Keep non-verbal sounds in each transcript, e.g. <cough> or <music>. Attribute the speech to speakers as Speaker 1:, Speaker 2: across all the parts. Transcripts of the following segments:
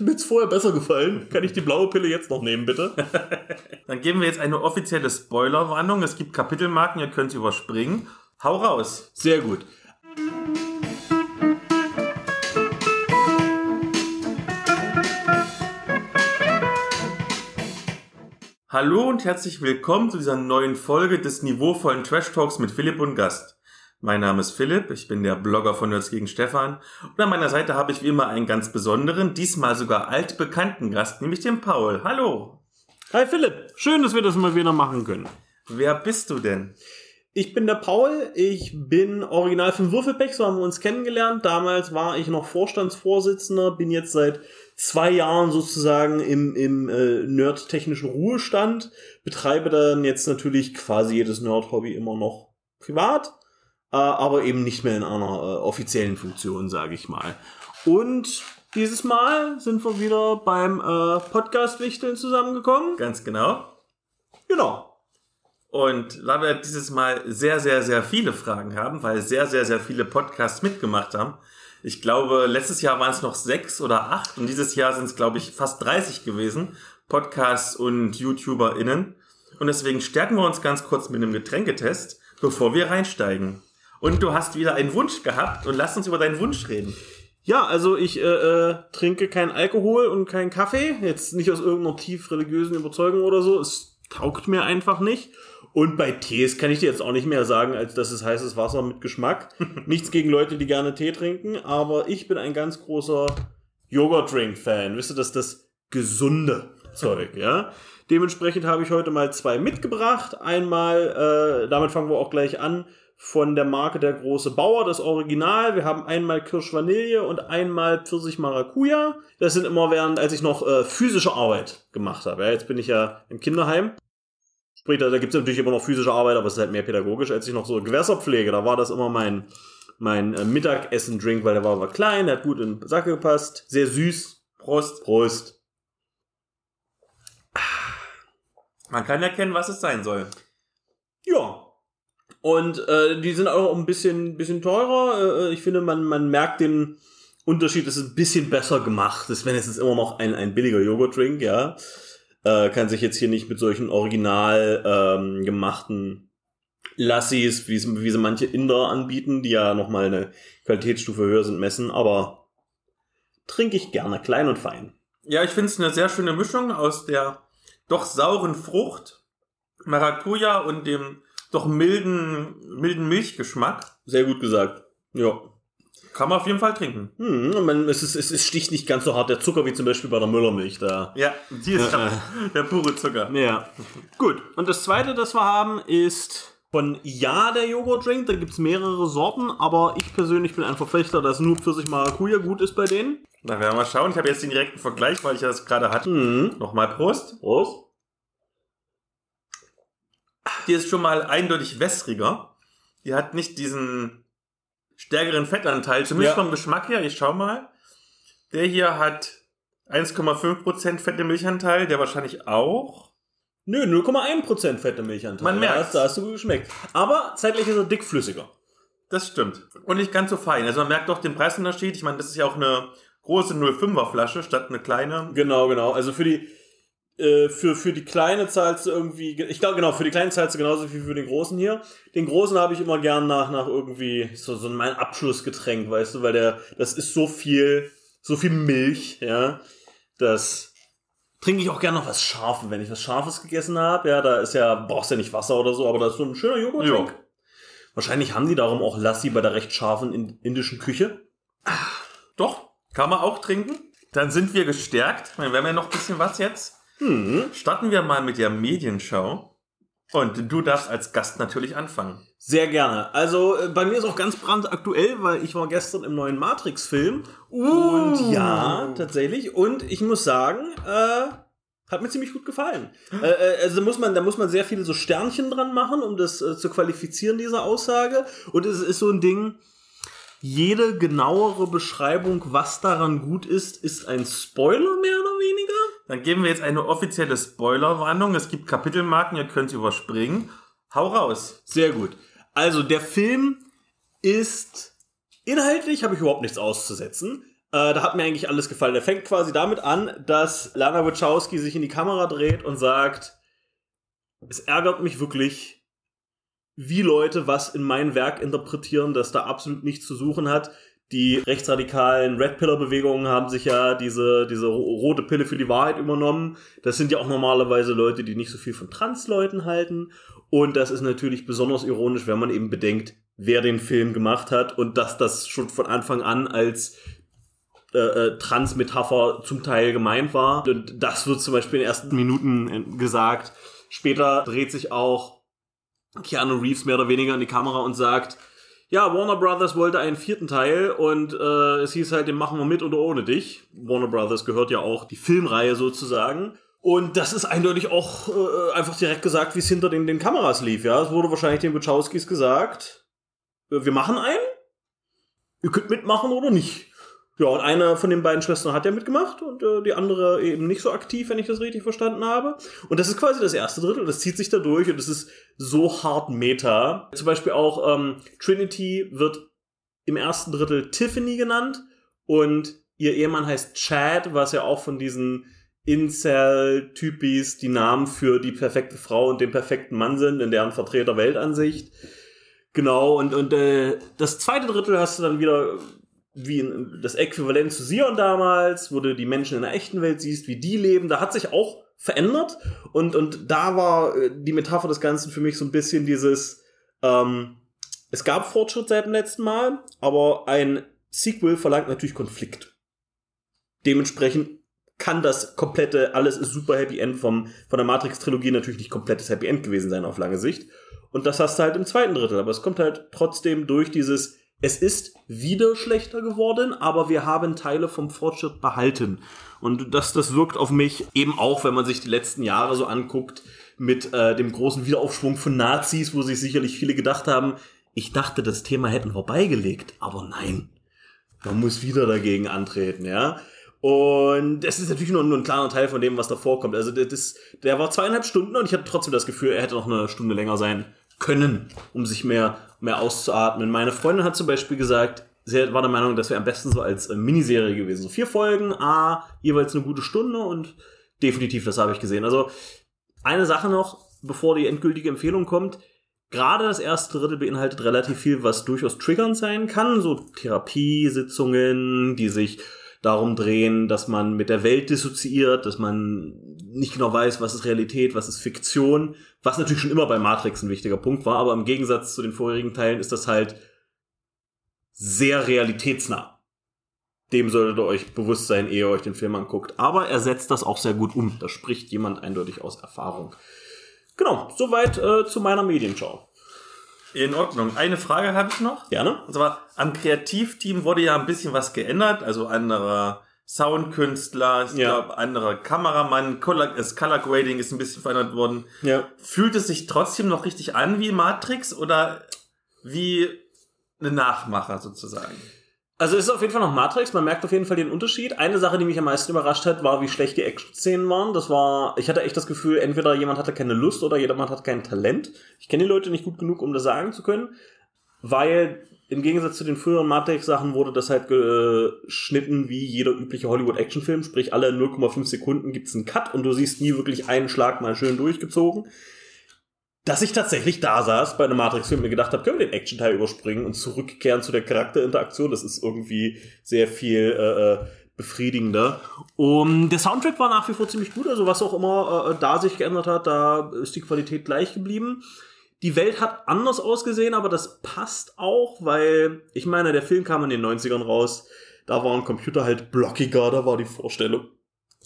Speaker 1: <laughs> mir jetzt vorher besser gefallen. Kann ich die blaue Pille jetzt noch nehmen, bitte? <laughs>
Speaker 2: Dann geben wir jetzt eine offizielle Spoilerwarnung. Es gibt Kapitelmarken, ihr könnt sie überspringen. Hau raus.
Speaker 1: Sehr gut.
Speaker 2: Hallo und herzlich willkommen zu dieser neuen Folge des niveauvollen Trash Talks mit Philipp und Gast. Mein Name ist Philipp, ich bin der Blogger von Nerds gegen Stefan und an meiner Seite habe ich wie immer einen ganz besonderen, diesmal sogar altbekannten Gast, nämlich den Paul. Hallo.
Speaker 1: Hi Philipp, schön, dass wir das mal wieder machen können.
Speaker 2: Wer bist du denn?
Speaker 1: Ich bin der Paul, ich bin original von Würfelpech, so haben wir uns kennengelernt. Damals war ich noch Vorstandsvorsitzender, bin jetzt seit zwei Jahren sozusagen im, im äh, nerdtechnischen Ruhestand, betreibe dann jetzt natürlich quasi jedes Nerd-Hobby immer noch privat, äh, aber eben nicht mehr in einer äh, offiziellen Funktion, sage ich mal. Und dieses Mal sind wir wieder beim äh, Podcast-Wichteln zusammengekommen.
Speaker 2: Ganz genau.
Speaker 1: Genau.
Speaker 2: Und weil wir dieses Mal sehr, sehr, sehr viele Fragen haben, weil sehr, sehr, sehr viele Podcasts mitgemacht haben. Ich glaube, letztes Jahr waren es noch sechs oder acht und dieses Jahr sind es, glaube ich, fast 30 gewesen. Podcasts und YouTuberInnen. Und deswegen stärken wir uns ganz kurz mit einem Getränketest, bevor wir reinsteigen. Und du hast wieder einen Wunsch gehabt und lass uns über deinen Wunsch reden.
Speaker 1: Ja, also ich äh, äh, trinke kein Alkohol und keinen Kaffee. Jetzt nicht aus irgendeiner tief religiösen Überzeugung oder so. Es taugt mir einfach nicht. Und bei Tees kann ich dir jetzt auch nicht mehr sagen, als dass es heißes Wasser mit Geschmack. <laughs> Nichts gegen Leute, die gerne Tee trinken, aber ich bin ein ganz großer Yogurt-Drink-Fan. Wisst ihr, das ist das gesunde Zeug, ja? Dementsprechend habe ich heute mal zwei mitgebracht. Einmal, äh, damit fangen wir auch gleich an, von der Marke Der große Bauer, das Original. Wir haben einmal Kirsch Vanille und einmal Pfirsich Maracuja. Das sind immer während, als ich noch äh, physische Arbeit gemacht habe. Ja, jetzt bin ich ja im Kinderheim. Sprich, da, da gibt es natürlich immer noch physische Arbeit, aber es ist halt mehr pädagogisch, als ich noch so Gewässerpflege. Da war das immer mein, mein äh, Mittagessen-Drink, weil der war, war klein, der hat gut in den Sack gepasst, sehr süß. Prost. Prost.
Speaker 2: Man kann erkennen, was es sein soll.
Speaker 1: Ja. Und äh, die sind auch ein bisschen, bisschen teurer. Äh, ich finde, man, man merkt den Unterschied, es ist ein bisschen besser gemacht. Das ist wenigstens immer noch ein, ein billiger Joghurt-Drink, ja. Äh, kann sich jetzt hier nicht mit solchen original ähm, gemachten Lassis, wie, wie sie manche Inder anbieten, die ja nochmal eine Qualitätsstufe höher sind, messen, aber trinke ich gerne, klein und fein.
Speaker 2: Ja, ich finde es eine sehr schöne Mischung aus der doch sauren Frucht, Maracuja und dem doch milden, milden Milchgeschmack.
Speaker 1: Sehr gut gesagt. Ja.
Speaker 2: Kann man auf jeden Fall trinken.
Speaker 1: Hm, man, es, ist, es, es sticht nicht ganz so hart der Zucker wie zum Beispiel bei der Müllermilch da.
Speaker 2: Ja, die ist der pure Zucker.
Speaker 1: Ja. Gut. Und das zweite, das wir haben, ist von Ja der Joghurt-Drink. Da gibt's mehrere Sorten, aber ich persönlich bin ein Verfechter, dass nur Pfirsich Maracuja gut ist bei denen.
Speaker 2: Na, werden wir mal schauen. Ich habe jetzt den direkten Vergleich, weil ich das gerade hatte.
Speaker 1: Mhm.
Speaker 2: Nochmal Prost.
Speaker 1: Prost.
Speaker 2: Die ist schon mal eindeutig wässriger. Die hat nicht diesen stärkeren Fettanteil, zumindest
Speaker 1: Ja.
Speaker 2: vom Geschmack her. Ich schau mal. Der hier hat 1,5% fette Milchanteil, der wahrscheinlich auch.
Speaker 1: Nö, 0,1% fette Milchanteil.
Speaker 2: Man
Speaker 1: Da
Speaker 2: merkt's.
Speaker 1: hast- Da hast du gut geschmeckt. Aber zeitlich ist er dickflüssiger.
Speaker 2: Das stimmt. Und nicht ganz so fein. Also man merkt doch den Preisunterschied. Ich meine, das ist ja auch eine große 05er Flasche statt eine kleine.
Speaker 1: Genau, genau. Also für die für, für die kleine zahlst du irgendwie, ich glaube genau, für die kleinen zahlst du genauso wie für den großen hier. Den großen habe ich immer gern nach, nach irgendwie so, so mein Abschlussgetränk, weißt du, weil der, das ist so viel, so viel Milch, ja, das trinke ich auch gern noch was Scharfes, wenn ich was Scharfes gegessen habe, ja, da ist ja, brauchst ja nicht Wasser oder so, aber da ist so ein schöner Joghurt.
Speaker 2: Jo.
Speaker 1: Wahrscheinlich haben die darum auch Lassi bei der recht scharfen in- indischen Küche.
Speaker 2: Doch, kann man auch trinken. Dann sind wir gestärkt. Wir haben ja noch ein bisschen was jetzt.
Speaker 1: Hm.
Speaker 2: Starten wir mal mit der Medienschau. Und du darfst als Gast natürlich anfangen.
Speaker 1: Sehr gerne. Also äh, bei mir ist auch ganz brandaktuell, weil ich war gestern im neuen Matrix-Film. Und ja, tatsächlich. Und ich muss sagen, äh, hat mir ziemlich gut gefallen. äh, äh, also muss man, da muss man sehr viele so Sternchen dran machen, um das äh, zu qualifizieren, diese Aussage. Und es ist so ein Ding, jede genauere Beschreibung, was daran gut ist, ist ein Spoiler mehr oder weniger.
Speaker 2: Dann geben wir jetzt eine offizielle Spoilerwarnung. Es gibt Kapitelmarken, ihr könnt überspringen. Hau raus.
Speaker 1: Sehr gut. Also der Film ist inhaltlich habe ich überhaupt nichts auszusetzen. Äh, da hat mir eigentlich alles gefallen. Er fängt quasi damit an, dass Lana Wachowski sich in die Kamera dreht und sagt, es ärgert mich wirklich, wie Leute was in mein Werk interpretieren, das da absolut nichts zu suchen hat. Die rechtsradikalen Red Pillar Bewegungen haben sich ja diese, diese rote Pille für die Wahrheit übernommen. Das sind ja auch normalerweise Leute, die nicht so viel von Transleuten halten. Und das ist natürlich besonders ironisch, wenn man eben bedenkt, wer den Film gemacht hat und dass das schon von Anfang an als äh, äh, Trans-Metapher zum Teil gemeint war. Und das wird zum Beispiel in den ersten Minuten gesagt. Später dreht sich auch Keanu Reeves mehr oder weniger in die Kamera und sagt, ja, Warner Brothers wollte einen vierten Teil und äh, es hieß halt, den machen wir mit oder ohne dich. Warner Brothers gehört ja auch die Filmreihe sozusagen. Und das ist eindeutig auch äh, einfach direkt gesagt, wie es hinter den, den Kameras lief. Ja, es wurde wahrscheinlich den Wachowskis gesagt, wir machen einen, ihr könnt mitmachen oder nicht. Ja, und eine von den beiden Schwestern hat ja mitgemacht und äh, die andere eben nicht so aktiv, wenn ich das richtig verstanden habe. Und das ist quasi das erste Drittel, das zieht sich da durch und es ist so hart Meta. Zum Beispiel auch ähm, Trinity wird im ersten Drittel Tiffany genannt und ihr Ehemann heißt Chad, was ja auch von diesen Incel-Typis die Namen für die perfekte Frau und den perfekten Mann sind, in deren Vertreter Weltansicht. Genau, und, und äh, das zweite Drittel hast du dann wieder wie in, das Äquivalent zu Sion damals, wo du die Menschen in der echten Welt siehst, wie die leben, da hat sich auch verändert. Und, und da war äh, die Metapher des Ganzen für mich so ein bisschen dieses, ähm, es gab Fortschritt seit dem letzten Mal, aber ein Sequel verlangt natürlich Konflikt. Dementsprechend kann das komplette, alles ist super Happy End vom, von der Matrix-Trilogie natürlich nicht komplettes Happy End gewesen sein auf lange Sicht. Und das hast du halt im zweiten Drittel, aber es kommt halt trotzdem durch dieses, es ist wieder schlechter geworden, aber wir haben Teile vom Fortschritt behalten. Und das, das wirkt auf mich eben auch, wenn man sich die letzten Jahre so anguckt, mit äh, dem großen Wiederaufschwung von Nazis, wo sich sicherlich viele gedacht haben, ich dachte, das Thema hätten wir beigelegt, aber nein. Man muss wieder dagegen antreten, ja. Und es ist natürlich nur, nur ein kleiner Teil von dem, was da vorkommt. Also das, der war zweieinhalb Stunden und ich hatte trotzdem das Gefühl, er hätte noch eine Stunde länger sein können, um sich mehr, mehr auszuatmen. Meine Freundin hat zum Beispiel gesagt, sie war der Meinung, das wäre am besten so als äh, Miniserie gewesen. So vier Folgen, a, jeweils eine gute Stunde und definitiv, das habe ich gesehen. Also eine Sache noch, bevor die endgültige Empfehlung kommt. Gerade das erste Drittel beinhaltet relativ viel, was durchaus triggernd sein kann. So Therapiesitzungen, die sich darum drehen, dass man mit der Welt dissoziiert, dass man nicht genau weiß, was ist Realität, was ist Fiktion, was natürlich schon immer bei Matrix ein wichtiger Punkt war, aber im Gegensatz zu den vorherigen Teilen ist das halt sehr realitätsnah. Dem solltet ihr euch bewusst sein, ehe ihr euch den Film anguckt. Aber er setzt das auch sehr gut um. Da spricht jemand eindeutig aus Erfahrung. Genau, soweit äh, zu meiner Medienschau.
Speaker 2: In Ordnung. Eine Frage habe ich noch.
Speaker 1: Gerne.
Speaker 2: Und zwar, am Kreativteam wurde ja ein bisschen was geändert. Also anderer Soundkünstler, ich ja. glaube, anderer Kameramann, Color, das Color Grading ist ein bisschen verändert worden.
Speaker 1: Ja.
Speaker 2: Fühlt es sich trotzdem noch richtig an wie Matrix oder wie eine Nachmacher sozusagen?
Speaker 1: Also es ist auf jeden Fall noch Matrix, man merkt auf jeden Fall den Unterschied. Eine Sache, die mich am meisten überrascht hat, war, wie schlecht die Action-Szenen waren. Das war, ich hatte echt das Gefühl, entweder jemand hatte keine Lust oder jemand hat kein Talent. Ich kenne die Leute nicht gut genug, um das sagen zu können, weil im Gegensatz zu den früheren Matrix-Sachen wurde das halt geschnitten wie jeder übliche Hollywood-Actionfilm, sprich alle 0,5 Sekunden gibt's einen Cut und du siehst nie wirklich einen Schlag mal schön durchgezogen dass ich tatsächlich da saß bei einem Matrix-Film und mir gedacht habe, können wir den Action-Teil überspringen und zurückkehren zu der Charakterinteraktion. Das ist irgendwie sehr viel äh, äh befriedigender. Und der Soundtrack war nach wie vor ziemlich gut, also was auch immer äh, da sich geändert hat, da ist die Qualität gleich geblieben. Die Welt hat anders ausgesehen, aber das passt auch, weil ich meine, der Film kam in den 90ern raus, da war ein Computer halt blockiger, da war die Vorstellung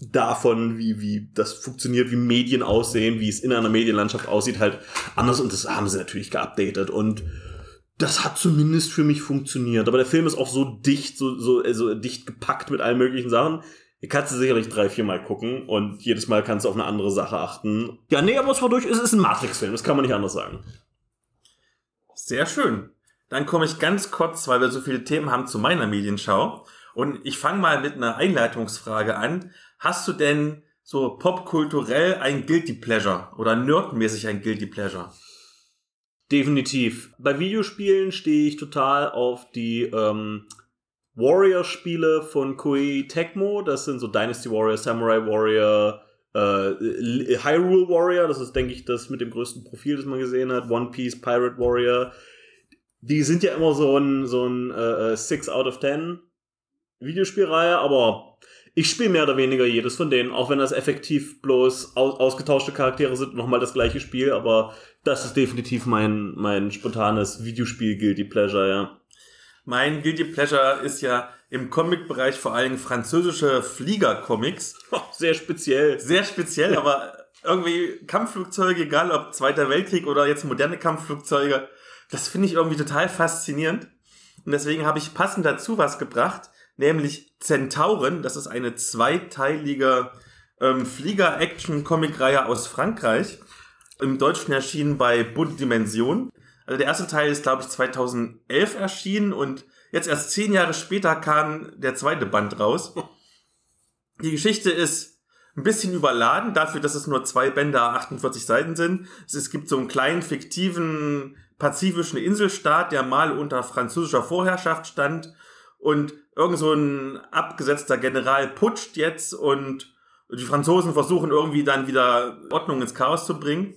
Speaker 1: davon, wie, wie das funktioniert, wie Medien aussehen, wie es in einer Medienlandschaft aussieht, halt anders und das haben sie natürlich geupdatet und das hat zumindest für mich funktioniert. Aber der Film ist auch so dicht, so, so also dicht gepackt mit allen möglichen Sachen. Ihr kannst du sicherlich drei, vier Mal gucken und jedes Mal kannst du auf eine andere Sache achten. Ja, nee, aber es war durch, es ist ein Matrix-Film, das kann man nicht anders sagen.
Speaker 2: Sehr schön. Dann komme ich ganz kurz, weil wir so viele Themen haben, zu meiner Medienschau. Und ich fange mal mit einer Einleitungsfrage an. Hast du denn so popkulturell ein Guilty Pleasure oder nerdmäßig ein Guilty Pleasure?
Speaker 1: Definitiv. Bei Videospielen stehe ich total auf die ähm, Warrior-Spiele von Koei Tecmo. Das sind so Dynasty Warrior, Samurai Warrior, äh, Hyrule Warrior. Das ist, denke ich, das mit dem größten Profil, das man gesehen hat. One Piece, Pirate Warrior. Die sind ja immer so ein, so ein äh, 6 out of 10 Videospielreihe, aber ich spiele mehr oder weniger jedes von denen, auch wenn das effektiv bloß aus, ausgetauschte Charaktere sind, nochmal das gleiche Spiel, aber das ist definitiv mein, mein spontanes Videospiel Guilty Pleasure, ja.
Speaker 2: Mein Guilty Pleasure ist ja im Comic-Bereich vor allem französische Flieger-Comics.
Speaker 1: Sehr speziell.
Speaker 2: Sehr speziell, aber irgendwie Kampfflugzeuge, egal ob Zweiter Weltkrieg oder jetzt moderne Kampfflugzeuge, das finde ich irgendwie total faszinierend. Und deswegen habe ich passend dazu was gebracht, nämlich Zentauren. Das ist eine zweiteilige ähm, Flieger-Action-Comic-Reihe aus Frankreich. Im Deutschen erschienen bei Bund Dimension. Also der erste Teil ist, glaube ich, 2011 erschienen und jetzt erst zehn Jahre später kam der zweite Band raus. Die Geschichte ist ein bisschen überladen dafür, dass es nur zwei Bände 48 Seiten sind. Es gibt so einen kleinen fiktiven pazifischen Inselstaat, der mal unter französischer Vorherrschaft stand und irgend so ein abgesetzter General putscht jetzt und die Franzosen versuchen irgendwie dann wieder Ordnung ins Chaos zu bringen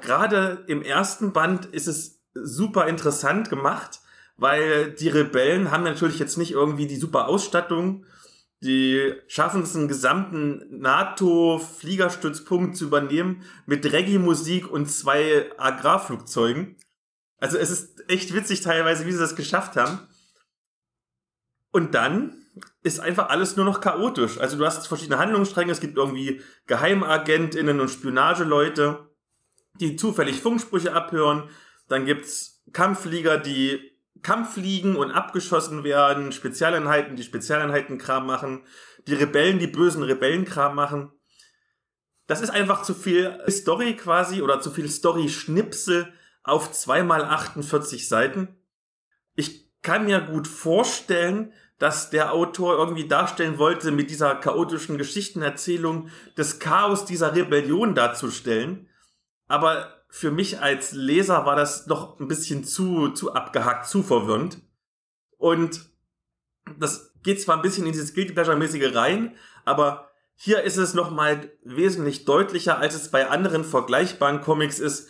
Speaker 2: gerade im ersten Band ist es super interessant gemacht, weil die Rebellen haben natürlich jetzt nicht irgendwie die super Ausstattung. Die schaffen es, einen gesamten NATO-Fliegerstützpunkt zu übernehmen mit Reggae-Musik und zwei Agrarflugzeugen. Also es ist echt witzig teilweise, wie sie das geschafft haben. Und dann ist einfach alles nur noch chaotisch. Also du hast verschiedene Handlungsstränge, es gibt irgendwie Geheimagentinnen und Spionageleute die zufällig Funksprüche abhören. Dann gibt's Kampfflieger, die Kampffliegen und abgeschossen werden, Spezialeinheiten, die Spezialeinheitenkram machen, die Rebellen, die bösen Rebellenkram machen. Das ist einfach zu viel Story quasi oder zu viel Story-Schnipsel auf zweimal 48 Seiten. Ich kann mir gut vorstellen, dass der Autor irgendwie darstellen wollte, mit dieser chaotischen Geschichtenerzählung das Chaos dieser Rebellion darzustellen aber für mich als Leser war das noch ein bisschen zu, zu abgehackt, zu verwirrend. Und das geht zwar ein bisschen in dieses Guilty Pleasure-mäßige rein, aber hier ist es nochmal wesentlich deutlicher, als es bei anderen vergleichbaren Comics ist,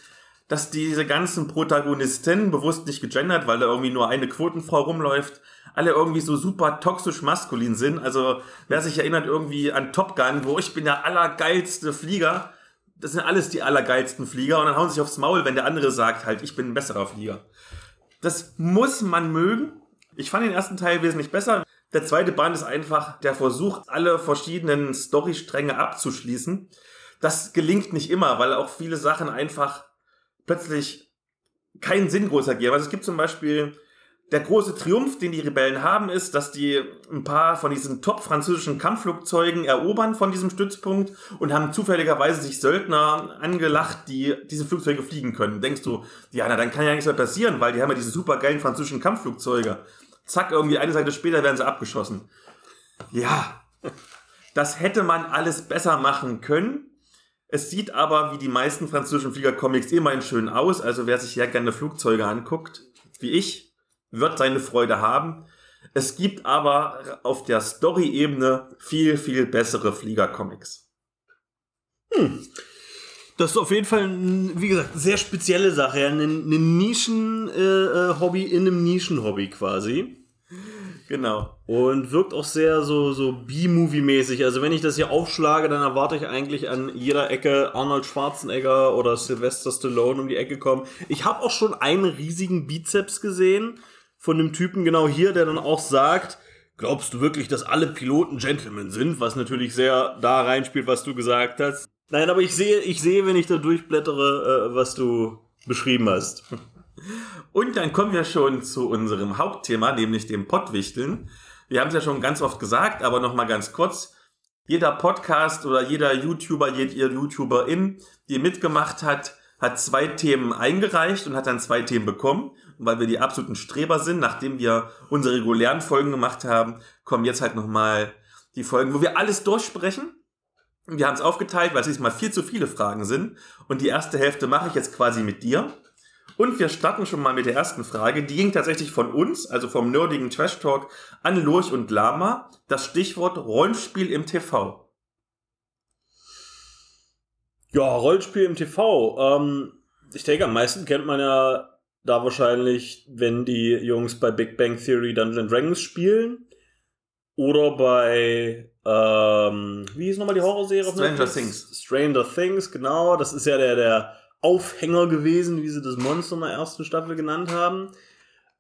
Speaker 2: dass diese ganzen Protagonisten, bewusst nicht gegendert, weil da irgendwie nur eine Quotenfrau rumläuft, alle irgendwie so super toxisch maskulin sind. Also wer sich erinnert irgendwie an Top Gun, wo ich bin der allergeilste Flieger, das sind alles die allergeilsten Flieger und dann hauen sie sich aufs Maul, wenn der andere sagt halt, ich bin ein besserer Flieger. Das muss man mögen. Ich fand den ersten Teil wesentlich besser. Der zweite Band ist einfach der Versuch, alle verschiedenen Storystränge abzuschließen. Das gelingt nicht immer, weil auch viele Sachen einfach plötzlich keinen Sinn groß ergeben. Also es gibt zum Beispiel der große Triumph, den die Rebellen haben, ist, dass die ein paar von diesen top französischen Kampfflugzeugen erobern von diesem Stützpunkt und haben zufälligerweise sich Söldner angelacht, die diese Flugzeuge fliegen können. Denkst du, ja, na, dann kann ja nichts mehr passieren, weil die haben ja diese super geilen französischen Kampfflugzeuge. Zack, irgendwie eine Seite später werden sie abgeschossen. Ja, das hätte man alles besser machen können. Es sieht aber wie die meisten französischen Fliegercomics immerhin schön aus. Also wer sich ja gerne Flugzeuge anguckt, wie ich, wird seine Freude haben. Es gibt aber auf der Story-Ebene viel, viel bessere Flieger-Comics.
Speaker 1: Hm. Das ist auf jeden Fall, wie gesagt, sehr spezielle Sache. Ein, ein Nischen-Hobby äh, äh in einem Nischen-Hobby quasi.
Speaker 2: Genau.
Speaker 1: Und wirkt auch sehr so, so B-Movie-mäßig. Also wenn ich das hier aufschlage, dann erwarte ich eigentlich an jeder Ecke Arnold Schwarzenegger oder Sylvester Stallone um die Ecke kommen. Ich habe auch schon einen riesigen Bizeps gesehen von dem Typen genau hier, der dann auch sagt, glaubst du wirklich, dass alle Piloten Gentlemen sind? Was natürlich sehr da reinspielt, was du gesagt hast. Nein, aber ich sehe, ich sehe, wenn ich da durchblättere, äh, was du beschrieben hast.
Speaker 2: Und dann kommen wir schon zu unserem Hauptthema, nämlich dem Pottwichteln. Wir haben es ja schon ganz oft gesagt, aber nochmal ganz kurz. Jeder Podcast oder jeder YouTuber, jede YouTuberin, die mitgemacht hat, hat zwei Themen eingereicht und hat dann zwei Themen bekommen. Und weil wir die absoluten Streber sind, nachdem wir unsere regulären Folgen gemacht haben, kommen jetzt halt nochmal die Folgen, wo wir alles durchsprechen. Wir haben es aufgeteilt, weil es diesmal viel zu viele Fragen sind. Und die erste Hälfte mache ich jetzt quasi mit dir. Und wir starten schon mal mit der ersten Frage. Die ging tatsächlich von uns, also vom nerdigen Trash Talk an Lurch und Lama. Das Stichwort Rollenspiel im TV.
Speaker 1: Ja, Rollenspiel im TV. Ähm, ich denke, am meisten kennt man ja da wahrscheinlich, wenn die Jungs bei Big Bang Theory Dungeons Dragons spielen. Oder bei, ähm, wie hieß nochmal die Horrorserie?
Speaker 2: Stranger Things.
Speaker 1: Stranger Things, genau. Das ist ja der, der Aufhänger gewesen, wie sie das Monster in der ersten Staffel genannt haben.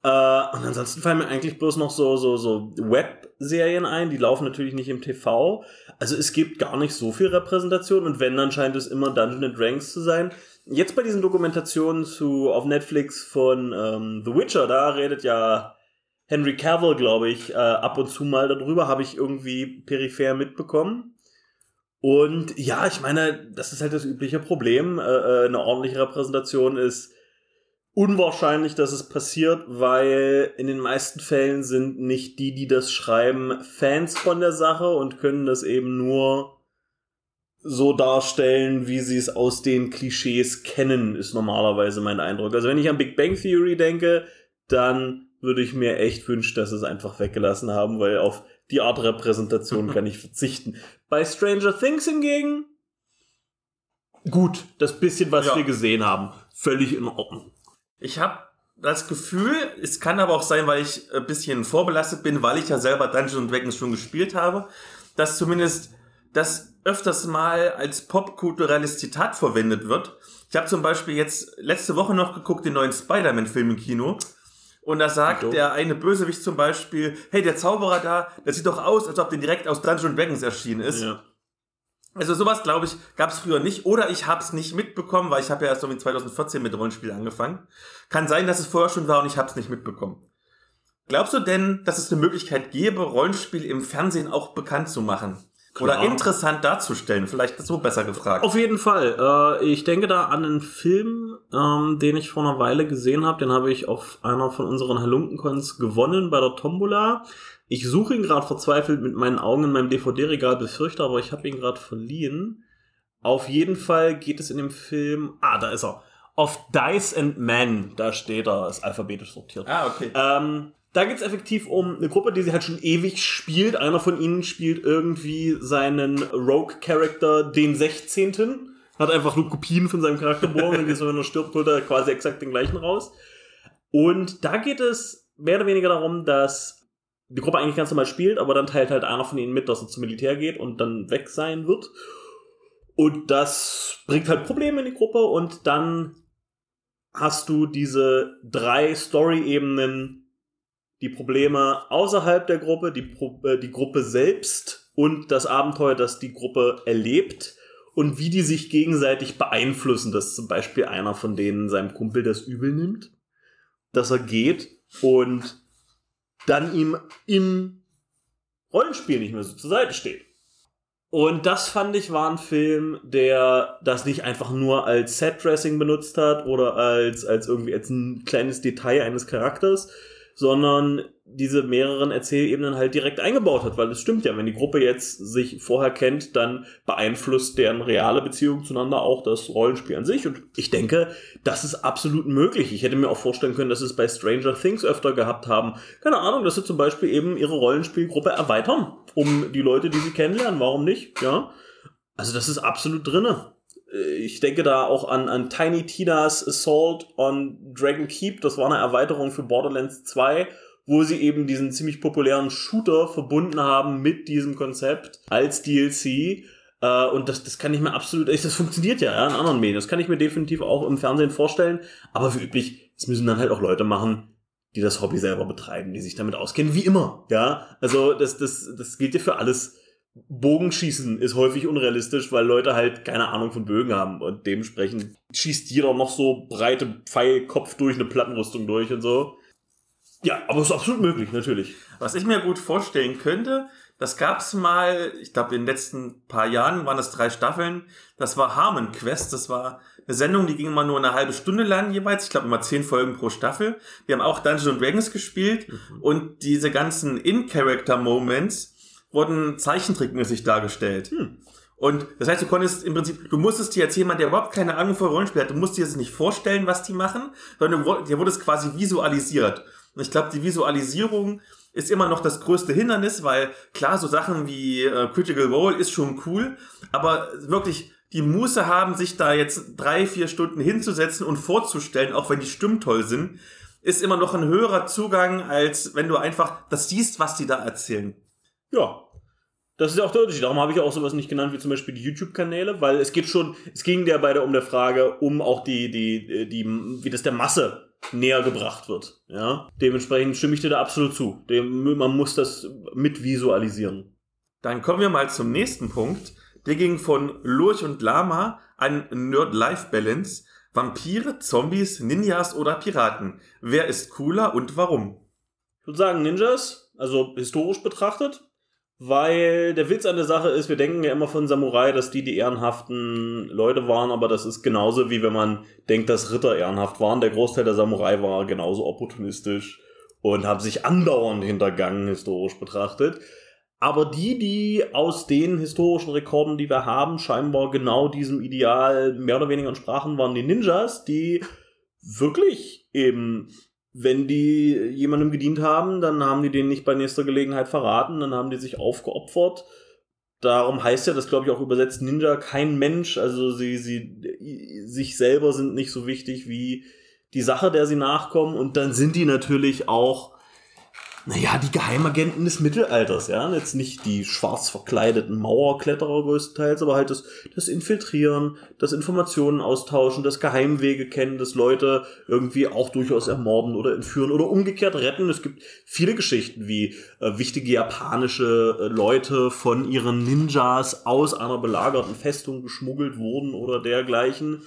Speaker 1: Äh, und ansonsten fallen mir eigentlich bloß noch so, so, so Webserien ein, die laufen natürlich nicht im TV. Also es gibt gar nicht so viel Repräsentation und wenn, dann scheint es immer Dungeons Dragons zu sein. Jetzt bei diesen Dokumentationen zu, auf Netflix von ähm, The Witcher, da redet ja Henry Cavill, glaube ich, äh, ab und zu mal darüber, habe ich irgendwie peripher mitbekommen. Und ja, ich meine, das ist halt das übliche Problem. Äh, äh, eine ordentliche Repräsentation ist unwahrscheinlich, dass es passiert, weil in den meisten Fällen sind nicht die, die das schreiben, Fans von der Sache und können das eben nur so darstellen, wie sie es aus den Klischees kennen, ist normalerweise mein Eindruck. Also wenn ich an Big Bang Theory denke, dann würde ich mir echt wünschen, dass sie es einfach weggelassen haben, weil auf die Art Repräsentation <laughs> kann ich verzichten. Bei Stranger Things hingegen, gut, das bisschen, was ja. wir gesehen haben, völlig in Ordnung.
Speaker 2: Ich habe das Gefühl, es kann aber auch sein, weil ich ein bisschen vorbelastet bin, weil ich ja selber Dungeons Dragons schon gespielt habe, dass zumindest das öfters mal als popkulturelles Zitat verwendet wird. Ich habe zum Beispiel jetzt letzte Woche noch geguckt den neuen Spider-Man-Film im Kino. Und da sagt der eine Bösewicht zum Beispiel, hey, der Zauberer da, der sieht doch aus, als ob der direkt aus Dungeons Dragons erschienen ist. Ja. Also sowas, glaube ich, gab es früher nicht. Oder ich habe es nicht mitbekommen, weil ich habe ja erst so 2014 mit Rollenspiel angefangen. Kann sein, dass es vorher schon war und ich habe es nicht mitbekommen. Glaubst du denn, dass es eine Möglichkeit gäbe, Rollenspiel im Fernsehen auch bekannt zu machen? Klar. Oder interessant darzustellen? Vielleicht so besser gefragt.
Speaker 1: Auf jeden Fall. Äh, ich denke da an einen Film, ähm, den ich vor einer Weile gesehen habe. Den habe ich auf einer von unseren Halunkencons gewonnen bei der Tombola. Ich suche ihn gerade verzweifelt mit meinen Augen in meinem DVD-Regal, befürchte, aber ich habe ihn gerade verliehen. Auf jeden Fall geht es in dem Film. Ah, da ist er. Of Dice and Men, da steht er, ist alphabetisch sortiert.
Speaker 2: Ah, okay.
Speaker 1: Ähm, da geht's effektiv um eine Gruppe, die sie halt schon ewig spielt. Einer von ihnen spielt irgendwie seinen Rogue-Character, den 16. Hat einfach nur Kopien von seinem Charakter borgen und wenn er stirbt, holt er quasi exakt den gleichen raus. Und da geht es mehr oder weniger darum, dass die Gruppe eigentlich ganz normal spielt, aber dann teilt halt einer von ihnen mit, dass er zum Militär geht und dann weg sein wird. Und das bringt halt Probleme in die Gruppe und dann hast du diese drei Story-Ebenen, die Probleme außerhalb der Gruppe, die, Pro äh, die Gruppe selbst und das Abenteuer, das die Gruppe erlebt und wie die sich gegenseitig beeinflussen, dass zum Beispiel einer von denen seinem Kumpel das übel nimmt, dass er geht und dann ihm im Rollenspiel nicht mehr so zur Seite steht. Und das fand ich war ein Film, der das nicht einfach nur als Set-Dressing benutzt hat oder als, als irgendwie als ein kleines Detail eines Charakters, sondern diese mehreren Erzählebenen halt direkt eingebaut hat, weil es stimmt ja, wenn die Gruppe jetzt sich vorher kennt, dann beeinflusst deren reale Beziehung zueinander auch das Rollenspiel an sich und ich denke, das ist absolut möglich. Ich hätte mir auch vorstellen können, dass es bei Stranger Things öfter gehabt haben. Keine Ahnung, dass sie zum Beispiel eben ihre Rollenspielgruppe erweitern, um die Leute, die sie kennenlernen, warum nicht, ja? Also das ist absolut drinne ich denke da auch an, an Tiny Tina's Assault on Dragon Keep. Das war eine Erweiterung für Borderlands 2 wo sie eben diesen ziemlich populären Shooter verbunden haben mit diesem Konzept als DLC. Äh, und das, das kann ich mir absolut, das funktioniert ja, ja in anderen Medien. Das kann ich mir definitiv auch im Fernsehen vorstellen. Aber wie üblich, es müssen dann halt auch Leute machen, die das Hobby selber betreiben, die sich damit auskennen, wie immer. Ja, also das, das, das gilt ja für alles. Bogenschießen ist häufig unrealistisch, weil Leute halt keine Ahnung von Bögen haben und dementsprechend schießt jeder noch so breite Pfeilkopf durch eine Plattenrüstung durch und so. Ja, aber es ist absolut möglich, natürlich.
Speaker 2: Was ich mir gut vorstellen könnte, das gab's mal, ich glaube in den letzten paar Jahren waren das drei Staffeln, das war Harmon Quest, das war eine Sendung, die ging immer nur eine halbe Stunde lang jeweils, ich glaube immer zehn Folgen pro Staffel. Die haben auch Dungeons Dragons gespielt mhm. und diese ganzen In-Character-Moments wurden zeichentrickmäßig dargestellt. Hm. Und das heißt, du konntest im Prinzip, du musstest dir als jemand, der überhaupt keine Ahnung von Rollenspiel hat, du musst dir das nicht vorstellen, was die machen, sondern dir wurde es quasi visualisiert. Und ich glaube, die Visualisierung ist immer noch das größte Hindernis, weil klar, so Sachen wie äh, Critical Role ist schon cool, aber wirklich die Muße haben, sich da jetzt drei, vier Stunden hinzusetzen und vorzustellen, auch wenn die Stimmen toll sind, ist immer noch ein höherer Zugang, als wenn du einfach das siehst, was die da erzählen.
Speaker 1: Ja, das ist ja auch der Unterschied. Darum habe ich auch sowas nicht genannt wie zum Beispiel die YouTube-Kanäle, weil es geht schon, es ging ja bei der um der Frage, um auch die, die, die, wie das der Masse näher gebracht wird. Ja, dementsprechend stimme ich dir da absolut zu. Dem, man muss das mit visualisieren.
Speaker 2: Dann kommen wir mal zum nächsten Punkt. Der ging von Lurch und Lama an Nerd-Life-Balance. Vampire, Zombies, Ninjas oder Piraten. Wer ist cooler und warum?
Speaker 1: Ich würde sagen Ninjas, also historisch betrachtet, weil der Witz an der Sache ist, wir denken ja immer von Samurai, dass die die ehrenhaften Leute waren, aber das ist genauso wie wenn man denkt, dass Ritter ehrenhaft waren. Der Großteil der Samurai war genauso opportunistisch und haben sich andauernd hintergangen, historisch betrachtet. Aber die, die aus den historischen Rekorden, die wir haben, scheinbar genau diesem Ideal mehr oder weniger entsprachen, waren die Ninjas, die wirklich eben wenn die jemandem gedient haben, dann haben die den nicht bei nächster Gelegenheit verraten, dann haben die sich aufgeopfert. Darum heißt ja das, glaube ich, auch übersetzt Ninja kein Mensch. Also sie, sie sich selber sind nicht so wichtig wie die Sache, der sie nachkommen. Und dann sind die natürlich auch naja, die Geheimagenten des Mittelalters, ja. Jetzt nicht die schwarz verkleideten Mauerkletterer größtenteils, aber halt das, das Infiltrieren, das Informationen austauschen, das Geheimwege kennen, das Leute irgendwie auch durchaus ermorden oder entführen oder umgekehrt retten. Es gibt viele Geschichten, wie äh, wichtige japanische äh, Leute von ihren Ninjas aus einer belagerten Festung geschmuggelt wurden oder dergleichen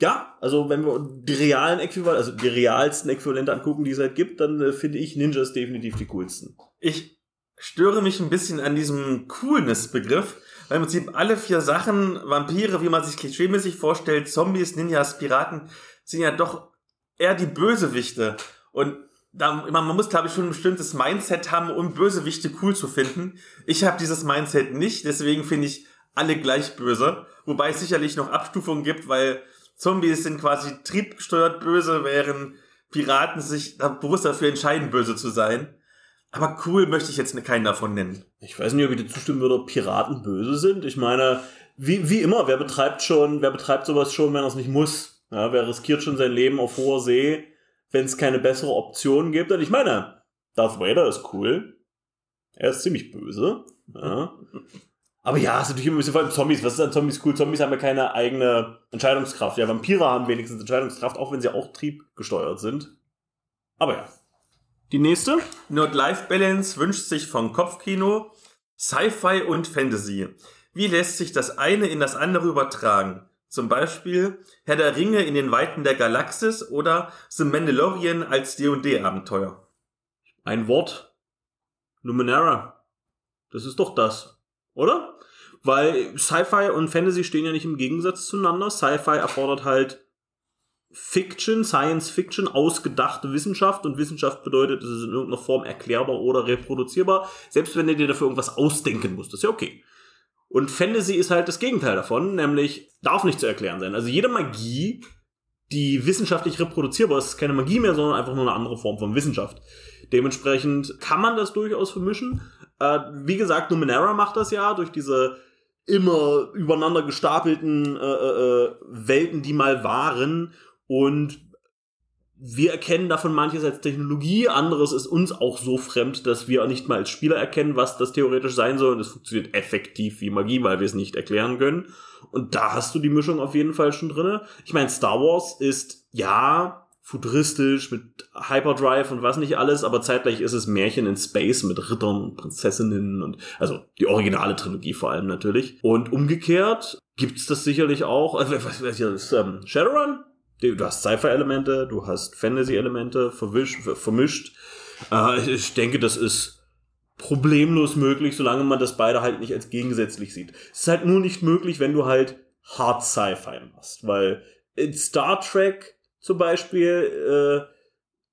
Speaker 1: ja, also wenn wir die realen Äquivalente, also die realsten Äquivalente angucken, die es halt gibt, dann äh, finde ich Ninjas definitiv die coolsten.
Speaker 2: Ich störe mich ein bisschen an diesem Coolness-Begriff, weil im Prinzip alle vier Sachen, Vampire, wie man sich klischeemäßig vorstellt, Zombies, Ninjas, Piraten, sind ja doch eher die Bösewichte. Und da, man muss, glaube ich, schon ein bestimmtes Mindset haben, um Bösewichte cool zu finden. Ich habe dieses Mindset nicht, deswegen finde ich alle gleich böse. Wobei es sicherlich noch Abstufungen gibt, weil Zombies sind quasi triebgesteuert böse, während Piraten sich bewusst dafür entscheiden, böse zu sein. Aber cool möchte ich jetzt keinen davon nennen.
Speaker 1: Ich weiß nicht, ob ich dir zustimmen würde, ob Piraten böse sind. Ich meine, wie, wie immer, wer betreibt schon, wer betreibt sowas schon, wenn er es nicht muss? Ja, wer riskiert schon sein Leben auf hoher See, wenn es keine bessere Option gibt? Und ich meine, Darth Vader ist cool. Er ist ziemlich böse. Ja. <laughs> Aber ja, ist natürlich immer ein bisschen vor allem Zombies. Was ist an Zombies cool? Zombies haben ja keine eigene Entscheidungskraft. Ja, Vampire haben wenigstens Entscheidungskraft, auch wenn sie auch triebgesteuert sind. Aber ja. Die nächste?
Speaker 2: Not-Life-Balance wünscht sich vom Kopfkino Sci-Fi und Fantasy. Wie lässt sich das eine in das andere übertragen? Zum Beispiel Herr der Ringe in den Weiten der Galaxis oder The Mandalorian als D&D-Abenteuer.
Speaker 1: Ein Wort. Numenera. Das ist doch das oder? Weil Sci-Fi und Fantasy stehen ja nicht im Gegensatz zueinander. Sci-Fi erfordert halt Fiction, Science Fiction, ausgedachte Wissenschaft und Wissenschaft bedeutet, es ist in irgendeiner Form erklärbar oder reproduzierbar, selbst wenn du dir dafür irgendwas ausdenken musst, ist ja okay. Und Fantasy ist halt das Gegenteil davon, nämlich darf nicht zu erklären sein. Also jede Magie, die wissenschaftlich reproduzierbar ist, ist keine Magie mehr, sondern einfach nur eine andere Form von Wissenschaft. Dementsprechend kann man das durchaus vermischen, äh, wie gesagt, Numenera macht das ja durch diese immer übereinander gestapelten äh, äh, äh, Welten, die mal waren. Und wir erkennen davon manches als Technologie, anderes ist uns auch so fremd, dass wir nicht mal als Spieler erkennen, was das theoretisch sein soll. Und es funktioniert effektiv wie Magie, weil wir es nicht erklären können. Und da hast du die Mischung auf jeden Fall schon drinne. Ich meine, Star Wars ist ja futuristisch mit Hyperdrive und was nicht alles, aber zeitgleich ist es Märchen in Space mit Rittern und Prinzessinnen und also die originale Trilogie vor allem natürlich. Und umgekehrt gibt's das sicherlich auch. Äh, was, was hier ist ähm, Shadowrun? Du hast Sci-Fi-Elemente, du hast Fantasy-Elemente vermischt. Äh, ich denke, das ist problemlos möglich, solange man das beide halt nicht als gegensätzlich sieht. Es ist halt nur nicht möglich, wenn du halt Hard Sci-Fi machst, weil in Star Trek zum Beispiel, äh,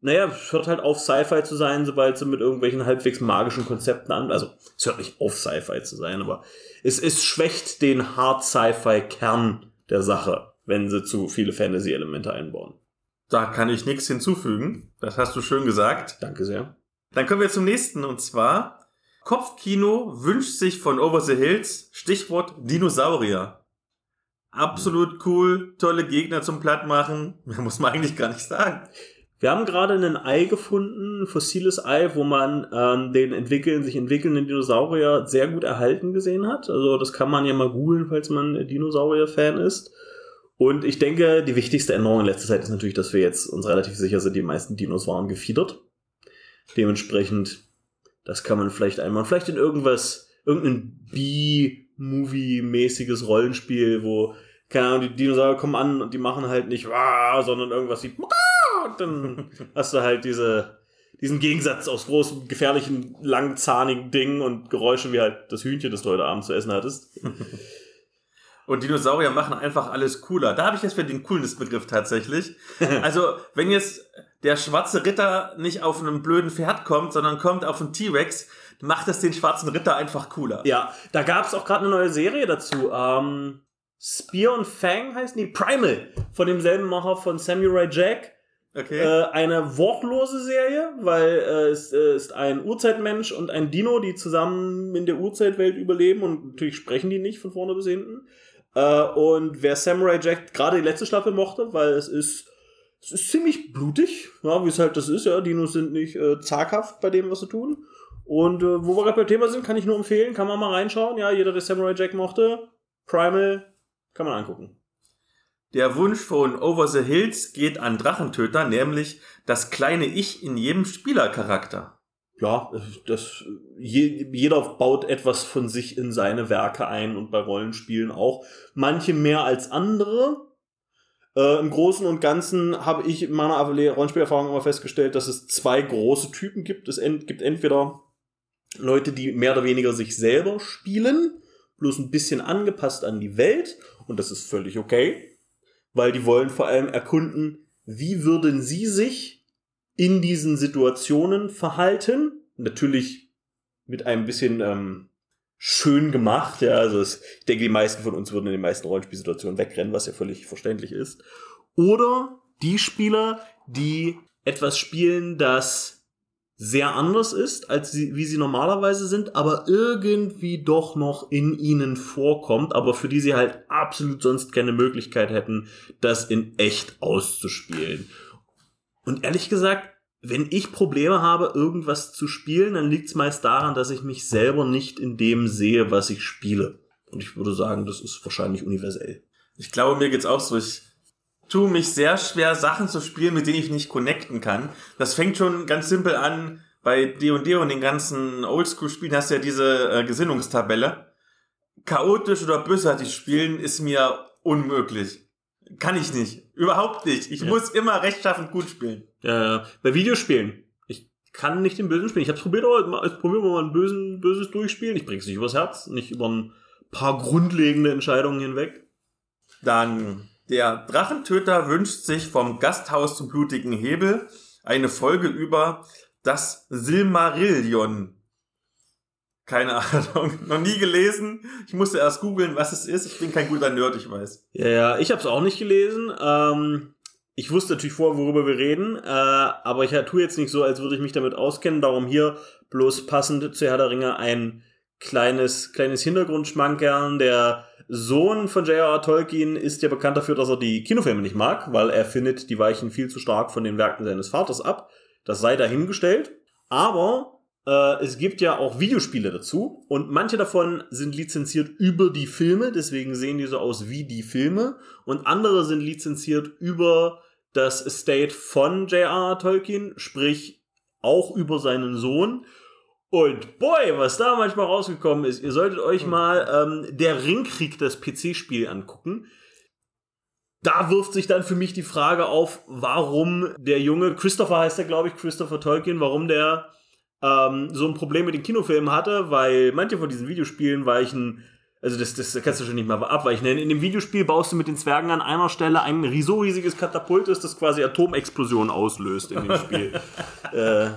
Speaker 1: naja, es hört halt auf, Sci-Fi zu sein, sobald sie mit irgendwelchen halbwegs magischen Konzepten an. Also, es hört nicht auf, Sci-Fi zu sein, aber es, es schwächt den Hard-Sci-Fi-Kern der Sache, wenn sie zu viele Fantasy-Elemente einbauen.
Speaker 2: Da kann ich nichts hinzufügen. Das hast du schön gesagt.
Speaker 1: Danke sehr.
Speaker 2: Dann kommen wir zum nächsten und zwar Kopfkino wünscht sich von Over the Hills Stichwort Dinosaurier. Absolut cool, tolle Gegner zum Plattmachen. Muss man eigentlich gar nicht sagen.
Speaker 1: Wir haben gerade ein Ei gefunden, ein fossiles Ei, wo man ähm, den entwickeln, sich entwickelnden Dinosaurier sehr gut erhalten gesehen hat. Also das kann man ja mal googeln, falls man Dinosaurier-Fan ist. Und ich denke, die wichtigste Änderung in letzter Zeit ist natürlich, dass wir jetzt uns relativ sicher sind, die meisten Dinos waren gefiedert. Dementsprechend, das kann man vielleicht einmal, vielleicht in irgendwas, irgendein B-Movie-mäßiges Rollenspiel, wo, keine Ahnung, die Dinosaurier kommen an und die machen halt nicht, sondern irgendwas wie, und dann <laughs> hast du halt diese, diesen Gegensatz aus großem, gefährlichen, langzahnigen Ding und Geräusche wie halt das Hühnchen, das du heute Abend zu essen hattest. <laughs>
Speaker 2: Und Dinosaurier machen einfach alles cooler. Da habe ich jetzt für den Coolness-Begriff tatsächlich. <laughs> Also, wenn jetzt der schwarze Ritter nicht auf einem blöden Pferd kommt, sondern kommt auf einen T-Rex, macht das den schwarzen Ritter einfach cooler.
Speaker 1: Ja, da gab es auch gerade eine neue Serie dazu. Ähm, Spear und Fang heißt die Primal von demselben Macher von Samurai Jack.
Speaker 2: Okay.
Speaker 1: Äh, eine wortlose Serie, weil äh, es äh, ist ein Urzeitmensch und ein Dino, die zusammen in der Urzeitwelt überleben und natürlich sprechen die nicht von vorne bis hinten. Äh, und wer Samurai Jack gerade die letzte Staffel mochte, weil es ist es ist ziemlich blutig, ja, wie es halt das ist, ja. Dinos sind nicht äh, zaghaft bei dem, was sie tun. Und äh, wo wir gerade beim Thema sind, kann ich nur empfehlen, kann man mal reinschauen. Ja, jeder, der Samurai Jack mochte, Primal, kann man angucken.
Speaker 2: Der Wunsch von Over the Hills geht an Drachentöter, nämlich das kleine Ich in jedem Spielercharakter.
Speaker 1: Ja, das, je, jeder baut etwas von sich in seine Werke ein und bei Rollenspielen auch. Manche mehr als andere. Äh, Im Großen und Ganzen habe ich in meiner Rollenspielerfahrung immer festgestellt, dass es zwei große Typen gibt. Es ent gibt entweder Leute, die mehr oder weniger sich selber spielen, bloß ein bisschen angepasst an die Welt, und das ist völlig okay weil die wollen vor allem erkunden, wie würden sie sich in diesen Situationen verhalten. Natürlich mit einem bisschen ähm, schön gemacht, ja, also es, ich denke, die meisten von uns würden in den meisten Rollenspielsituationen wegrennen, was ja völlig verständlich ist. Oder die Spieler, die etwas spielen, das sehr anders ist, als sie, wie sie normalerweise sind, aber irgendwie doch noch in ihnen vorkommt, aber für die sie halt absolut sonst keine Möglichkeit hätten, das in echt auszuspielen. Und ehrlich gesagt, wenn ich Probleme habe, irgendwas zu spielen, dann liegt es meist daran, dass ich mich selber nicht in dem sehe, was ich spiele. Und ich würde sagen, das ist wahrscheinlich universell.
Speaker 2: Ich glaube, mir geht's auch so. Ich tue mich sehr schwer, Sachen zu spielen, mit denen ich nicht connecten kann. Das fängt schon ganz simpel an. Bei D&D und den ganzen Oldschool-Spielen hast du ja diese äh, Gesinnungstabelle. Chaotisch oder bösartig spielen ist mir unmöglich. Kann ich nicht. Überhaupt nicht. Ich ja. muss immer rechtschaffend gut spielen.
Speaker 1: Ja, bei Videospielen. Ich kann nicht den Bösen spielen. Ich habe probiert, aber jetzt probieren wir mal ein Bösen, Böses durchspielen. Ich bring's nicht übers Herz, nicht über ein paar grundlegende Entscheidungen hinweg.
Speaker 2: Dann der Drachentöter wünscht sich vom Gasthaus zum blutigen Hebel eine Folge über das Silmarillion. Keine <laughs> Ahnung, noch nie gelesen. Ich musste erst googeln, was es ist. Ich bin kein guter Nerd, ich weiß.
Speaker 1: Ja, ich habe es auch nicht gelesen. Ähm, ich wusste natürlich vorher, worüber wir reden, äh, aber ich tue jetzt nicht so, als würde ich mich damit auskennen. Darum hier bloß passend zu Herr der Ringe ein kleines, kleines Hintergrundschmankerl, der Sohn von J.R.R. Tolkien ist ja bekannt dafür, dass er die Kinofilme nicht mag, weil er findet, die weichen viel zu stark von den Werken seines Vaters ab. Das sei dahingestellt. Aber äh, es gibt ja auch Videospiele dazu und manche davon sind lizenziert über die Filme, deswegen sehen die so aus wie die Filme. Und andere sind lizenziert über das Estate von J.R.R. Tolkien, sprich auch über seinen Sohn. Und boy, was da manchmal rausgekommen ist, ihr solltet euch hm. mal ähm, der Ringkrieg, das PC-Spiel angucken. Da wirft sich dann für mich die Frage auf, warum der Junge, Christopher heißt er, glaube ich, Christopher Tolkien, warum der ähm, so ein Problem mit den Kinofilmen hatte, weil manche von diesen Videospielen weichen Also das, das kannst du schon nicht mal abweichen. Denn in dem Videospiel baust du mit den Zwergen an einer Stelle ein so riesiges Katapult ist, das quasi Atomexplosionen auslöst in dem <laughs> Spiel. äh,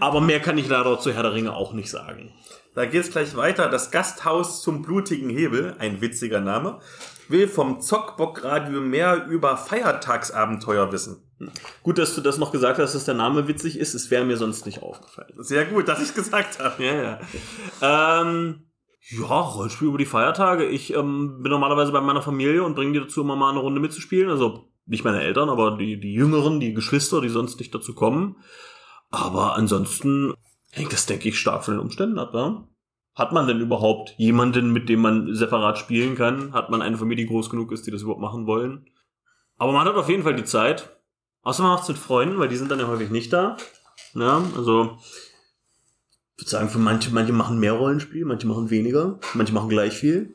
Speaker 1: aber mehr kann ich leider zu Herr der Ringe auch nicht sagen.
Speaker 2: Da geht's gleich weiter. Das Gasthaus zum blutigen Hebel, ein witziger Name, will vom Zockbockradio mehr über Feiertagsabenteuer wissen.
Speaker 1: Gut, dass du das noch gesagt hast, dass der Name witzig ist. Es wäre mir sonst nicht aufgefallen.
Speaker 2: Sehr gut, dass ich gesagt habe.
Speaker 1: Ja, ja. ähm, ja, Rollenspiel über die Feiertage. Ich ähm, bin normalerweise bei meiner Familie und bringe die dazu, immer mal eine Runde mitzuspielen. Also nicht meine Eltern, aber die, die Jüngeren, die Geschwister, die sonst nicht dazu kommen. Aber ansonsten hängt das, denke ich, stark von den Umständen ab, ja? Hat man denn überhaupt jemanden, mit dem man separat spielen kann? Hat man eine Familie, die groß genug ist, die das überhaupt machen wollen? Aber man hat auf jeden Fall die Zeit. Außer man macht es mit Freunden, weil die sind dann ja häufig nicht da. Ja, also ich würde sagen, für manche, manche machen mehr Rollenspiel, manche machen weniger, manche machen gleich viel.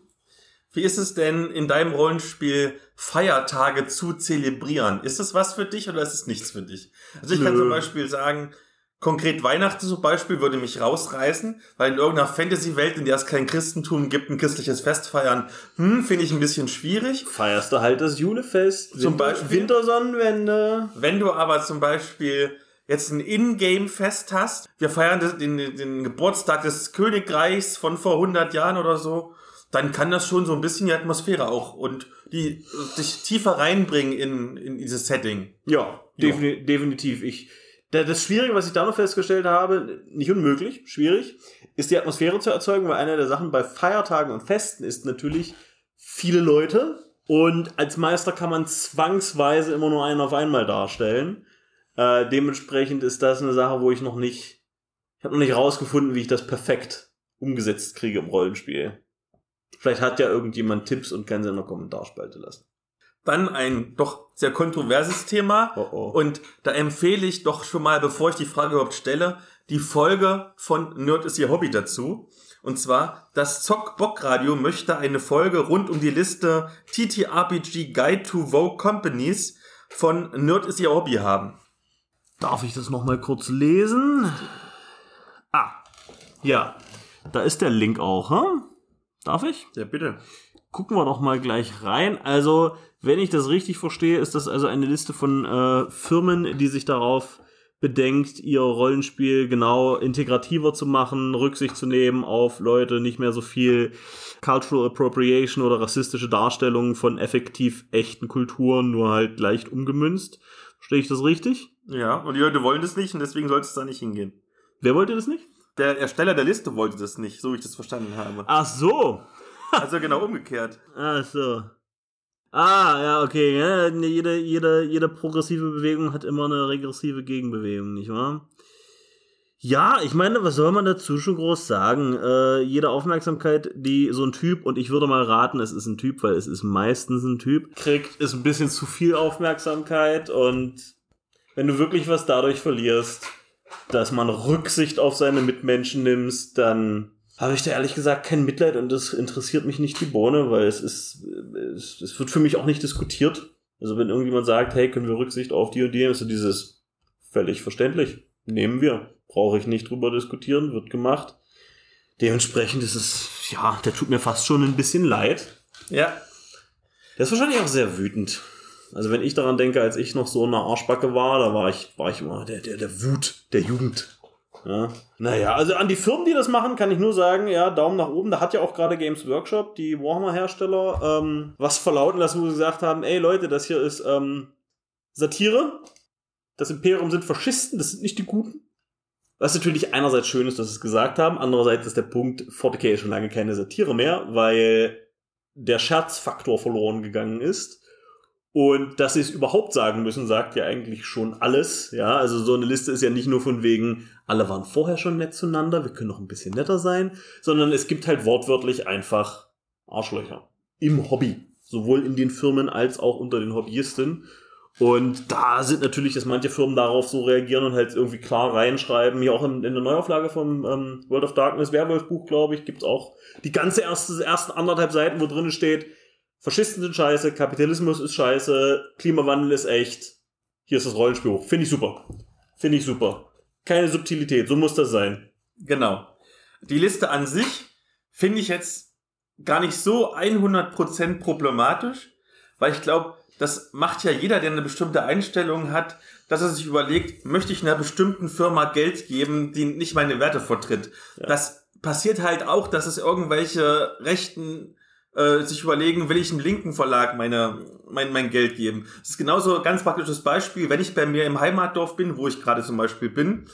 Speaker 2: Wie ist es denn in deinem Rollenspiel Feiertage zu zelebrieren? Ist das was für dich oder ist es nichts für dich? Also ich Nö. kann zum Beispiel sagen, Konkret Weihnachten zum Beispiel würde mich rausreißen, weil in irgendeiner Fantasy-Welt, in der es kein Christentum gibt, ein christliches Fest feiern, hm, finde ich ein bisschen schwierig.
Speaker 1: Feierst du halt das Julefest,
Speaker 2: zum Beispiel Wintersonnenwende. Wenn du aber zum Beispiel jetzt ein In-Game-Fest hast, wir feiern den, den Geburtstag des Königreichs von vor 100 Jahren oder so, dann kann das schon so ein bisschen die Atmosphäre auch und die dich tiefer reinbringen in, in dieses Setting.
Speaker 1: Ja, defini definitiv. Ich das Schwierige, was ich da noch festgestellt habe, nicht unmöglich, schwierig, ist die Atmosphäre zu erzeugen, weil eine der Sachen bei Feiertagen und Festen ist natürlich viele Leute und als Meister kann man zwangsweise immer nur einen auf einmal darstellen. Äh, dementsprechend ist das eine Sache, wo ich noch nicht, ich habe noch nicht rausgefunden, wie ich das perfekt umgesetzt kriege im Rollenspiel. Vielleicht hat ja irgendjemand Tipps und kann sie in der Kommentarspalte lassen.
Speaker 2: Dann ein doch sehr kontroverses Thema. Oh oh. Und da empfehle ich doch schon mal, bevor ich die Frage überhaupt stelle, die Folge von Nerd ist ihr Hobby dazu. Und zwar, das Zock Bock Radio möchte eine Folge rund um die Liste TTRPG Guide to Vogue Companies von Nerd ist ihr Hobby haben.
Speaker 1: Darf ich das nochmal kurz lesen? Ah, ja. Da ist der Link auch, hm? Darf ich?
Speaker 2: Ja, bitte.
Speaker 1: Gucken wir doch mal gleich rein. Also, wenn ich das richtig verstehe, ist das also eine Liste von äh, Firmen, die sich darauf bedenkt, ihr Rollenspiel genau integrativer zu machen, Rücksicht zu nehmen auf Leute, nicht mehr so viel Cultural Appropriation oder rassistische Darstellungen von effektiv echten Kulturen, nur halt leicht umgemünzt. Verstehe ich das richtig?
Speaker 2: Ja, und die Leute wollen das nicht und deswegen sollte es da nicht hingehen.
Speaker 1: Wer wollte das nicht?
Speaker 2: Der Ersteller der Liste wollte das nicht, so wie ich das verstanden habe.
Speaker 1: Ach so. <laughs>
Speaker 2: also genau umgekehrt.
Speaker 1: Ach so. Ah, ja, okay. Ja, jede, jede, jede progressive Bewegung hat immer eine regressive Gegenbewegung, nicht wahr? Ja, ich meine, was soll man dazu schon groß sagen? Äh, jede Aufmerksamkeit, die so ein Typ, und ich würde mal raten, es ist ein Typ, weil es ist meistens ein Typ, kriegt, ist ein bisschen zu viel Aufmerksamkeit und wenn du wirklich was dadurch verlierst, dass man Rücksicht auf seine Mitmenschen nimmst, dann habe ich da ehrlich gesagt kein Mitleid und das interessiert mich nicht die Bohne, weil es ist, es, es wird für mich auch nicht diskutiert. Also wenn irgendjemand sagt, hey, können wir Rücksicht auf die und die, ist so dieses völlig verständlich. Nehmen wir. Brauche ich nicht drüber diskutieren, wird gemacht. Dementsprechend ist es, ja, der tut mir fast schon ein bisschen leid.
Speaker 2: Ja.
Speaker 1: Der ist wahrscheinlich auch sehr wütend. Also wenn ich daran denke, als ich noch so eine Arschbacke war, da war ich, war ich immer der, der, der Wut der Jugend. Ja. Naja, also an die Firmen, die das machen, kann ich nur sagen, ja, Daumen nach oben. Da hat ja auch gerade Games Workshop, die Warhammer-Hersteller, ähm, was verlauten lassen, wo sie gesagt haben, ey Leute, das hier ist ähm, Satire. Das Imperium sind Faschisten, das sind nicht die Guten. Was natürlich einerseits schön ist, dass sie es gesagt haben, andererseits ist der Punkt, 40k ist schon lange keine Satire mehr, weil der Scherzfaktor verloren gegangen ist. Und dass sie es überhaupt sagen müssen, sagt ja eigentlich schon alles. Ja, also so eine Liste ist ja nicht nur von wegen, alle waren vorher schon nett zueinander, wir können noch ein bisschen netter sein, sondern es gibt halt wortwörtlich einfach Arschlöcher. Im Hobby. Sowohl in den Firmen als auch unter den Hobbyisten. Und da sind natürlich, dass manche Firmen darauf so reagieren und halt irgendwie klar reinschreiben. Hier auch in, in der Neuauflage vom ähm, World of Darkness Werwolf Buch, glaube ich, gibt's auch die ganze erste, ersten anderthalb Seiten, wo drin steht, Faschisten sind scheiße, Kapitalismus ist scheiße, Klimawandel ist echt. Hier ist das Rollenspiel hoch. Finde ich super. Finde ich super. Keine Subtilität, so muss das sein.
Speaker 2: Genau. Die Liste an sich finde ich jetzt gar nicht so 100% problematisch, weil ich glaube, das macht ja jeder, der eine bestimmte Einstellung hat, dass er sich überlegt, möchte ich einer bestimmten Firma Geld geben, die nicht meine Werte vertritt. Ja. Das passiert halt auch, dass es irgendwelche Rechten äh, sich überlegen, will ich einem linken Verlag meine, mein, mein Geld geben. Das ist genauso ein ganz praktisches Beispiel, wenn ich bei mir im Heimatdorf bin, wo ich gerade zum Beispiel bin,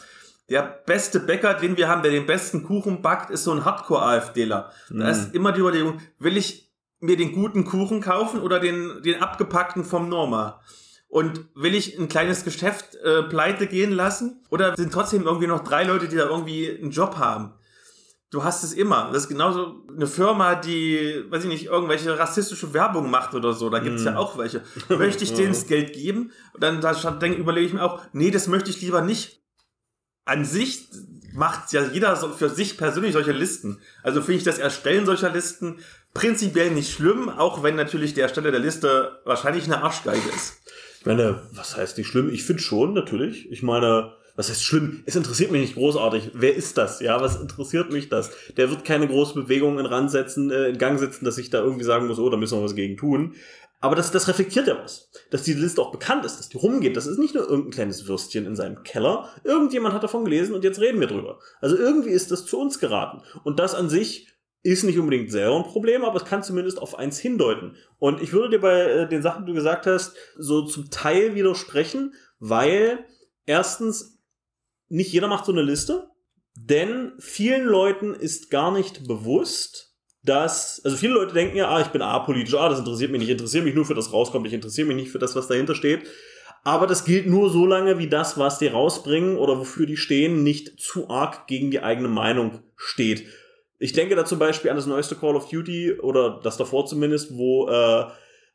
Speaker 2: der beste Bäcker, den wir haben, der den besten Kuchen backt, ist so ein Hardcore-AfDler. Da ist immer die Überlegung, will ich mir den guten Kuchen kaufen oder den, den abgepackten vom Norma? Und will ich ein kleines Geschäft äh, pleite gehen lassen? Oder sind trotzdem irgendwie noch drei Leute, die da irgendwie einen Job haben? Du hast es immer. Das ist genauso eine Firma, die, weiß ich nicht, irgendwelche rassistische Werbung macht oder so. Da gibt's mm. ja mhm. auch welche. Möchte ich denen das Geld geben? Und dann da denke, überlege ich mir auch, nee, das möchte ich lieber nicht an sich macht ja jeder so für sich persönlich solche Listen. Also finde ich das Erstellen solcher Listen prinzipiell nicht schlimm, auch wenn natürlich der Ersteller der Liste wahrscheinlich eine Arschgeige ist.
Speaker 1: Ich meine, was heißt nicht schlimm? Ich finde schon, natürlich. Ich meine, was heißt schlimm? Es interessiert mich nicht großartig. Wer ist das? Ja, was interessiert mich das? Der wird keine große Bewegung in Rand setzen, äh, in Gang setzen, dass ich da irgendwie sagen muss, oh, da müssen wir was gegen tun. Aber das, das reflektiert ja was. Dass diese Liste auch bekannt ist, dass die rumgeht. Das ist nicht nur irgendein kleines Würstchen in seinem Keller. Irgendjemand hat davon gelesen und jetzt reden wir drüber. Also irgendwie ist das zu uns geraten. Und das an sich ist nicht unbedingt selber ein Problem, aber es kann zumindest auf eins hindeuten. Und ich würde dir bei äh, den Sachen, die du gesagt hast, so zum Teil widersprechen, weil erstens nicht jeder macht so eine Liste, denn vielen Leuten ist gar nicht bewusst, dass, also viele Leute denken ja, ah, ich bin apolitisch, ah, das interessiert mich nicht, ich interessiere mich nur für das rauskommt, ich interessiere mich nicht für das, was dahinter steht. Aber das gilt nur so lange, wie das, was die rausbringen oder wofür die stehen, nicht zu arg gegen die eigene Meinung steht. Ich denke da zum Beispiel an das neueste Call of Duty oder das davor zumindest, wo äh,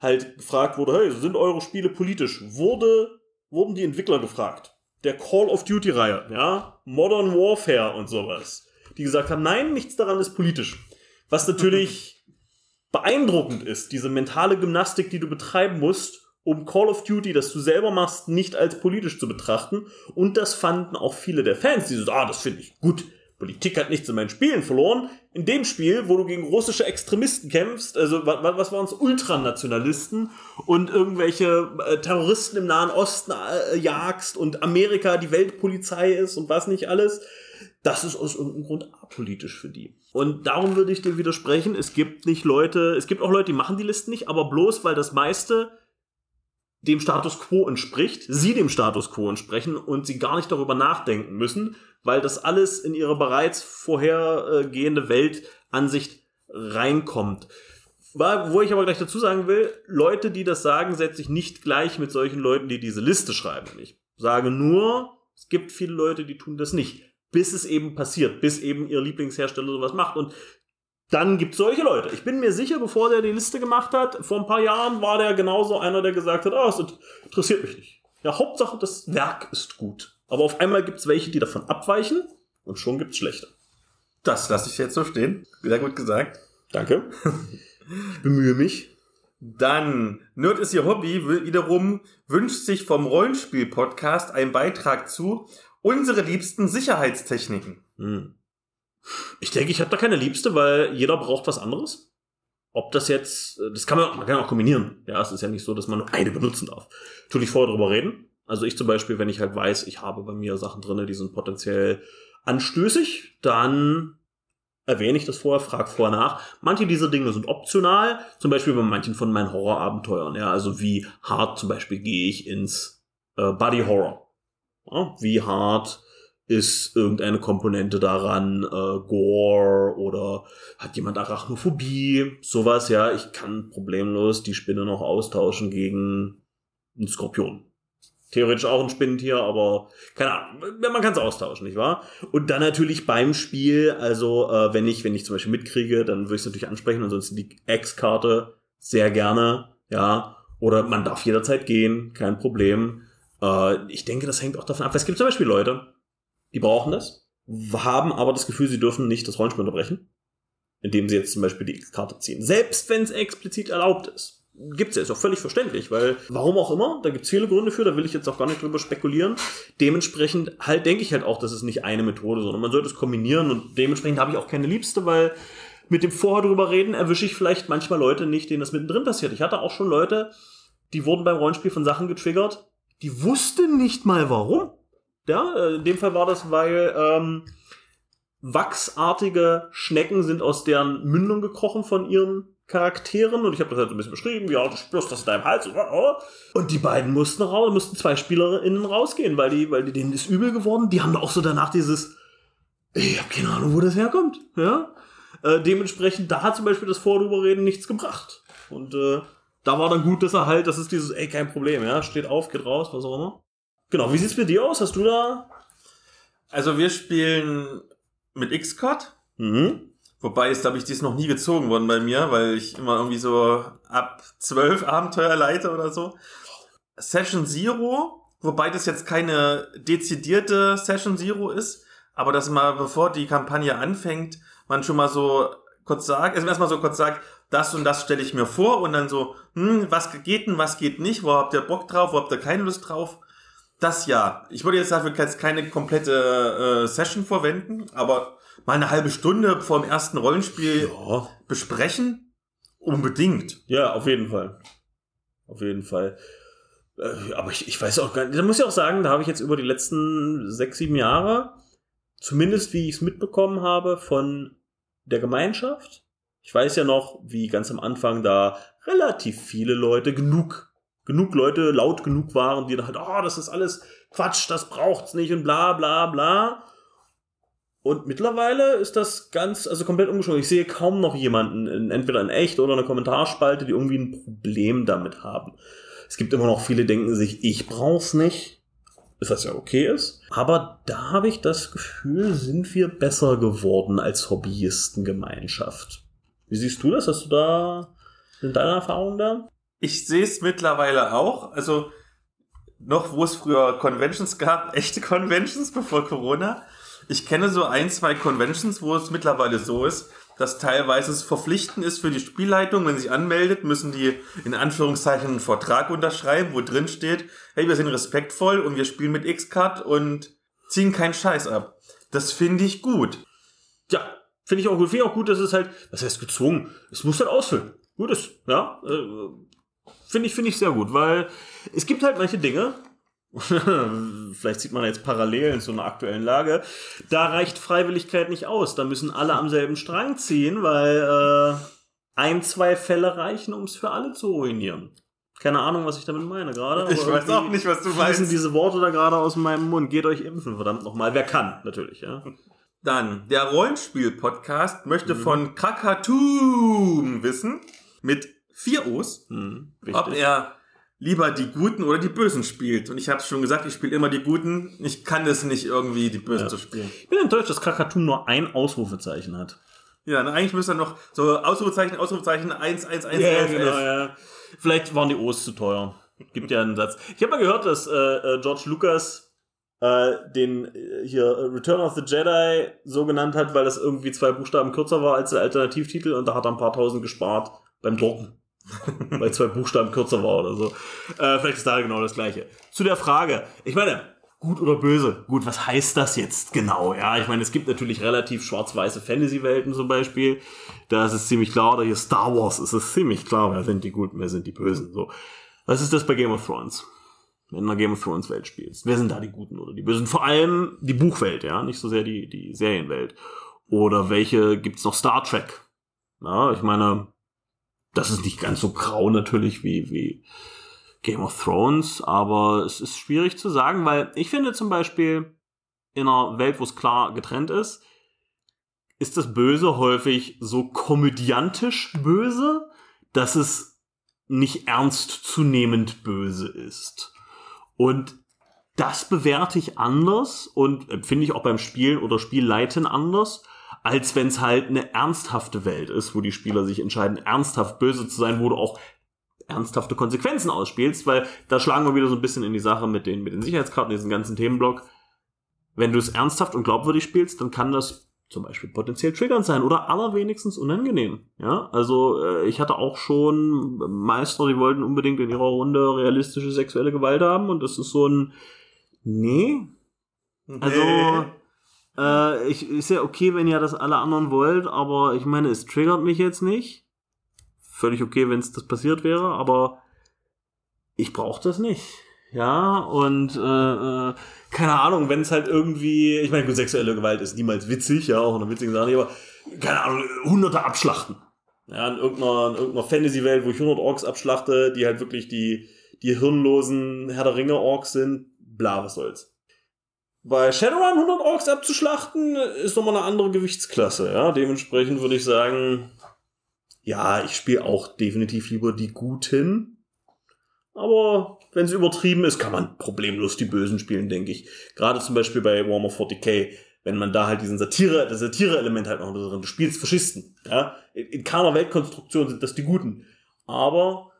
Speaker 1: halt gefragt wurde, hey, sind eure Spiele politisch? Wurde, wurden die Entwickler gefragt. Der Call of Duty-Reihe, ja, Modern Warfare und sowas. Die gesagt haben, nein, nichts daran ist politisch. Was natürlich beeindruckend ist, diese mentale Gymnastik, die du betreiben musst, um Call of Duty, das du selber machst, nicht als politisch zu betrachten. Und das fanden auch viele der Fans, die so, ah, das finde ich gut. Politik hat nichts in meinen Spielen verloren. In dem Spiel, wo du gegen russische Extremisten kämpfst, also was waren es, Ultranationalisten und irgendwelche äh, Terroristen im Nahen Osten äh, jagst und Amerika die Weltpolizei ist und was nicht alles, das ist aus irgendeinem Grund apolitisch für die. Und darum würde ich dir widersprechen, es gibt nicht Leute, es gibt auch Leute, die machen die Listen nicht, aber bloß weil das meiste dem Status quo entspricht, sie dem Status quo entsprechen und sie gar nicht darüber nachdenken müssen, weil das alles in ihre bereits vorhergehende Weltansicht reinkommt. Wo ich aber gleich dazu sagen will, Leute, die das sagen, setze ich nicht gleich mit solchen Leuten, die diese Liste schreiben. Ich sage nur, es gibt viele Leute, die tun das nicht bis es eben passiert, bis eben ihr Lieblingshersteller sowas macht. Und dann gibt es solche Leute. Ich bin mir sicher, bevor der die Liste gemacht hat, vor ein paar Jahren war der genauso einer, der gesagt hat, oh, das interessiert mich nicht. Ja, Hauptsache, das Werk ist gut. Aber auf einmal gibt es welche, die davon abweichen und schon gibt es schlechte.
Speaker 2: Das lasse ich jetzt so stehen. Sehr gut gesagt.
Speaker 1: Danke. <laughs> ich bemühe mich.
Speaker 2: Dann, Nerd ist ihr Hobby, wiederum wünscht sich vom Rollenspiel-Podcast einen Beitrag zu Unsere liebsten Sicherheitstechniken. Hm.
Speaker 1: Ich denke, ich habe da keine liebste, weil jeder braucht was anderes. Ob das jetzt, das kann man, man kann auch kombinieren. Ja, es ist ja nicht so, dass man nur eine benutzen darf. Dich vorher drüber reden. Also ich zum Beispiel, wenn ich halt weiß, ich habe bei mir Sachen drinne, die sind potenziell anstößig, dann erwähne ich das vorher, frag vorher nach. Manche dieser Dinge sind optional, zum Beispiel bei manchen von meinen Horrorabenteuern. Ja, also wie hart zum Beispiel gehe ich ins äh, Body Horror. Wie hart ist irgendeine Komponente daran, äh, Gore oder hat jemand Arachnophobie, sowas, ja, ich kann problemlos die Spinne noch austauschen gegen einen Skorpion. Theoretisch auch ein Spinnentier, aber keine Ahnung, man kann es austauschen, nicht wahr? Und dann natürlich beim Spiel, also äh, wenn ich, wenn ich zum Beispiel mitkriege, dann würde ich es natürlich ansprechen, ansonsten die X-Karte sehr gerne, ja. Oder man darf jederzeit gehen, kein Problem. Äh, ich denke, das hängt auch davon ab. Es gibt zum Beispiel Leute, die brauchen das, haben aber das Gefühl, sie dürfen nicht das Rollenspiel unterbrechen, indem sie jetzt zum Beispiel die X-Karte ziehen. Selbst wenn es explizit erlaubt ist. Gibt's ja, ist auch völlig verständlich, weil warum auch immer, da gibt's viele Gründe für, da will ich jetzt auch gar nicht drüber spekulieren. Dementsprechend halt denke ich halt auch, das ist nicht eine Methode, sondern man sollte es kombinieren und dementsprechend habe ich auch keine Liebste, weil mit dem vorher drüber reden erwische ich vielleicht manchmal Leute nicht, denen das mittendrin passiert. Ich hatte auch schon Leute, die wurden beim Rollenspiel von Sachen getriggert, die wussten nicht mal warum. Ja, äh, in dem Fall war das, weil ähm, wachsartige Schnecken sind aus deren Mündung gekrochen von ihren Charakteren und ich habe das halt so ein bisschen beschrieben, ja, du spürst das in deinem Hals und die beiden mussten raus, mussten zwei SpielerInnen rausgehen, weil die, weil denen ist übel geworden. Die haben auch so danach dieses, ich habe keine Ahnung, wo das herkommt, ja. Äh, dementsprechend, da hat zum Beispiel das Vorüberreden nichts gebracht und äh, da war dann gut, dass er halt, das ist dieses, ey, kein Problem, ja, steht auf, geht raus, was auch immer. Genau, wie sieht's mit dir aus? Hast du da?
Speaker 2: Also wir spielen mit Xcode.
Speaker 1: Mhm.
Speaker 2: Wobei ist, glaube ich, dies noch nie gezogen worden bei mir, weil ich immer irgendwie so ab zwölf Abenteuer leite oder so. Session Zero, wobei das jetzt keine dezidierte Session Zero ist, aber dass mal, bevor die Kampagne anfängt, man schon mal so kurz sagt, also erstmal so kurz sagt, das und das stelle ich mir vor und dann so, hm, was geht denn, was geht nicht, wo habt ihr Bock drauf, wo habt ihr keine Lust drauf? Das ja. Ich würde jetzt dafür jetzt keine komplette äh, Session verwenden, aber mal eine halbe Stunde vor dem ersten Rollenspiel
Speaker 1: Ja.
Speaker 2: besprechen? Unbedingt.
Speaker 1: Ja, auf jeden Fall. Auf jeden Fall. Äh, Aber ich, ich weiß auch gar nicht, da muss ich auch sagen, da habe ich jetzt über die letzten sechs, sieben Jahre, zumindest wie ich es mitbekommen habe von der Gemeinschaft, ich weiß ja noch, wie ganz am Anfang da relativ viele Leute, genug, genug Leute laut genug waren, die dann halt, oh, das ist alles Quatsch, das braucht's nicht und bla bla bla. Und mittlerweile ist das ganz, also komplett umgeschwungen. Ich sehe kaum noch jemanden, in, entweder in echt oder in einer Kommentarspalte, die irgendwie ein Problem damit haben. Es gibt immer noch viele, die denken sich, ich brauch's nicht. Was ja okay ist. Aber da habe ich das Gefühl, sind wir besser geworden als Hobbyistengemeinschaft. Wie siehst du das? Hast du da, sind deine Erfahrungen da?
Speaker 2: Ich sehe es mittlerweile auch. Also noch, wo es früher Conventions gab, <laughs> echte Conventions bevor Corona. Ich kenne so ein, zwei Conventions, wo es mittlerweile so ist, dass teilweise es verpflichtend ist für die Spielleitung, wenn sie sich anmeldet, müssen die in Anführungszeichen einen Vertrag unterschreiben, wo drin steht, hey, wir sind respektvoll und wir spielen mit X-Card und ziehen keinen Scheiß ab. Das finde ich gut.
Speaker 1: Ja, finde ich auch gut. Finde ich auch gut, dass es halt, was heißt gezwungen? Es muss halt ausfüllen. Gut ist, ja. Äh, finde ich, finde ich sehr gut, weil es gibt halt manche Dinge, <laughs> vielleicht sieht man jetzt Parallelen zu einer aktuellen Lage, da reicht Freiwilligkeit nicht aus. Da müssen alle am selben Strang ziehen, weil äh, ein, zwei Fälle reichen, um es für alle zu ruinieren. Keine Ahnung, was ich damit meine gerade.
Speaker 2: Ich weiß auch nicht, was du meinst.
Speaker 1: diese Worte da gerade aus meinem Mund. Geht euch impfen, verdammt nochmal. Wer kann, natürlich, ja.
Speaker 2: Dann, der Rollenspiel-Podcast möchte
Speaker 1: Mhm.
Speaker 2: von Kakatum wissen, mit vier O's,
Speaker 1: Hm,
Speaker 2: ob er lieber die Guten oder die Bösen spielt. Und ich habe schon gesagt, ich spiele immer die Guten. Ich kann es nicht irgendwie, die Bösen
Speaker 1: Ja.
Speaker 2: zu spielen.
Speaker 1: Ich bin enttäuscht, dass Krakatun nur ein Ausrufezeichen hat.
Speaker 2: Ja, na, eigentlich müsste er noch so Ausrufezeichen, Ausrufezeichen, 1, 1, 1, 11, 11.
Speaker 1: ja. Vielleicht waren die O's zu teuer. Gibt ja einen Satz. Ich habe mal gehört, dass äh, äh, George Lucas äh, den äh, hier Return of the Jedi so genannt hat, weil das irgendwie zwei Buchstaben kürzer war als der Alternativtitel und da hat er ein paar tausend gespart beim Drucken. <laughs> weil zwei Buchstaben kürzer war oder so. Äh, vielleicht ist da genau das gleiche. Zu der Frage. Ich meine, gut oder böse? Gut, was heißt das jetzt genau? Ja, ich meine, es gibt natürlich relativ schwarz-weiße Fantasy-Welten zum Beispiel. Da ist es ziemlich klar, oder hier Star Wars ist es ziemlich klar, wer sind die Guten, wer sind die Bösen. So. Was ist das bei Game of Thrones? In einer Game of Thrones Welt spielst. Wer sind da die Guten oder die Bösen? Vor allem die Buchwelt, ja, nicht so sehr die, die Serienwelt. Oder welche gibt's noch Star Trek? Na, ich meine, das ist nicht ganz so grau natürlich wie, wie Game of Thrones, aber es ist schwierig zu sagen, weil ich finde zum Beispiel in einer Welt, wo es klar getrennt ist, ist das Böse häufig so komödiantisch böse, dass es nicht ernstzunehmend böse ist. Und das bewerte ich anders und empfinde ich auch beim Spielen oder Spielleiten anders, als wenn es halt eine ernsthafte Welt ist, wo die Spieler sich entscheiden, ernsthaft böse zu sein, wo du auch ernsthafte Konsequenzen ausspielst, weil da schlagen wir wieder so ein bisschen in die Sache mit den, mit den Sicherheitskarten, diesen ganzen Themenblock. Wenn du es ernsthaft und glaubwürdig spielst, dann kann das zum Beispiel potenziell triggernd sein oder allerwenigstens unangenehm. Ja, also äh, ich hatte auch schon Meister, die wollten unbedingt in ihrer Runde realistische sexuelle Gewalt haben und das ist so ein, nee, also,
Speaker 2: Nee.
Speaker 1: Äh, ich, ist ja okay, wenn ihr das alle anderen wollt, aber ich meine, es triggert mich jetzt nicht. Völlig okay, wenn es das passiert wäre, aber ich brauche das nicht. Ja, und äh, äh, keine Ahnung, wenn es halt irgendwie, ich meine, sexuelle Gewalt ist niemals witzig, ja, auch eine witzige Sache, aber keine Ahnung, hunderte abschlachten. Ja, in irgendeiner, in irgendeiner Fantasy-Welt, wo ich 100 Orks abschlachte, die halt wirklich die, die hirnlosen Herr der Ringe Orks sind, bla, was soll's. Bei Shadowrun 100 Orks abzuschlachten, ist nochmal eine andere Gewichtsklasse, ja, dementsprechend würde ich sagen, ja, ich spiele auch definitiv lieber die Guten, aber wenn es übertrieben ist, kann man problemlos die Bösen spielen, denke ich. Gerade zum Beispiel bei Warhammer 40k, wenn man da halt diesen Satire, das Satire-Element halt noch drin, du spielst Faschisten, ja. In, in keiner Weltkonstruktion sind das die Guten. Aber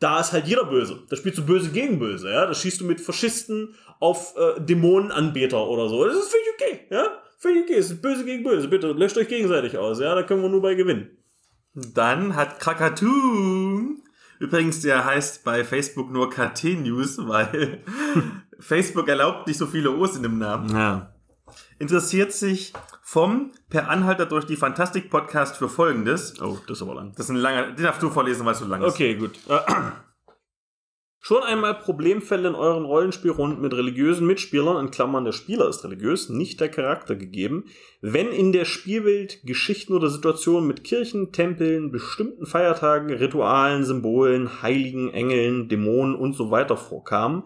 Speaker 1: da ist halt jeder böse. Da spielst du böse gegen böse, ja. Da schießt du mit Faschisten auf äh, Dämonenanbeter oder so. Das ist völlig okay, ja. Völlig okay. Es ist böse gegen böse. Bitte löscht euch gegenseitig aus, ja. Da können wir nur bei gewinnen.
Speaker 2: Dann hat Krakatu Übrigens, der heißt bei Facebook nur KT News, weil <laughs> Facebook erlaubt nicht so viele O's in dem Namen.
Speaker 1: Ja.
Speaker 2: Interessiert sich vom Per Anhalter durch die Fantastik Podcast für Folgendes.
Speaker 1: Oh, das ist aber lang.
Speaker 2: Das ist ein langer, den darfst du vorlesen, weil es so lang ist.
Speaker 1: Okay, gut. <clears throat> Schon einmal Problemfälle in euren Rollenspielrunden mit religiösen Mitspielern, in Klammern der Spieler ist religiös, nicht der Charakter gegeben, wenn in der Spielwelt Geschichten oder Situationen mit Kirchen, Tempeln, bestimmten Feiertagen, Ritualen, Symbolen, Heiligen, Engeln, Dämonen und so weiter vorkamen,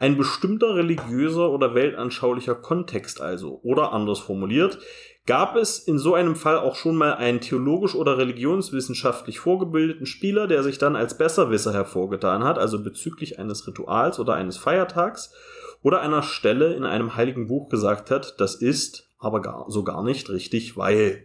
Speaker 1: ein bestimmter religiöser oder weltanschaulicher Kontext also, oder anders formuliert, Gab es in so einem Fall auch schon mal einen theologisch oder religionswissenschaftlich vorgebildeten Spieler, der sich dann als Besserwisser hervorgetan hat, also bezüglich eines Rituals oder eines Feiertags oder einer Stelle in einem heiligen Buch gesagt hat, das ist aber gar, so gar nicht richtig, weil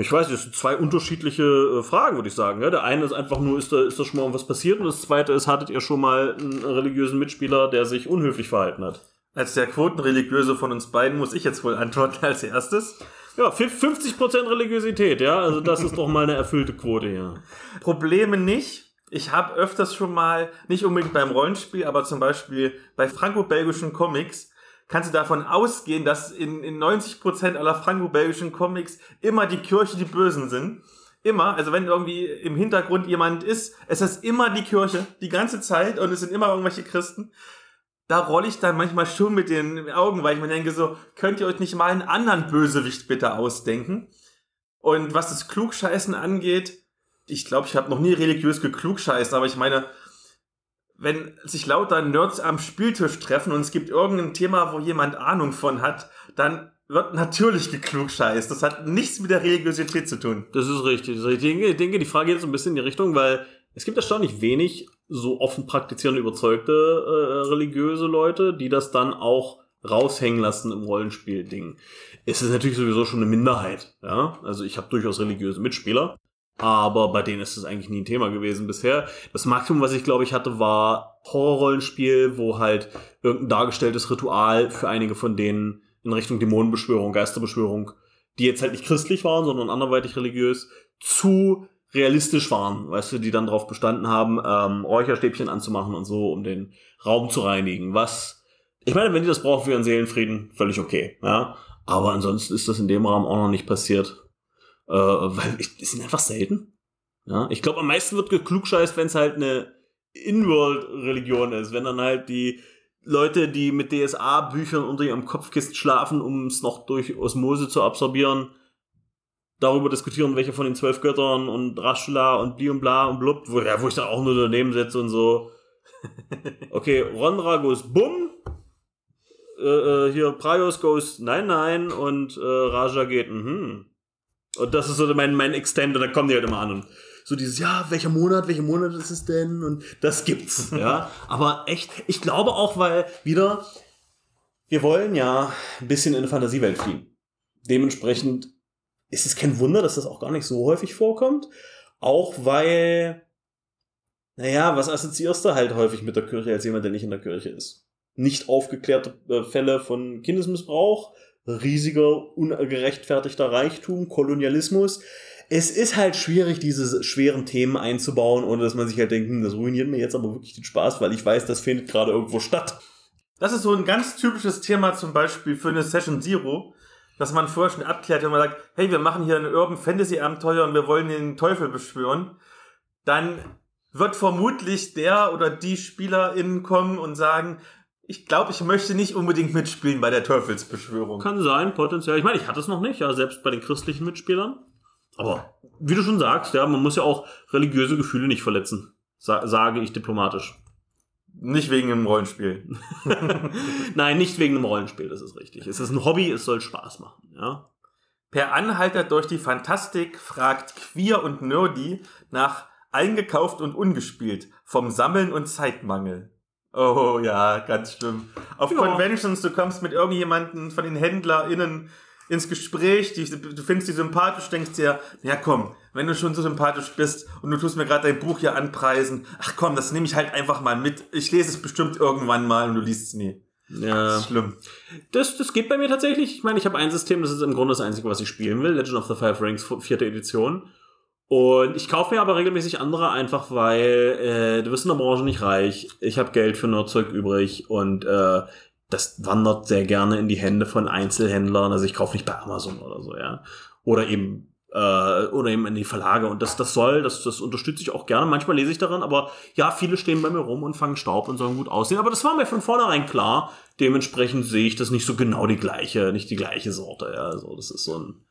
Speaker 1: ich weiß, das sind zwei unterschiedliche äh, Fragen, würde ich sagen. Der eine ist einfach nur, ist da, ist da schon mal was passiert? Und das zweite ist, hattet ihr schon mal einen religiösen Mitspieler, der sich unhöflich verhalten hat?
Speaker 2: Als der Quotenreligiöse von uns beiden muss ich jetzt wohl antworten als erstes.
Speaker 1: Ja, 50% Religiosität, ja. Also das ist doch mal eine erfüllte Quote, ja.
Speaker 2: Probleme nicht. Ich habe öfters schon mal, nicht unbedingt beim Rollenspiel, aber zum Beispiel bei franco-belgischen Comics, kannst du davon ausgehen, dass in, in 90% aller franco-belgischen Comics immer die Kirche die Bösen sind. Immer, also wenn irgendwie im Hintergrund jemand ist, es ist immer die Kirche, die ganze Zeit und es sind immer irgendwelche Christen da rolle ich dann manchmal schon mit den Augen, weil ich mir denke so, könnt ihr euch nicht mal einen anderen Bösewicht bitte ausdenken? Und was das Klugscheißen angeht, ich glaube, ich habe noch nie religiös geklugscheißen, aber ich meine, wenn sich lauter Nerds am Spieltisch treffen und es gibt irgendein Thema, wo jemand Ahnung von hat, dann wird natürlich geklugscheißt. Das hat nichts mit der Religiosität zu tun.
Speaker 1: Das ist richtig. Ich denke die Frage geht so ein bisschen in die Richtung, weil es gibt erstaunlich wenig so offen praktizierende, überzeugte äh, religiöse Leute, die das dann auch raushängen lassen im Rollenspiel-Ding. Es ist natürlich sowieso schon eine Minderheit. Ja? Also ich habe durchaus religiöse Mitspieler, aber bei denen ist es eigentlich nie ein Thema gewesen bisher. Das Maximum, was ich glaube ich hatte, war Horrorrollenspiel, wo halt irgendein dargestelltes Ritual für einige von denen in Richtung Dämonenbeschwörung, Geisterbeschwörung, die jetzt halt nicht christlich waren, sondern anderweitig religiös, zu realistisch waren, weißt du, die dann darauf bestanden haben, ähm, Räucherstäbchen anzumachen und so, um den Raum zu reinigen. Was, ich meine, wenn die das brauchen für ihren Seelenfrieden, völlig okay, ja. Aber ansonsten ist das in dem Rahmen auch noch nicht passiert, äh, weil ich, die sind einfach selten. Ja, ich glaube, am meisten wird geklugscheißt, wenn es halt eine In-World-Religion ist, wenn dann halt die Leute, die mit DSA-Büchern unter ihrem Kopfkissen schlafen, um es noch durch Osmose zu absorbieren, darüber diskutieren, welche von den zwölf Göttern und Raschula und Bli und Bla und blub, wo, ja, wo ich dann auch nur daneben setze und so. <laughs> Okay, Rondra goes Bumm. Äh, äh, hier Praios goes Nein, Nein und äh, Raja geht Mhm. Und das ist so mein, mein Extend und da kommen die halt immer an und so dieses, ja, welcher Monat, welcher Monat ist es denn? Und das gibt's, <laughs> ja. Aber echt, ich glaube auch, weil wieder, wir wollen ja ein bisschen in eine Fantasiewelt fliehen. Dementsprechend ist es kein Wunder, dass das auch gar nicht so häufig vorkommt. Auch weil, naja, was assoziierst du halt häufig mit der Kirche als jemand, der nicht in der Kirche ist? Nicht aufgeklärte äh, Fälle von Kindesmissbrauch, riesiger, ungerechtfertigter Reichtum, Kolonialismus. Es ist halt schwierig, diese schweren Themen einzubauen, ohne dass man sich halt denkt, hm, das ruiniert mir jetzt aber wirklich den Spaß, weil ich weiß, das findet gerade irgendwo statt.
Speaker 2: Das ist so ein ganz typisches Thema zum Beispiel für eine Session Zero, dass man vorher schon abklärt, wenn man sagt, hey, wir machen hier ein Urban Fantasy Abenteuer und wir wollen den Teufel beschwören, dann wird vermutlich der oder die SpielerInnen kommen und sagen, ich glaube, ich möchte nicht unbedingt mitspielen bei der Teufelsbeschwörung.
Speaker 1: Kann sein, potenziell. Ich meine, ich hatte es noch nicht, ja, selbst bei den christlichen Mitspielern. Aber wie du schon sagst, ja, man muss ja auch religiöse Gefühle nicht verletzen. Sa sage ich diplomatisch.
Speaker 2: Nicht wegen einem Rollenspiel. <laughs>
Speaker 1: Nein, nicht wegen einem Rollenspiel, das ist richtig. Es ist ein Hobby, es soll Spaß machen, ja.
Speaker 2: Per Anhalter durch die Fantastik fragt Queer und Nerdy nach eingekauft und ungespielt vom Sammeln und Zeitmangel. Oh ja, ganz schlimm. Auf
Speaker 1: Ja.
Speaker 2: Conventions, du kommst mit irgendjemanden von den HändlerInnen ins Gespräch, die, du findest die sympathisch, denkst dir, ja komm, wenn du schon so sympathisch bist und du tust mir gerade dein Buch hier anpreisen, ach komm, das nehme ich halt einfach mal mit. Ich lese es bestimmt irgendwann mal und du liest es nie.
Speaker 1: Ja.
Speaker 2: Das ist schlimm.
Speaker 1: Das, das geht bei mir tatsächlich. Ich meine, ich habe ein System, das ist im Grunde das Einzige, was ich spielen will. Legend of the Five Rings, vierte Edition. Und ich kaufe mir aber regelmäßig andere einfach, weil äh, du wirst in der Branche nicht reich. Ich habe Geld für Nerdzeug übrig und äh, das wandert sehr gerne in die Hände von Einzelhändlern. Also ich kaufe nicht bei Amazon oder so, ja. Oder eben äh, oder eben in die Verlage. Und das, das soll, das, das unterstütze ich auch gerne. Manchmal lese ich daran, aber ja, viele stehen bei mir rum und fangen Staub und sollen gut aussehen. Aber das war mir von vornherein klar. Dementsprechend sehe ich das nicht so genau die gleiche, nicht die gleiche Sorte. Ja, also das ist so ein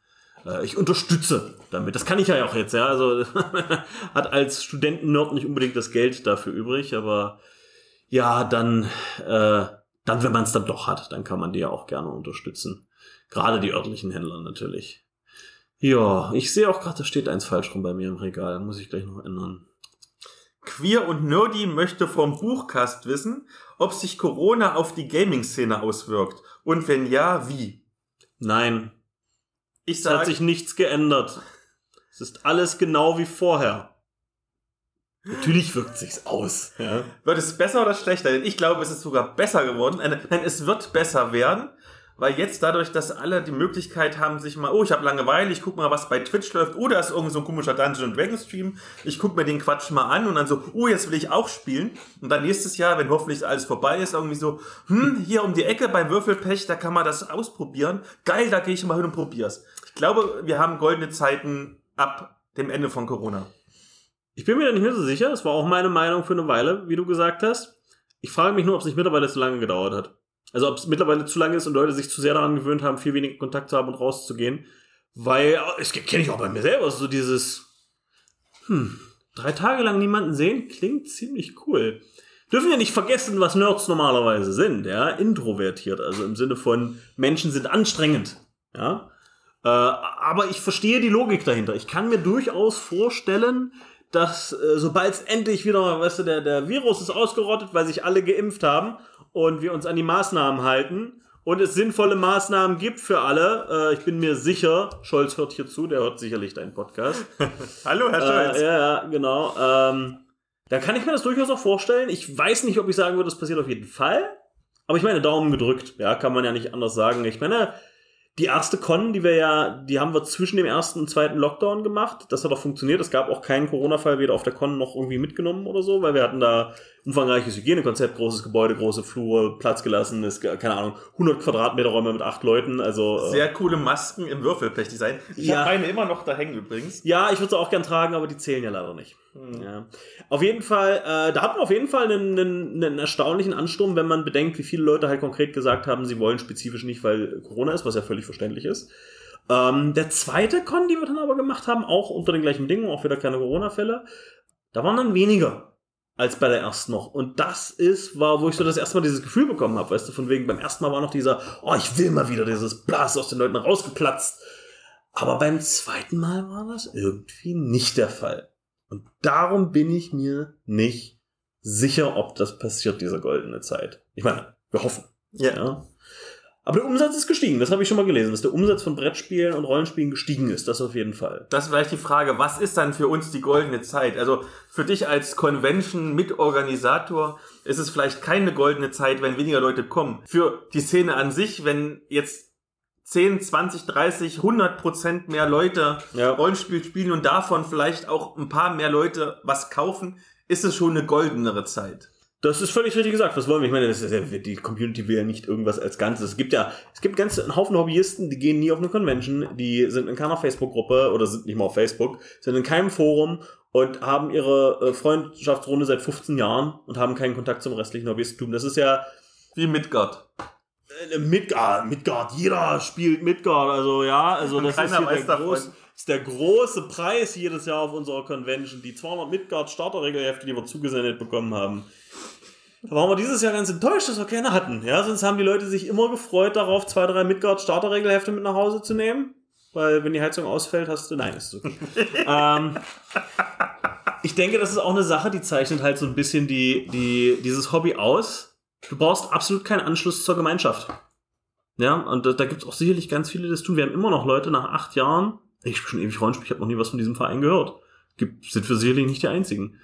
Speaker 1: äh, ich unterstütze damit. Das kann ich ja auch jetzt, ja. Also <laughs> hat als Studenten-Nerd nicht unbedingt das Geld dafür übrig, aber ja, dann, äh, dann, wenn man es dann doch hat, dann kann man die ja auch gerne unterstützen. Gerade die örtlichen Händler natürlich. Ja, ich sehe auch gerade, da steht eins falsch rum bei mir im Regal. Muss ich gleich noch ändern.
Speaker 2: Queer und Nerdy möchte vom Buchcast wissen, ob sich Corona auf die Gaming-Szene auswirkt. Und wenn ja, wie?
Speaker 1: Nein,
Speaker 2: Ich
Speaker 1: es hat sich nichts geändert. Es ist alles genau wie vorher. Natürlich wirkt sich's aus. Ja.
Speaker 2: wird es besser oder schlechter? Denn ich glaube, es ist sogar besser geworden. Nein, es wird besser werden, weil jetzt dadurch, dass alle die Möglichkeit haben, sich mal, oh, ich habe Langeweile, ich guck mal, was bei Twitch läuft, oder ist irgend so ein komischer Dungeon Dragon Stream, ich guck mir den Quatsch mal an und dann so, oh, jetzt will ich auch spielen. Und dann nächstes Jahr, wenn hoffentlich alles vorbei ist, irgendwie so, hm, hier um die Ecke bei Würfelpech, da kann man das ausprobieren. Geil, da gehe ich mal hin und probier's. Ich glaube, wir haben goldene Zeiten ab dem Ende von Corona.
Speaker 1: Ich bin mir da nicht mehr so sicher. Das war auch meine Meinung für eine Weile, wie du gesagt hast. Ich frage mich nur, ob es nicht mittlerweile zu lange gedauert hat. Also ob es mittlerweile zu lange ist und Leute sich zu sehr daran gewöhnt haben, viel weniger Kontakt zu haben und rauszugehen. Weil, es kenne ich auch bei mir selber, so dieses, hm, drei Tage lang niemanden sehen, klingt ziemlich cool. Dürfen wir nicht vergessen, was Nerds normalerweise sind, ja, introvertiert, also im Sinne von Menschen sind anstrengend, ja. Äh, aber ich verstehe die Logik dahinter. Ich kann mir durchaus vorstellen, dass äh, sobald es endlich wieder, weißt du, der, der Virus ist ausgerottet, weil sich alle geimpft haben und wir uns an die Maßnahmen halten und es sinnvolle Maßnahmen gibt für alle. Äh, ich bin mir sicher, Scholz hört hier zu, der hört sicherlich deinen Podcast. <laughs>
Speaker 2: Hallo, Herr Scholz.
Speaker 1: Äh, ja, ja, genau. Ähm, da kann ich mir das durchaus auch vorstellen. Ich weiß nicht, ob ich sagen würde, das passiert auf jeden Fall. Aber ich meine, Daumen gedrückt. Ja, kann man ja nicht anders sagen. Ich meine, die erste Con, die wir ja, die haben wir zwischen dem ersten und zweiten Lockdown gemacht. Das hat auch funktioniert. Es gab auch keinen Corona-Fall weder auf der Con noch irgendwie mitgenommen oder so, weil wir hatten da umfangreiches Hygienekonzept, großes Gebäude, große Flur, Platz gelassen, ist, keine Ahnung, 100 Quadratmeter Räume mit acht Leuten. Also äh,
Speaker 2: Sehr coole Masken im Würfelpech-Design. Ich
Speaker 1: Ja.
Speaker 2: habe eine immer noch da hängen übrigens.
Speaker 1: Ja, ich würde sie auch gern tragen, aber die zählen ja leider nicht. Ja. Auf jeden Fall, äh, da hat man auf jeden Fall einen, einen, einen erstaunlichen Ansturm, wenn man bedenkt, wie viele Leute halt konkret gesagt haben, sie wollen spezifisch nicht, weil Corona ist, was ja völlig verständlich ist. Ähm, der zweite Con, die wir dann aber gemacht haben, auch unter den gleichen Bedingungen, auch wieder keine Corona-Fälle, da waren dann weniger als bei der ersten noch. Und das ist, war, wo ich so das erste Mal dieses Gefühl bekommen habe, weißt du, von wegen, beim ersten Mal war noch dieser, oh, ich will mal wieder dieses Blas aus den Leuten rausgeplatzt. Aber beim zweiten Mal war das irgendwie nicht der Fall. Und darum bin ich mir nicht sicher, ob das passiert, diese goldene Zeit. Ich meine, wir hoffen. Ja. Aber der Umsatz ist gestiegen, das habe ich schon mal gelesen, dass der Umsatz von Brettspielen und Rollenspielen gestiegen ist, das auf jeden Fall.
Speaker 2: Das ist vielleicht die Frage, was ist dann für uns die goldene Zeit? Also für dich als Convention-Mitorganisator ist es vielleicht keine goldene Zeit, wenn weniger Leute kommen. Für die Szene an sich, wenn jetzt 10, 20, 30, 100 Prozent mehr Leute
Speaker 1: Ja.
Speaker 2: Rollenspiel spielen und davon vielleicht auch ein paar mehr Leute was kaufen, ist es schon eine goldenere Zeit.
Speaker 1: Das ist völlig richtig gesagt. Was wollen wir? Ich meine, ja, die Community will ja nicht irgendwas als Ganzes. Es gibt ja, es gibt ganz einen Haufen Hobbyisten, die gehen nie auf eine Convention, die sind in keiner Facebook-Gruppe oder sind nicht mal auf Facebook, sind in keinem Forum und haben ihre äh, Freundschaftsrunde seit 15 Jahren und haben keinen Kontakt zum restlichen Hobbyistentum. Das ist ja
Speaker 2: Wie Midgard.
Speaker 1: Äh, Midgard, Midgard, jeder spielt Midgard, also ja, also das ist, hier der groß, ist der große Preis jedes Jahr auf unserer Convention, die 200 Midgard Starterregelhefte, die wir zugesendet bekommen haben. Da waren wir dieses Jahr ganz enttäuscht, dass wir keine hatten. Ja, sonst haben die Leute sich immer gefreut darauf, zwei, drei Midgard Starterregelhefte mit nach Hause zu nehmen. Weil wenn die Heizung ausfällt, hast du. Nein, ist okay. <laughs> ähm, ich denke, das ist auch eine Sache, die zeichnet halt so ein bisschen die, die, dieses Hobby aus. Du brauchst absolut keinen Anschluss zur Gemeinschaft. Ja, und da, da gibt es auch sicherlich ganz viele, die das tun. Wir haben immer noch Leute nach acht Jahren, ich bin schon ewig Rollenspiel, ich habe noch nie was von diesem Verein gehört. Gibt, sind wir sicherlich nicht die einzigen.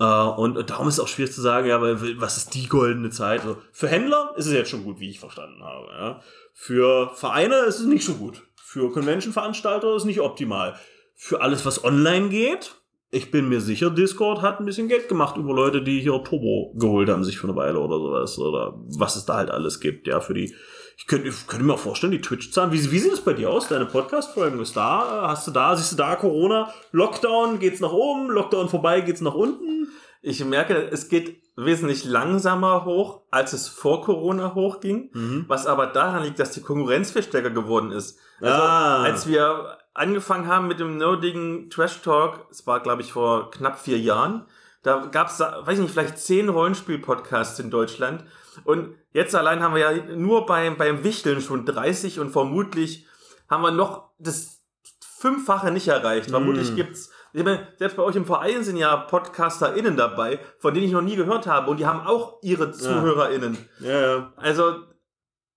Speaker 1: Äh, und darum ist es auch schwierig zu sagen, ja, weil was ist die goldene Zeit? Also, für Händler ist es jetzt schon gut, wie ich verstanden habe. Ja. Für Vereine ist es nicht so gut. Für Convention-Veranstalter ist es nicht optimal. Für alles, was online geht, ich bin mir sicher, Discord hat ein bisschen Geld gemacht über Leute, die hier Turbo geholt haben, sich für eine Weile oder sowas. Oder was es da halt alles gibt, ja, für die. Ich könnte, ich könnte mir auch vorstellen, die Twitch-Zahlen. Wie, wie sieht es bei dir aus? Deine Podcast-Folgen ist da? Hast du da, siehst du da Corona? Lockdown geht's nach oben, Lockdown vorbei geht's nach unten?
Speaker 2: Ich merke, es geht wesentlich langsamer hoch, als es vor Corona hochging,
Speaker 1: Mhm.
Speaker 2: was aber daran liegt, dass die Konkurrenz viel stärker geworden ist. Also,
Speaker 1: Ah.
Speaker 2: als wir angefangen haben mit dem nerdigen Trash Talk, es war, glaube ich, vor knapp vier Jahren, da gab es, weiß ich nicht, vielleicht zehn Rollenspiel-Podcasts in Deutschland. Und jetzt allein haben wir ja nur beim, beim Wichteln schon 30 und vermutlich haben wir noch das Fünffache nicht erreicht. Vermutlich
Speaker 1: Mm.
Speaker 2: gibt's, ich meine, selbst bei euch im Verein sind ja PodcasterInnen dabei, von denen ich noch nie gehört habe. Und die haben auch ihre ZuhörerInnen.
Speaker 1: Ja, ja.
Speaker 2: Also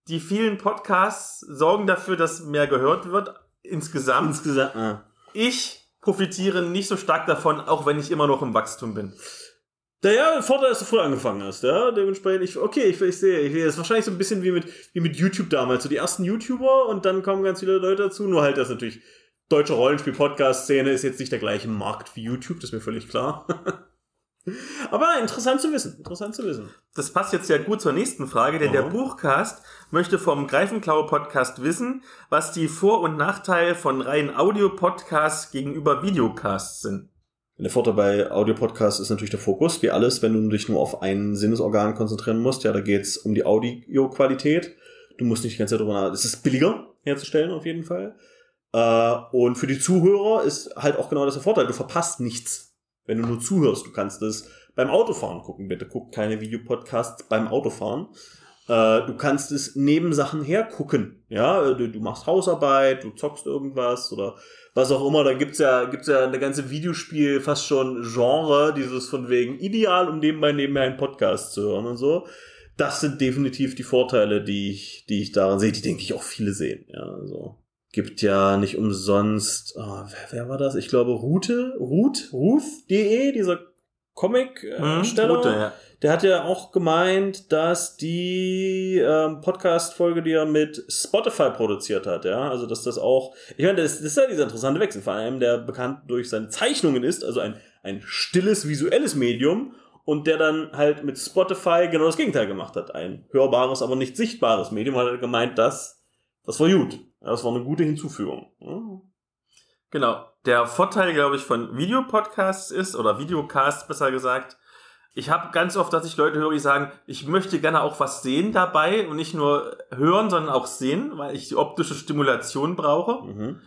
Speaker 2: die vielen Podcasts sorgen dafür, dass mehr gehört wird insgesamt.
Speaker 1: Insgesamt. Ah.
Speaker 2: Ich profitiere nicht so stark davon, auch wenn ich immer noch im Wachstum bin.
Speaker 1: Naja, der Vorteil, dass du früh angefangen hast, ja. Dementsprechend, ich, okay, ich, ich sehe, ich sehe, das ist wahrscheinlich so ein bisschen wie mit, wie mit YouTube damals. So die ersten YouTuber und dann kommen ganz viele Leute dazu. Nur halt, dass natürlich deutsche Rollenspiel-Podcast-Szene ist jetzt nicht der gleiche Markt wie YouTube, das ist mir völlig klar. <laughs> Aber interessant zu wissen, interessant zu wissen.
Speaker 2: Das passt jetzt ja gut zur nächsten Frage, denn der
Speaker 1: Mhm.
Speaker 2: Buchcast möchte vom Greifenklaue Podcast wissen, was die Vor- und Nachteile von reinen Audio-Podcasts gegenüber Videocasts sind.
Speaker 1: Der Vorteil bei Audio-Podcasts ist natürlich der Fokus, wie alles, wenn du dich nur auf ein Sinnesorgan konzentrieren musst. Ja, da geht's um die Audioqualität. Du musst nicht die ganze Zeit drüber nach. Es ist billiger herzustellen, auf jeden Fall. Äh, und für die Zuhörer ist halt auch genau das der Vorteil. Du verpasst nichts, wenn du nur zuhörst. Du kannst es beim Autofahren gucken. Bitte guck keine Videopodcasts beim Autofahren. Äh, du kannst es neben Sachen hergucken. Ja, du, du machst Hausarbeit, du zockst irgendwas oder was auch immer. Da gibt's ja, gibt's ja eine ganze Videospiel, fast schon Genre, dieses von wegen ideal, um nebenbei nebenbei einen Podcast zu hören und so. Das sind definitiv die Vorteile, die ich, die ich daran sehe, die denke ich auch viele sehen. Ja, also gibt ja nicht umsonst, oh, wer, wer war das? Ich glaube Rute, Ruth, Ruth.de, dieser Comic-Steller.
Speaker 2: Gute, ja.
Speaker 1: Der hat ja auch gemeint, dass die ähm, Podcast-Folge, die er mit Spotify produziert hat, ja, also dass das auch, ich meine, das, das ist ja dieser interessante Wechsel, vor allem der bekannt durch seine Zeichnungen ist, also ein, ein stilles visuelles Medium und der dann halt mit Spotify genau das Gegenteil gemacht hat, ein hörbares, aber nicht sichtbares Medium, hat er gemeint, das, das war gut, das war eine gute Hinzufügung. Ja.
Speaker 2: Genau. Der Vorteil, glaube ich, von Videopodcasts ist, oder Videocasts besser gesagt, ich habe ganz oft, dass ich Leute höre, die sagen, ich möchte gerne auch was sehen dabei und nicht nur hören, sondern auch sehen, weil ich die optische Stimulation brauche.
Speaker 1: Mhm.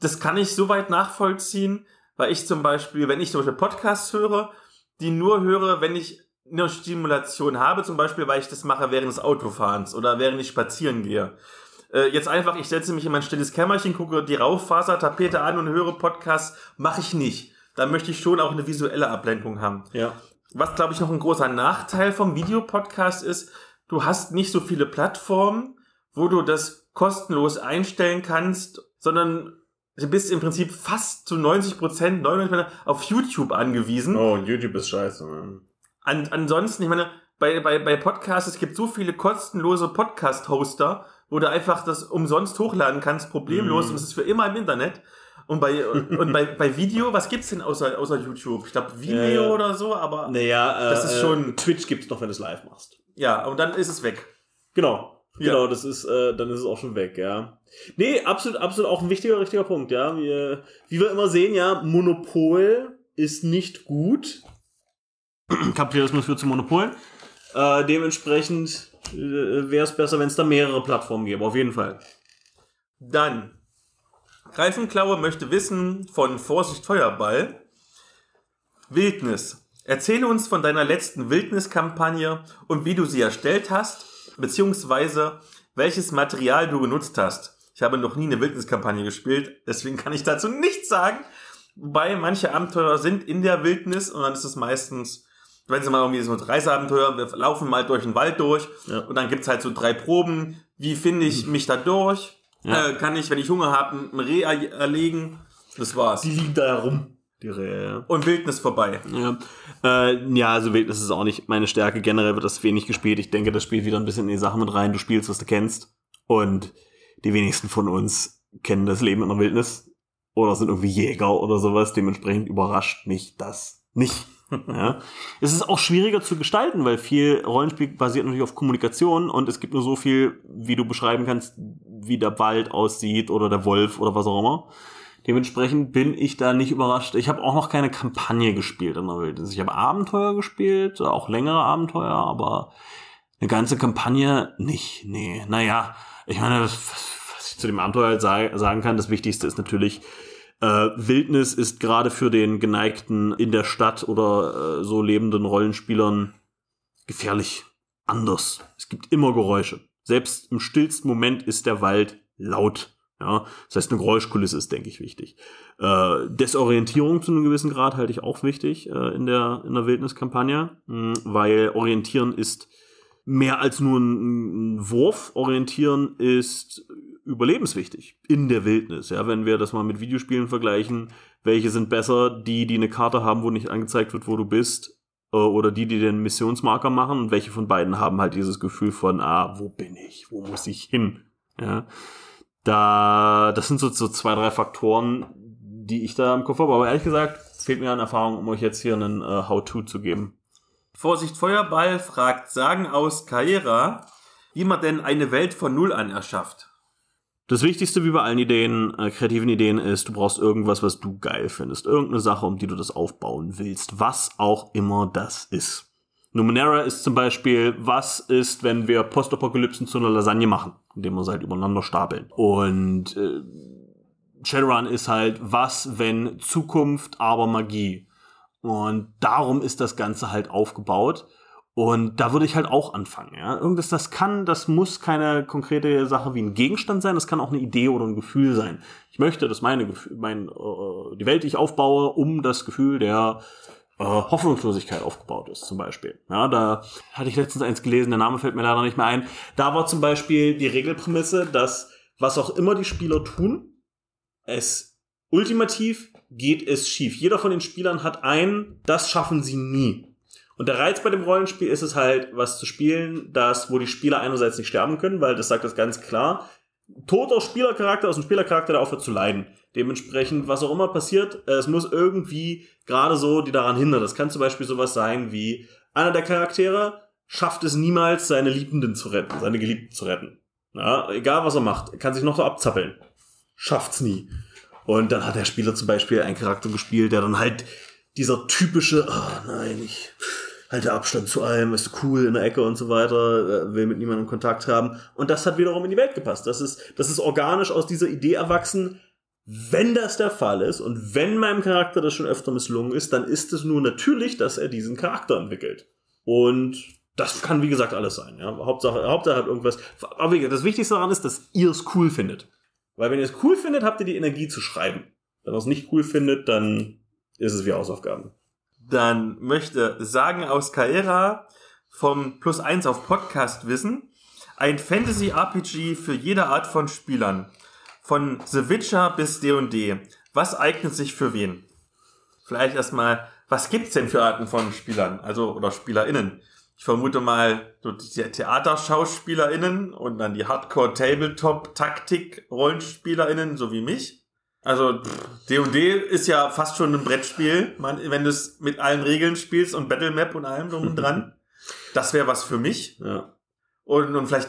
Speaker 2: Das kann ich soweit nachvollziehen, weil ich zum Beispiel, wenn ich zum Beispiel Podcasts höre, die nur höre, wenn ich eine Stimulation habe, zum Beispiel, weil ich das mache während des Autofahrens oder während ich spazieren gehe. Äh, jetzt einfach, ich setze mich in mein stilles Kämmerchen, gucke die Raufasertapete an und höre Podcasts, mache ich nicht. Da möchte ich schon auch eine visuelle Ablenkung haben.
Speaker 1: Ja.
Speaker 2: Was, glaube ich, noch ein großer Nachteil vom Videopodcast ist, du hast nicht so viele Plattformen, wo du das kostenlos einstellen kannst, sondern du bist im Prinzip fast zu 90 Prozent, 99 auf YouTube angewiesen.
Speaker 1: Oh, und YouTube ist scheiße. Man.
Speaker 2: An, ansonsten, ich meine, bei, bei, bei Podcasts, es gibt so viele kostenlose Podcast-Hoster, wo du einfach das umsonst hochladen kannst, problemlos,
Speaker 1: Mhm.
Speaker 2: und es ist für immer im Internet. Und bei, und bei, <laughs> bei Video, was gibt's denn außer, außer YouTube? Ich glaube Vimeo
Speaker 1: Äh,
Speaker 2: oder so, aber
Speaker 1: Naja, äh,
Speaker 2: Das ist
Speaker 1: äh,
Speaker 2: schon-
Speaker 1: Twitch gibt's noch, wenn du es live machst.
Speaker 2: ja, und dann ist es weg.
Speaker 1: Genau.
Speaker 2: Ja.
Speaker 1: Genau, das ist, äh, dann ist es auch schon weg, ja. Nee, absolut, absolut auch ein wichtiger, richtiger Punkt, ja. Wir, wie wir immer sehen, ja, Monopol ist nicht gut. Kapitalismus führt zu Monopol. Äh, dementsprechend äh, wäre es besser, wenn es da mehrere Plattformen gäbe, auf jeden Fall.
Speaker 2: Dann, Greifenklaue möchte wissen von Vorsicht Feuerball. Wildnis. Erzähle uns von deiner letzten Wildniskampagne und wie du sie erstellt hast, beziehungsweise welches Material du genutzt hast. Ich habe noch nie eine Wildniskampagne gespielt, deswegen kann ich dazu nichts sagen. Wobei manche Abenteuer sind in der Wildnis und dann ist es meistens, wenn sie mal irgendwie so ein Reiseabenteuer, wir laufen mal durch den Wald durch
Speaker 1: Ja.
Speaker 2: und dann gibt's halt so drei Proben. Wie finde ich mich da durch?
Speaker 1: Ja.
Speaker 2: Äh, kann ich, wenn ich Hunger habe, ein Reh er- erlegen? Das war's.
Speaker 1: Die liegen da herum, die Rehe, ja.
Speaker 2: Und Wildnis vorbei.
Speaker 1: Ja, äh, ja also Wildnis ist auch nicht meine Stärke. Generell wird das wenig gespielt. Ich denke, das spielt wieder ein bisschen in die Sache mit rein. Du spielst, was du kennst. Und die wenigsten von uns kennen das Leben in der Wildnis. Oder sind irgendwie Jäger oder sowas. Dementsprechend überrascht mich das nicht. <laughs> ja. Es ist auch schwieriger zu gestalten, weil viel Rollenspiel basiert natürlich auf Kommunikation und es gibt nur so viel, wie du beschreiben kannst, wie der Wald aussieht oder der Wolf oder was auch immer. Dementsprechend bin ich da nicht überrascht. Ich habe auch noch keine Kampagne gespielt in der Wildnis. Ich habe Abenteuer gespielt, auch längere Abenteuer, aber eine ganze Kampagne nicht. Nee, naja, ich meine, was ich zu dem Abenteuer halt sa- sagen kann, das Wichtigste ist natürlich, äh, Wildnis ist gerade für den geneigten in der Stadt oder äh, so lebenden Rollenspielern gefährlich anders. Es gibt immer Geräusche. Selbst im stillsten Moment ist der Wald laut. Ja, das heißt, eine Geräuschkulisse ist, denke ich, wichtig. Äh, Desorientierung zu einem gewissen Grad halte ich auch wichtig äh, in der, in der Wildniskampagne, mh, weil Orientieren ist mehr als nur ein, ein Wurf. Orientieren ist überlebenswichtig in der Wildnis. Ja, wenn wir das mal mit Videospielen vergleichen, welche sind besser? Die, die eine Karte haben, wo nicht angezeigt wird, wo du bist, äh, oder die, die den Missionsmarker machen und welche von beiden haben halt dieses Gefühl von, ah, wo bin ich? Wo muss ich hin? Ja. Da, das sind so, so zwei, drei Faktoren, die ich da im Kopf habe. Aber ehrlich gesagt, es fehlt mir an Erfahrung, um euch jetzt hier einen äh, How-To zu geben.
Speaker 2: Vorsicht Feuerball fragt Sagen aus Kaera, wie man denn eine Welt von Null an erschafft.
Speaker 1: Das Wichtigste wie bei allen Ideen, äh, kreativen Ideen ist, du brauchst irgendwas, was du geil findest. Irgendeine Sache, um die du das aufbauen willst. Was auch immer das ist. Numenera ist zum Beispiel, was ist, wenn wir Postapokalypsen zu einer Lasagne machen, indem wir sie halt übereinander stapeln. Und äh, Shadowrun ist halt, was, wenn Zukunft, aber Magie. Und darum ist das Ganze halt aufgebaut. Und da würde ich halt auch anfangen. Ja? Irgendwas, das kann, das muss keine konkrete Sache wie ein Gegenstand sein, das kann auch eine Idee oder ein Gefühl sein. Ich möchte, dass meine mein, äh, die Welt, die ich aufbaue, um das Gefühl der äh, Hoffnungslosigkeit aufgebaut ist, zum Beispiel. Ja, da hatte ich letztens eins gelesen, der Name fällt mir leider nicht mehr ein. Da war zum Beispiel die Regelprämisse, dass was auch immer die Spieler tun, es ultimativ geht es schief. Jeder von den Spielern hat ein, das schaffen sie nie. Und der Reiz bei dem Rollenspiel ist es halt, was zu spielen, das, wo die Spieler einerseits nicht sterben können, weil das sagt das ganz klar. Toter Spielercharakter aus dem Spielercharakter, der aufhört zu leiden. Dementsprechend, was auch immer passiert, äh, es muss irgendwie gerade so die daran hindern. Das kann zum Beispiel sowas sein wie, einer der Charaktere schafft es niemals, seine Liebenden zu retten, seine Geliebten zu retten. Ja, egal was er macht, er kann sich noch so abzappeln. Schafft's nie. Und dann hat der Spieler zum Beispiel einen Charakter gespielt, der dann halt dieser typische, oh nein, ich halte Abstand zu allem, ist cool in der Ecke und so weiter, äh, will mit niemandem Kontakt haben. Und das hat wiederum in die Welt gepasst. Das ist, das ist organisch aus dieser Idee erwachsen. Wenn das der Fall ist und wenn meinem Charakter das schon öfter misslungen ist, dann ist es nur natürlich, dass er diesen Charakter entwickelt. Und das kann, wie gesagt, alles sein. Ja? Hauptsache, Hauptsache hat irgendwas. Aber das Wichtigste daran ist, dass ihr es cool findet. Weil wenn ihr es cool findet, habt ihr die Energie zu schreiben. Wenn ihr es nicht cool findet, dann ist es wie Hausaufgaben.
Speaker 2: Dann möchte Sagen aus Kaera vom Plus 1 auf Podcast wissen, ein Fantasy-RPG für jede Art von Spielern. Von The Witcher bis D&D. Was eignet sich für wen? Vielleicht erstmal, was gibt's denn für Arten von Spielern? Also, oder SpielerInnen? Ich vermute mal, so die TheaterschauspielerInnen und dann die Hardcore-Tabletop-Taktik-RollenspielerInnen, so wie mich. Also D&D ist ja fast schon ein Brettspiel, man, wenn du es mit allen Regeln spielst und Battlemap und allem drum und dran. <laughs> Das wäre was für mich.
Speaker 1: Ja.
Speaker 2: Und, und vielleicht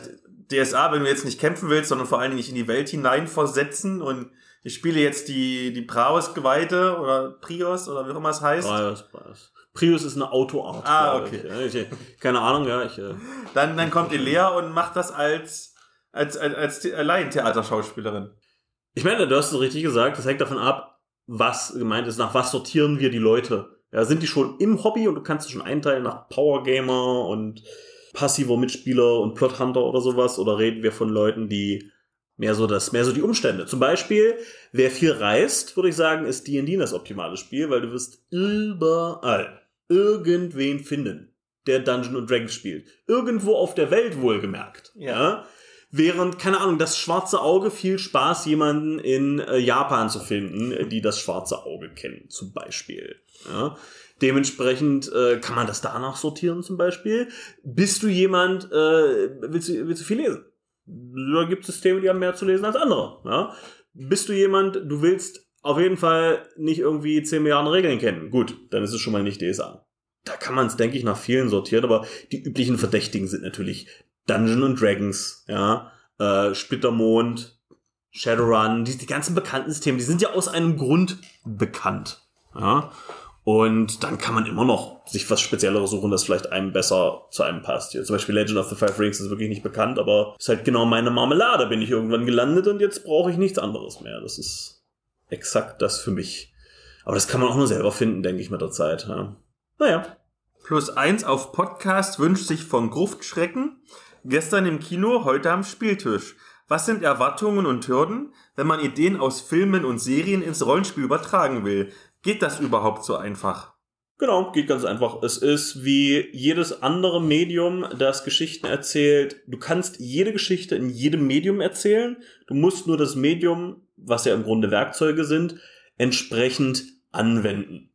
Speaker 2: DSA, wenn du jetzt nicht kämpfen willst, sondern vor allen Dingen dich in die Welt hineinversetzen und ich spiele jetzt die, die Praos-Geweihte oder Prios oder wie auch immer es heißt.
Speaker 1: Prius, Prius. Prius ist eine Autoart.
Speaker 2: Ah, okay.
Speaker 1: Ich. Ich, keine Ahnung, ja. Ich, äh,
Speaker 2: Dann, dann kommt <laughs> Elea und macht das als, als, als, als Laientheaterschauspielerin.
Speaker 1: Ich meine, du hast es richtig gesagt, das hängt davon ab, was gemeint ist, nach was sortieren wir die Leute. Ja, sind die schon im Hobby und du kannst es schon einteilen nach Power Gamer und passiver Mitspieler und Plot Hunter oder sowas oder reden wir von Leuten, die mehr so das, mehr so die Umstände. Zum Beispiel, wer viel reist, würde ich sagen, ist D&D das optimale Spiel, weil du wirst überall irgendwen finden, der Dungeon und Dragons spielt. Irgendwo auf der Welt wohlgemerkt.
Speaker 2: Ja.
Speaker 1: Während, keine Ahnung, das schwarze Auge viel Spaß, jemanden in äh, Japan zu finden, äh, die das schwarze Auge kennen, zum Beispiel. Ja. Dementsprechend äh, kann man das danach sortieren, zum Beispiel. Bist du jemand, äh, willst, du, willst du viel lesen? Da gibt es Systeme, die haben mehr zu lesen als andere. Ja. Bist du jemand, du willst auf jeden Fall nicht irgendwie 10 Milliarden Regeln kennen. Gut, dann ist es schon mal nicht DSA. Da kann man es, denke ich, nach vielen sortieren, aber die üblichen Verdächtigen sind natürlich Dungeon and Dragons, ja, äh, Splittermond, Shadowrun, die, die ganzen bekannten Systeme, die sind ja aus einem Grund bekannt, ja. Und dann kann man immer noch sich was Spezielleres suchen, das vielleicht einem besser zu einem passt. Hier, zum Beispiel Legend of the Five Rings ist wirklich nicht bekannt, aber ist halt genau meine Marmelade. Bin ich irgendwann gelandet und jetzt brauche ich nichts anderes mehr. Das ist exakt das für mich. Aber das kann man auch nur selber finden, denke ich, mit der Zeit. Ja. Naja.
Speaker 2: Plus eins auf Podcast wünscht sich von Gruftschrecken. Gestern im Kino, heute am Spieltisch. Was sind Erwartungen und Hürden, wenn man Ideen aus Filmen und Serien ins Rollenspiel übertragen will? Geht das überhaupt so einfach?
Speaker 1: Genau, geht ganz einfach. Es ist wie jedes andere Medium, das Geschichten erzählt. Du kannst jede Geschichte in jedem Medium erzählen. Du musst nur das Medium, was ja im Grunde Werkzeuge sind, entsprechend anwenden.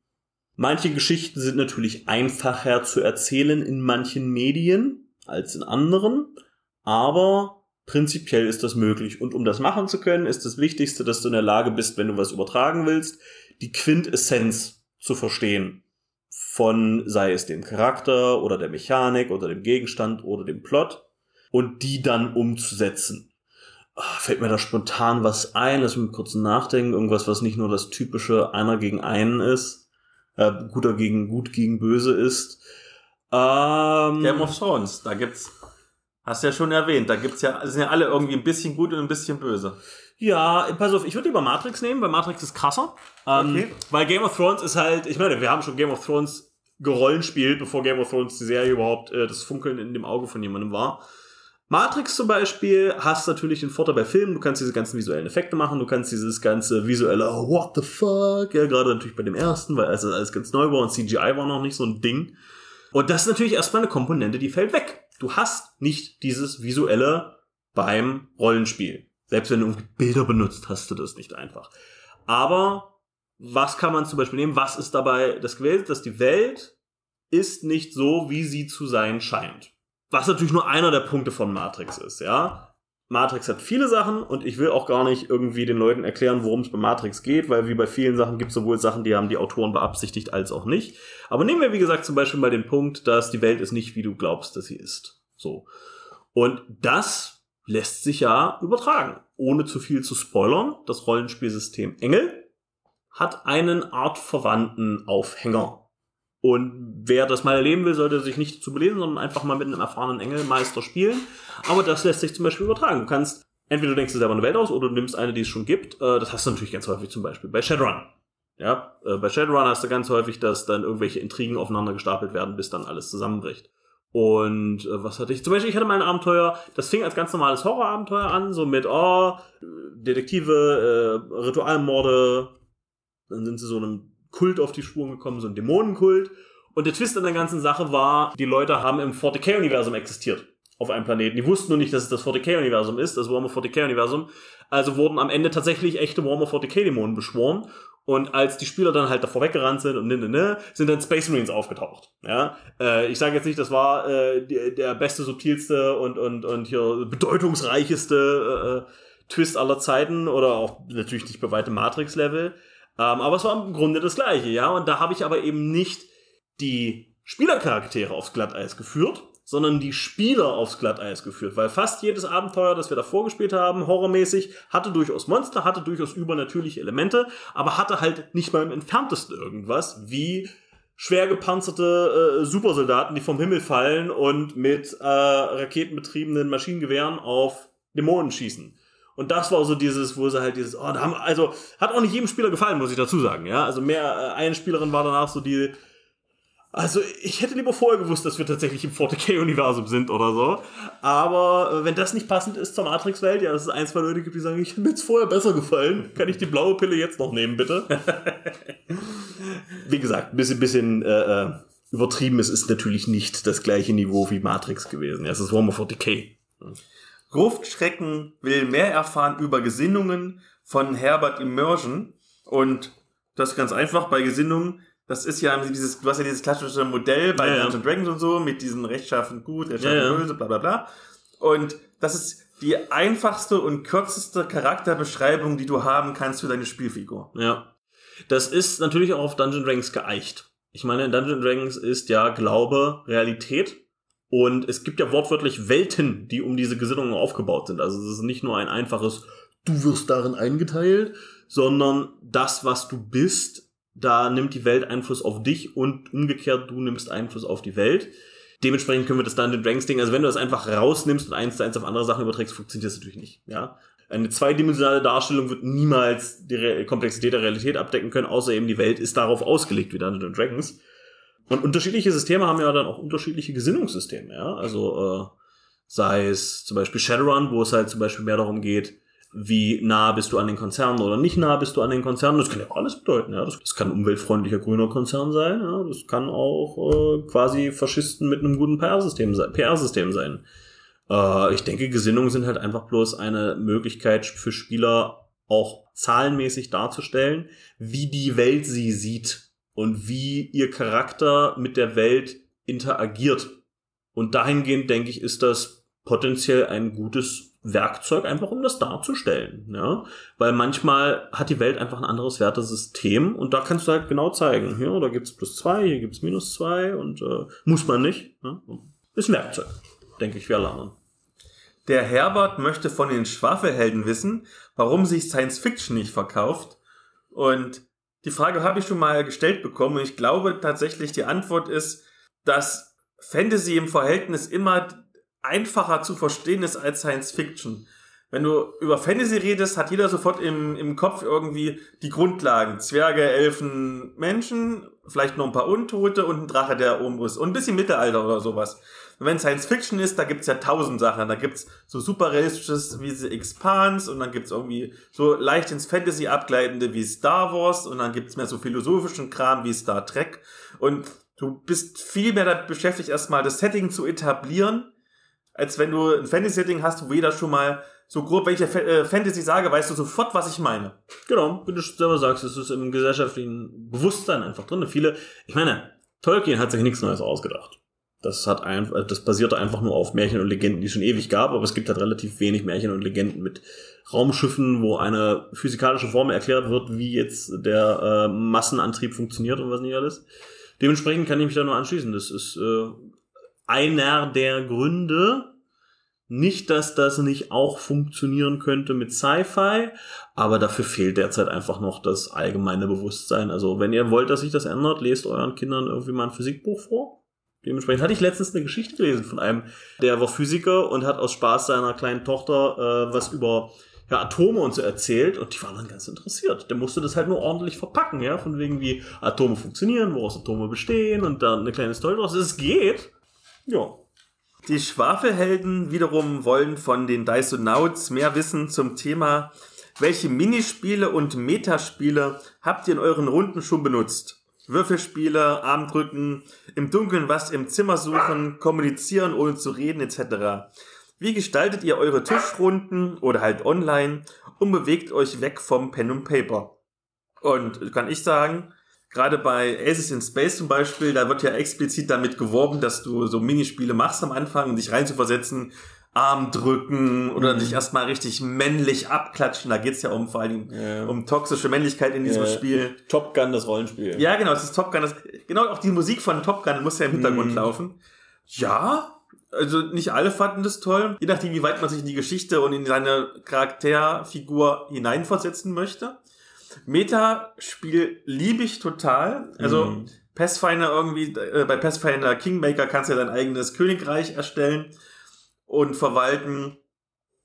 Speaker 1: Manche Geschichten sind natürlich einfacher zu erzählen in manchen Medien als in anderen, aber prinzipiell ist das möglich. Und um das machen zu können, ist das Wichtigste, dass du in der Lage bist, wenn du was übertragen willst, die Quintessenz zu verstehen von, sei es dem Charakter oder der Mechanik oder dem Gegenstand oder dem Plot und die dann umzusetzen. Ah, Fällt mir da spontan was ein, lass mich kurz nachdenken, irgendwas, was nicht nur das typische einer gegen einen ist, äh, guter gegen gut gegen böse ist. Ähm,
Speaker 2: Game of Thrones, da gibt's, hast du ja schon erwähnt, da gibt's ja, sind ja alle irgendwie ein bisschen gut und ein bisschen böse.
Speaker 1: Ja, pass auf, ich würde lieber Matrix nehmen, weil Matrix ist krasser. Ähm,
Speaker 2: Okay.
Speaker 1: Weil Game of Thrones ist halt, ich meine, wir haben schon Game of Thrones gerollenspielt, bevor Game of Thrones die Serie überhaupt äh, das Funkeln in dem Auge von jemandem war. Matrix zum Beispiel hast natürlich den Vorteil bei Filmen, du kannst diese ganzen visuellen Effekte machen, du kannst dieses ganze visuelle oh, What the fuck, ja, gerade natürlich bei dem ersten, weil also alles ganz neu war und CGI war noch nicht so ein Ding. Und das ist natürlich erstmal eine Komponente, die fällt weg. Du hast nicht dieses visuelle beim Rollenspiel. Selbst wenn du Bilder benutzt, hast du das nicht einfach. Aber was kann man zum Beispiel nehmen? Was ist dabei das gewesen? Dass die Welt ist nicht so, wie sie zu sein scheint. Was natürlich nur einer der Punkte von Matrix ist, ja. Matrix hat viele Sachen und ich will auch gar nicht irgendwie den Leuten erklären, worum es bei Matrix geht, weil wie bei vielen Sachen gibt es sowohl Sachen, die haben die Autoren beabsichtigt, als auch nicht. Aber nehmen wir, wie gesagt, zum Beispiel mal den Punkt, dass die Welt ist nicht, wie du glaubst, dass sie ist. So. Und das lässt sich ja übertragen. Ohne zu viel zu spoilern, das Rollenspielsystem Engel hat einen artverwandten Aufhänger. Und wer das mal erleben will, sollte sich nicht zu belesen, sondern einfach mal mit einem erfahrenen Engelmeister spielen. Aber das lässt sich zum Beispiel übertragen. Du kannst, entweder du denkst dir selber eine Welt aus oder du nimmst eine, die es schon gibt. Äh, Das hast du natürlich ganz häufig zum Beispiel bei Shadowrun. Ja, äh, bei Shadowrun hast du ganz häufig, dass dann irgendwelche Intrigen aufeinander gestapelt werden, bis dann alles zusammenbricht. Und äh, was hatte ich? Zum Beispiel, ich hatte mal ein Abenteuer, das fing als ganz normales Horrorabenteuer an, so mit, oh, Detektive, äh, Ritualmorde, dann sind sie so einem Kult auf die Spuren gekommen, so ein Dämonenkult. Und der Twist an der ganzen Sache war, die Leute haben im 40k-Universum existiert. Auf einem Planeten. Die wussten nur nicht, dass es das 40k-Universum ist, das Warhammer 40k-Universum. Also wurden am Ende tatsächlich echte Warhammer 40k-Dämonen beschworen. Und als die Spieler dann halt davor weggerannt sind und ne, ne, ne, sind dann Space Marines aufgetaucht. Ja, äh, ich sage jetzt nicht, das war äh, der beste, subtilste und und und hier bedeutungsreichste äh, Twist aller Zeiten oder auch natürlich nicht bei weitem Matrix-Level. Ähm, aber es war im Grunde das gleiche, ja. Und da habe ich aber eben nicht die Spielercharaktere aufs Glatteis geführt, sondern die Spieler aufs Glatteis geführt, weil fast jedes Abenteuer, das wir da vorgespielt haben, horrormäßig, hatte durchaus Monster, hatte durchaus übernatürliche Elemente, aber hatte halt nicht mal im entferntesten irgendwas, wie schwer gepanzerte äh, Supersoldaten, die vom Himmel fallen und mit äh, raketenbetriebenen Maschinengewehren auf Dämonen schießen. Und das war so dieses, wo sie halt dieses, oh, da haben, also, hat auch nicht jedem Spieler gefallen, muss ich dazu sagen, ja. Also mehr, äh, eine Spielerin war danach so die, also ich hätte lieber vorher gewusst, dass wir tatsächlich im 40k-Universum sind oder so. Aber äh, wenn das nicht passend ist zur Matrix-Welt, ja, dass es ein, zwei Leute gibt, die sagen, ich hätte mir vorher besser gefallen. Kann ich die blaue Pille jetzt noch nehmen, bitte? <laughs> wie gesagt, ein bisschen, bisschen äh, äh, übertrieben. Es ist natürlich nicht das gleiche Niveau wie Matrix gewesen. Ja, es ist Warhammer 40k.
Speaker 2: Gruftschrecken will mehr erfahren über Gesinnungen von Herbert Immersion. Und das ist ganz einfach bei Gesinnungen. Das ist ja dieses, du hast ja dieses klassische Modell bei ja, Dungeons ja. Dragons und so mit diesen rechtschaffen gut, rechtschaffen ja, böse, bla bla bla. Und das ist die einfachste und kürzeste Charakterbeschreibung, die du haben kannst für deine Spielfigur.
Speaker 1: Ja. Das ist natürlich auch auf Dungeon Dragons geeicht. Ich meine, in Dungeon Dragons ist ja Glaube Realität. Und es gibt ja wortwörtlich Welten, die um diese Gesinnungen aufgebaut sind. Also es ist nicht nur ein einfaches, du wirst darin eingeteilt, sondern das, was du bist, da nimmt die Welt Einfluss auf dich und umgekehrt, du nimmst Einfluss auf die Welt. Dementsprechend können wir das Dungeon Dragons Ding, also wenn du das einfach rausnimmst und eins zu eins auf andere Sachen überträgst, funktioniert das natürlich nicht, ja. Eine zweidimensionale Darstellung wird niemals die Re Komplexität der Realität abdecken können, außer eben die Welt ist darauf ausgelegt wie Dungeons Dragons. Und unterschiedliche Systeme haben ja dann auch unterschiedliche Gesinnungssysteme, ja. Also äh, sei es zum Beispiel Shadowrun, wo es halt zum Beispiel mehr darum geht, wie nah bist du an den Konzernen oder nicht nah bist du an den Konzernen. Das kann ja auch alles bedeuten. Ja. Das, das kann umweltfreundlicher grüner Konzern sein. Ja. Das kann auch äh, quasi Faschisten mit einem guten PR-System sein. PR sein. Äh, ich denke, Gesinnungen sind halt einfach bloß eine Möglichkeit für Spieler auch zahlenmäßig darzustellen, wie die Welt sie sieht und wie ihr Charakter mit der Welt interagiert. Und dahingehend, denke ich, ist das potenziell ein gutes Werkzeug, einfach um das darzustellen. Ja? Weil manchmal hat die Welt einfach ein anderes Wertesystem und da kannst du halt genau zeigen, ja, da gibt's plus zwei, hier gibt's minus zwei und äh, muss man nicht. Ja? Ist ein Werkzeug, denke ich, wir lernen.
Speaker 2: Der Herbert möchte von den Schwafelhelden wissen, warum sich Science Fiction nicht verkauft. Und die Frage habe ich schon mal gestellt bekommen und ich glaube tatsächlich, die Antwort ist, dass Fantasy im Verhältnis immer einfacher zu verstehen ist als Science Fiction. Wenn du über Fantasy redest, hat jeder sofort im, im Kopf irgendwie die Grundlagen. Zwerge, Elfen, Menschen, vielleicht noch ein paar Untote und ein Drache, der oben ist. Und ein bisschen Mittelalter oder sowas. Wenn Science Fiction ist, da gibt's ja tausend Sachen. Da gibt's so super realistisches wie The Expanse und dann gibt's irgendwie so leicht ins Fantasy abgleitende wie Star Wars und dann gibt's mehr so philosophischen Kram wie Star Trek. Und du bist viel mehr damit beschäftigt, erstmal das Setting zu etablieren als wenn du ein Fantasy-Setting hast, wo jeder schon mal so grob, wenn ich äh, Fantasy sage, weißt du sofort, was ich meine.
Speaker 1: Genau, wie du selber sagst, es ist im gesellschaftlichen Bewusstsein einfach drin. Viele, ich meine, Tolkien hat sich nichts Neues ausgedacht. Das hat einfach, das basierte einfach nur auf Märchen und Legenden, die es schon ewig gab, aber es gibt halt relativ wenig Märchen und Legenden mit Raumschiffen, wo eine physikalische Formel erklärt wird, wie jetzt der äh, Massenantrieb funktioniert und was nicht alles. Dementsprechend kann ich mich da nur anschließen. Das ist äh, einer der Gründe. Nicht, dass das nicht auch funktionieren könnte mit Sci-Fi, aber dafür fehlt derzeit einfach noch das allgemeine Bewusstsein. Also, wenn ihr wollt, dass sich das ändert, lest euren Kindern irgendwie mal ein Physikbuch vor. Dementsprechend hatte ich letztens eine Geschichte gelesen von einem, der war Physiker und hat aus Spaß seiner kleinen Tochter äh, was über ja, Atome und so erzählt und die waren dann ganz interessiert. Der musste das halt nur ordentlich verpacken, ja, von wegen wie Atome funktionieren, woraus Atome bestehen und dann eine kleine Story draus. Es geht,
Speaker 2: ja. Die Schwafelhelden wiederum wollen von den Dysonauts mehr wissen zum Thema, welche Minispiele und Metaspiele habt ihr in euren Runden schon benutzt? Würfelspiele, Armdrücken, im Dunkeln was im Zimmer suchen, kommunizieren ohne zu reden etc. Wie gestaltet ihr eure Tischrunden oder halt online und bewegt euch weg vom Pen und Paper? Und kann ich sagen, gerade bei Aces in Space zum Beispiel, da wird ja explizit damit geworben, dass du so Minispiele machst am Anfang, um dich reinzuversetzen. Arm drücken oder dich erstmal richtig männlich abklatschen. Da geht's ja um vor allem
Speaker 1: Ja.
Speaker 2: um toxische Männlichkeit in diesem
Speaker 1: Ja.
Speaker 2: Spiel.
Speaker 1: Top Gun, das Rollenspiel.
Speaker 2: Ja, genau, es ist Top Gun. Das, genau, auch die Musik von Top Gun muss ja im Hintergrund
Speaker 1: Mhm.
Speaker 2: laufen. Ja, also nicht alle fanden das toll. Je nachdem, wie weit man sich in die Geschichte und in seine Charakterfigur hineinversetzen möchte. Meta-Spiel liebe ich total. Also
Speaker 1: Mhm.
Speaker 2: Pathfinder irgendwie, äh, bei Pathfinder Kingmaker kannst du ja dein eigenes Königreich erstellen und verwalten.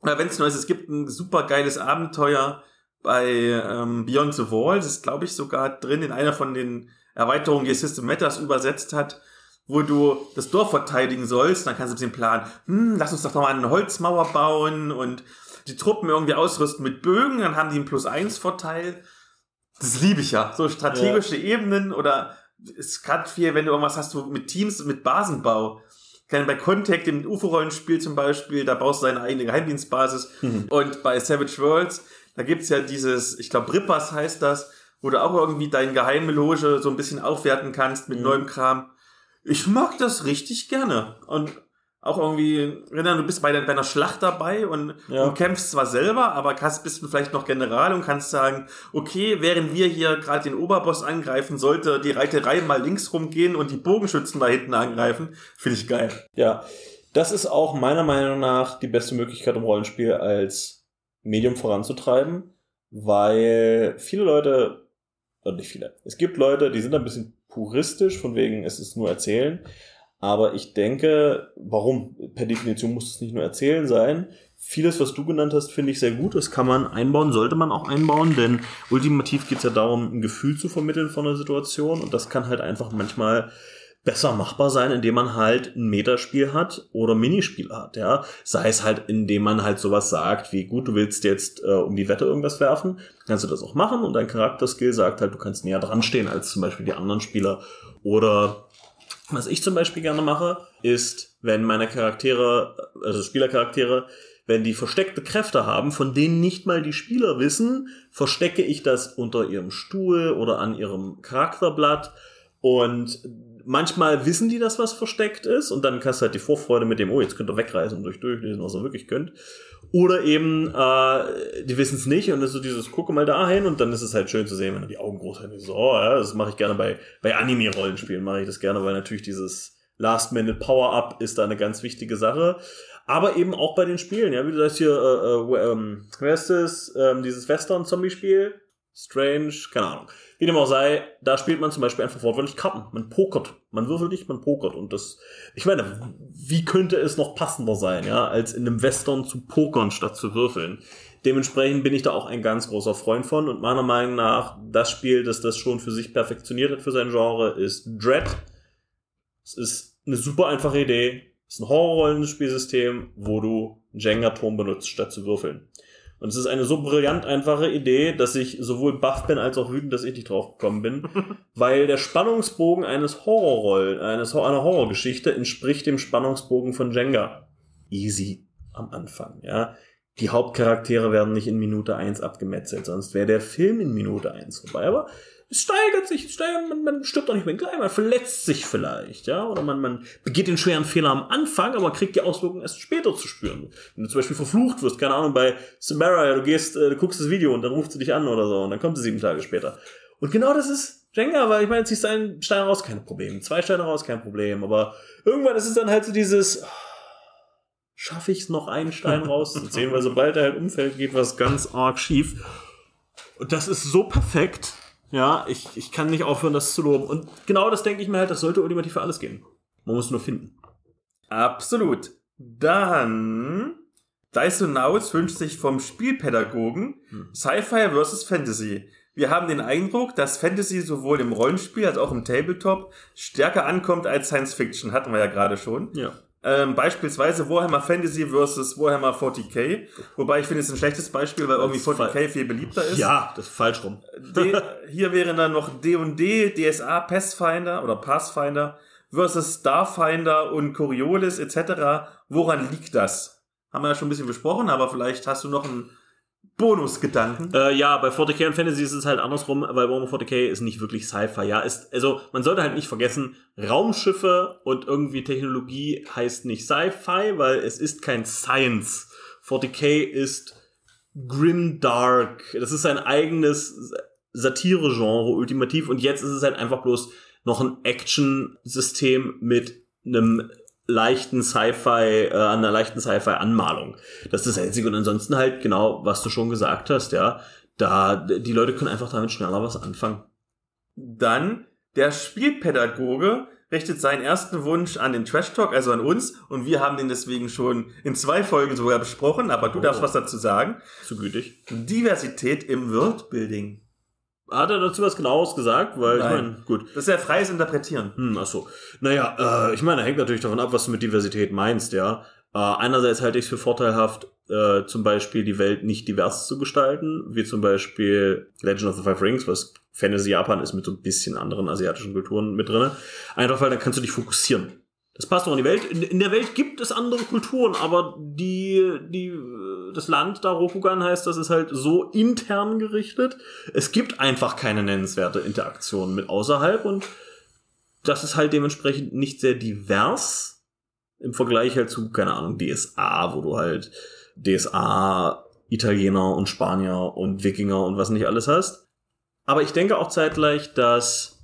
Speaker 2: Wenn es neu ist, es gibt ein super geiles Abenteuer bei ähm, Beyond the Wall. Das ist, glaube ich, sogar drin in einer von den Erweiterungen, die System Matters übersetzt hat, wo du das Dorf verteidigen sollst. Dann kannst du ein bisschen planen, hm, lass uns doch noch mal eine Holzmauer bauen und die Truppen irgendwie ausrüsten mit Bögen, dann haben die einen Plus-1-Vorteil. Das liebe ich ja. So strategische Ebenen oder ist gerade viel, wenn du irgendwas hast, wo mit Teams, mit Basenbau. Kann bei Contact, dem UFO-Rollenspiel zum Beispiel, da baust du deine eigene Geheimdienstbasis. Und bei Savage Worlds, da gibt's ja dieses, ich glaube, Rippers heißt das, wo du auch irgendwie deine geheime Loge so ein bisschen aufwerten kannst mit
Speaker 1: Mhm.
Speaker 2: neuem Kram. Ich mag das richtig gerne. Und auch irgendwie, wenn du bist bei, der- bei einer Schlacht dabei und,
Speaker 1: Ja.
Speaker 2: und kämpfst zwar selber, aber kannst, bist du vielleicht noch General und kannst sagen, okay, während wir hier gerade den Oberboss angreifen, sollte die Reiterei mal links rumgehen und die Bogenschützen da hinten angreifen. Finde ich geil.
Speaker 1: Ja, das ist auch meiner Meinung nach die beste Möglichkeit, um Rollenspiel als Medium voranzutreiben, weil viele Leute, oder nicht viele, es gibt Leute, die sind ein bisschen puristisch, von wegen es ist nur erzählen, aber ich denke, warum? Per Definition muss es nicht nur erzählen sein. Vieles, was du genannt hast, finde ich sehr gut. Das kann man einbauen, sollte man auch einbauen, denn ultimativ geht es ja darum, ein Gefühl zu vermitteln von einer Situation und das kann halt einfach manchmal besser machbar sein, indem man halt ein Metaspiel hat oder Minispiele hat, ja. Sei es halt, indem man halt sowas sagt, wie gut, du willst jetzt äh, um die Wette irgendwas werfen, kannst du das auch machen und dein Charakterskill sagt halt, du kannst näher dran stehen als zum Beispiel die anderen Spieler. Oder was ich zum Beispiel gerne mache, ist, wenn meine Charaktere, also Spielercharaktere, wenn die versteckte Kräfte haben, von denen nicht mal die Spieler wissen, verstecke ich das unter ihrem Stuhl oder an ihrem Charakterblatt. Und manchmal wissen die, dass was versteckt ist und dann kannst du halt die Vorfreude mit dem, oh, jetzt könnt ihr wegreisen und euch durchlesen, was ihr wirklich könnt. Oder eben, äh, die wissen es nicht und es ist so dieses, gucke mal dahin und dann ist es halt schön zu sehen, wenn die Augen groß hat. So, oh, ja, das mache ich gerne bei, bei Anime-Rollenspielen, mache ich das gerne, weil natürlich dieses Last-Minute-Power-Up ist da eine ganz wichtige Sache. Aber eben auch bei den Spielen, ja, wie du sagst hier, äh, äh, ähm, wer ist das? Ähm, dieses Western-Zombie-Spiel? Strange, keine Ahnung. Wie dem auch sei, da spielt man zum Beispiel einfach wortwörtlich Karten. Man pokert. Man würfelt nicht, man pokert. Und das, ich meine, wie könnte es noch passender sein, ja, als in einem Western zu pokern statt zu würfeln? Dementsprechend bin ich da auch ein ganz großer Freund von. Und meiner Meinung nach, das Spiel, das das schon für sich perfektioniert hat für sein Genre, ist Dread. Es ist eine super einfache Idee. Es ist ein Horrorrollenspielsystem, wo du Jenga-Turm benutzt, statt zu würfeln. Und es ist eine so brillant einfache Idee, dass ich sowohl baff bin als auch wütend, dass ich nicht drauf gekommen bin, <laughs> weil der Spannungsbogen eines Horrorroll, eines einer Horrorgeschichte entspricht dem Spannungsbogen von Jenga. Easy am Anfang, ja. Die Hauptcharaktere werden nicht in Minute eins abgemetzelt, sonst wäre der Film in Minute eins vorbei. Aber es steigert sich, es steigert, man, man stirbt doch nicht mehr gleich, man verletzt sich vielleicht, ja, oder man, man begeht den schweren Fehler am Anfang, aber kriegt die Auswirkungen erst später zu spüren. Wenn du zum Beispiel verflucht wirst, keine Ahnung, bei Samara, ja, du gehst, äh, du guckst das Video und dann ruft sie dich an oder so und dann kommt sie sieben Tage später. Und genau das ist Jenga, weil ich meine, ziehst du einen Stein raus, kein Problem, zwei Steine raus, kein Problem, aber irgendwann ist es dann halt so dieses, schaffe ich es noch einen Stein rauszuziehen, weil sobald er halt umfällt, geht was ganz arg schief. Und das ist so perfekt. Ja, ich, ich kann nicht aufhören, das zu loben. Und genau das denke ich mir halt, das sollte ultimativ für alles gehen. Man muss nur finden.
Speaker 2: Absolut. Dann Dice Naus wünscht sich vom Spielpädagogen Sci-Fi versus Fantasy. Wir haben den Eindruck, dass Fantasy sowohl im Rollenspiel als auch im Tabletop stärker ankommt als Science Fiction, hatten wir ja gerade schon.
Speaker 1: Ja.
Speaker 2: Ähm, beispielsweise Warhammer Fantasy versus Warhammer 40k. Wobei ich finde, es ist ein schlechtes Beispiel, weil irgendwie
Speaker 1: Das ist
Speaker 2: 40k viel beliebter ist.
Speaker 1: Ja, das ist falsch rum. <laughs>
Speaker 2: D hier wären dann noch D&D, DSA, Pathfinder oder Pathfinder versus Starfinder und Coriolis etc. Woran liegt das? Haben wir ja schon ein bisschen besprochen, aber vielleicht hast du noch einen Bonusgedanken.
Speaker 1: Äh, ja, bei 40k und Fantasy ist es halt andersrum, weil Warhammer 40k ist nicht wirklich Sci-Fi. Ja, ist, also man sollte halt nicht vergessen, Raumschiffe und irgendwie Technologie heißt nicht Sci-Fi, weil es ist kein Science. 40k ist grimdark. Das ist ein eigenes Satire-Genre ultimativ und jetzt ist es halt einfach bloß noch ein Action-System mit einem leichten Sci-Fi, äh, einer leichten Sci-Fi-Anmalung. Das ist das Einzige. Und ansonsten halt genau, was du schon gesagt hast, ja. Da, die Leute können einfach damit schneller was anfangen.
Speaker 2: Dann der Spielpädagoge richtet seinen ersten Wunsch an den Trash Talk, also an uns, und wir haben den deswegen schon in zwei Folgen sogar besprochen, aber du oh. darfst was dazu sagen.
Speaker 1: Zu gütig.
Speaker 2: Diversität im Worldbuilding.
Speaker 1: Hat er dazu was genaues gesagt? Weil Nein. ich meine, gut.
Speaker 2: Das ist ja freies Interpretieren.
Speaker 1: Hm, ach so. Naja, äh, ich meine, hängt natürlich davon ab, was du mit Diversität meinst, ja. Äh, einerseits halte ich es für vorteilhaft, äh, zum Beispiel die Welt nicht divers zu gestalten, wie zum Beispiel Legend of the Five Rings, was Fantasy Japan ist mit so ein bisschen anderen asiatischen Kulturen mit drinne. Einfach weil dann kannst du dich fokussieren. Das passt doch in die Welt. In, in, der Welt gibt es andere Kulturen, aber die, die, das Land da Rokugan heißt, das ist halt so intern gerichtet. Es gibt einfach keine nennenswerte Interaktion mit außerhalb und das ist halt dementsprechend nicht sehr divers im Vergleich halt zu, keine Ahnung, DSA, wo du halt DSA, Italiener und Spanier und Wikinger und was nicht alles hast. Aber ich denke auch zeitgleich, dass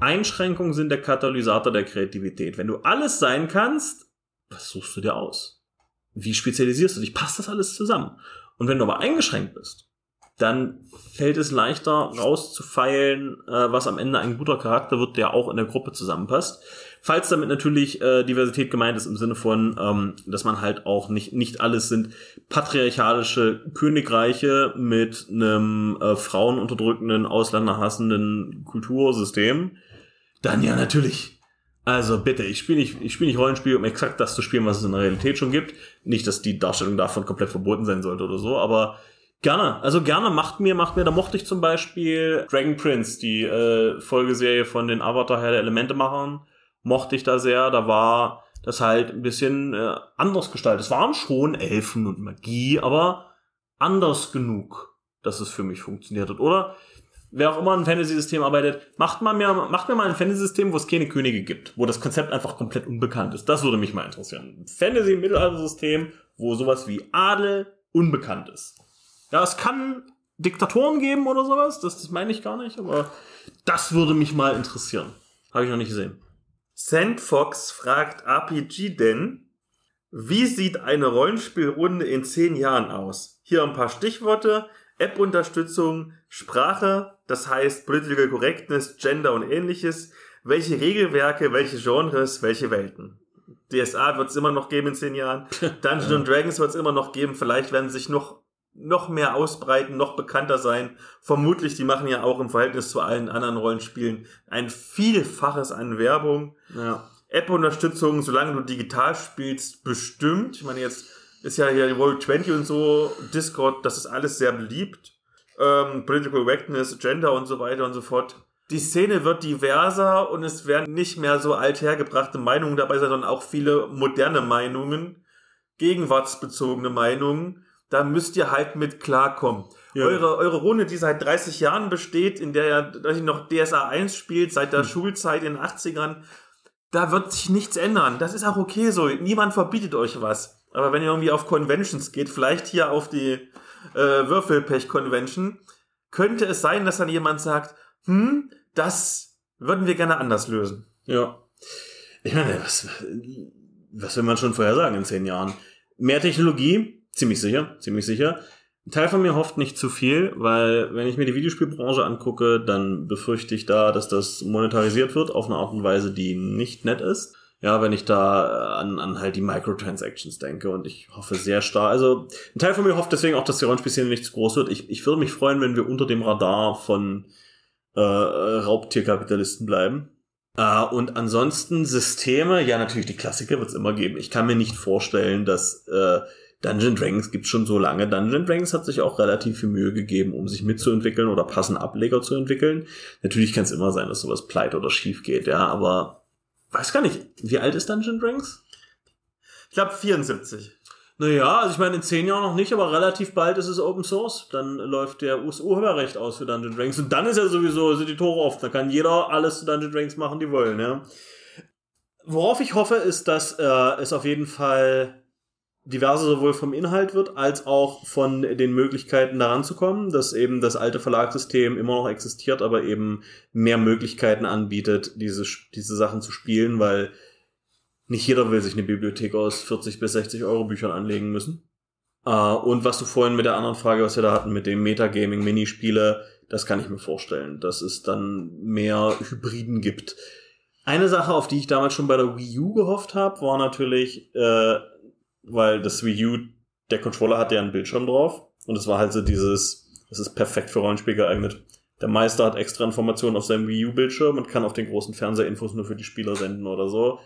Speaker 1: Einschränkungen sind der Katalysator der Kreativität. Wenn du alles sein kannst, was suchst du dir aus? Wie spezialisierst du dich? Passt das alles zusammen? Und wenn du aber eingeschränkt bist, dann fällt es leichter rauszufeilen, äh, was am Ende ein guter Charakter wird, der auch in der Gruppe zusammenpasst. Falls damit natürlich äh, Diversität gemeint ist im Sinne von, ähm, dass man halt auch nicht, nicht alles sind patriarchalische Königreiche mit einem äh, frauenunterdrückenden, ausländerhassenden Kultursystem, dann ja natürlich. Also bitte, ich spiele nicht, ich spiele nicht Rollenspiel, um exakt das zu spielen, was es in der Realität schon gibt. Nicht, dass die Darstellung davon komplett verboten sein sollte oder so, aber Gerne, also gerne, macht mir, macht mir, da mochte ich zum Beispiel Dragon Prince, die äh, Folgeserie von den Avatar Herr der Elemente machen, mochte ich da sehr, da war das halt ein bisschen äh, anders gestaltet. Es waren schon Elfen und Magie, aber anders genug, dass es für mich funktioniert hat, oder? Wer auch immer ein Fantasy-System arbeitet, macht mal mir, macht mir mal ein Fantasy-System, wo es keine Könige gibt, wo das Konzept einfach komplett unbekannt ist. Das würde mich mal interessieren. Fantasy-Mittelalter-System, wo sowas wie Adel unbekannt ist. Ja, es kann Diktatoren geben oder sowas, das, das meine ich gar nicht, aber das würde mich mal interessieren. Habe ich noch nicht gesehen.
Speaker 2: Sandfox fragt RPG denn, wie sieht eine Rollenspielrunde in zehn Jahren aus? Hier ein paar Stichworte. App-Unterstützung, Sprache, das heißt Political Correctness, Gender und ähnliches. Welche Regelwerke, welche Genres, welche Welten? DSA wird es immer noch geben in zehn Jahren. Dungeons Dragons wird es immer noch geben. Vielleicht werden sich noch noch mehr ausbreiten, noch bekannter sein. Vermutlich, die machen ja auch im Verhältnis zu allen anderen Rollenspielen ein Vielfaches an Werbung. Ja. App-Unterstützung, solange du digital spielst, bestimmt. Ich meine, jetzt ist ja hier World 20 und so, Discord, das ist alles sehr beliebt. Ähm, Political Correctness, Gender und so weiter und so fort. Die Szene wird diverser und es werden nicht mehr so althergebrachte Meinungen dabei sein, sondern auch viele moderne Meinungen, gegenwartsbezogene Meinungen da müsst ihr halt mit klarkommen. Ja. Eure, eure Runde, die seit 30 Jahren besteht, in der ihr noch DSA 1 spielt, seit der hm. Schulzeit in den 80ern, da wird sich nichts ändern. Das ist auch okay so. Niemand verbietet euch was. Aber wenn ihr irgendwie auf Conventions geht, vielleicht hier auf die äh, Würfelpech-Convention, könnte es sein, dass dann jemand sagt, hm, das würden wir gerne anders lösen.
Speaker 1: Ja. Ich meine, was, was will man schon vorher sagen in zehn Jahren? Mehr Technologie, Ziemlich sicher, ziemlich sicher. Ein Teil von mir hofft nicht zu viel, weil wenn ich mir die Videospielbranche angucke, dann befürchte ich da, dass das monetarisiert wird auf eine Art und Weise, die nicht nett ist. Ja, wenn ich da an, an halt die Microtransactions denke und ich hoffe sehr stark. Also ein Teil von mir hofft deswegen auch, dass die Rollenspielszene nicht zu groß wird. Ich, ich würde mich freuen, wenn wir unter dem Radar von äh, Raubtierkapitalisten bleiben. Uh, und ansonsten Systeme, ja natürlich die Klassiker wird es immer geben. Ich kann mir nicht vorstellen, dass äh, Dungeon Dragons gibt schon so lange. Dungeon Dragons hat sich auch relativ viel Mühe gegeben, um sich mitzuentwickeln oder passende Ableger zu entwickeln. Natürlich kann es immer sein, dass sowas pleite oder schief geht, ja, aber weiß gar nicht, wie alt ist Dungeon Dragons?
Speaker 2: Ich glaube 74.
Speaker 1: Naja, also ich meine, in zehn Jahren noch nicht, aber relativ bald ist es Open Source. Dann läuft der USU-Urheberrecht aus für Dungeon Dragons. Und dann ist ja sowieso, sind die Tore offen. Da kann jeder alles zu Dungeon Dragons machen, die wollen, ja. Worauf ich hoffe, ist, dass äh, es auf jeden Fall diverse sowohl vom Inhalt wird, als auch von den Möglichkeiten daran zu kommen, dass eben das alte Verlagssystem immer noch existiert, aber eben mehr Möglichkeiten anbietet, diese, diese Sachen zu spielen, weil nicht jeder will sich eine Bibliothek aus 40 bis 60 Euro Büchern anlegen müssen. Uh, und was du vorhin mit der anderen Frage, was wir da hatten, mit dem Metagaming Minispiele, das kann ich mir vorstellen, dass es dann mehr Hybriden gibt. Eine Sache, auf die ich damals schon bei der Wii U gehofft habe, war natürlich, äh, weil das Wii U, der Controller hat ja einen Bildschirm drauf und es war halt so dieses, es ist perfekt für Rollenspiel geeignet. Der Meister hat extra Informationen auf seinem Wii U-Bildschirm und kann auf den großen Fernseher Infos nur für die Spieler senden oder so.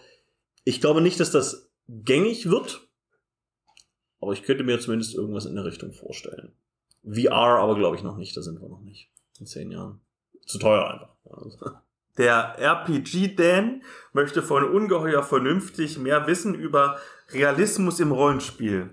Speaker 1: Ich glaube nicht, dass das gängig wird, aber ich könnte mir zumindest irgendwas in der Richtung vorstellen. VR aber glaube ich noch nicht, da sind wir noch nicht. In zehn Jahren. Zu teuer einfach.
Speaker 2: Der RPG-Dan möchte von ungeheuer vernünftig mehr wissen über Realismus im Rollenspiel.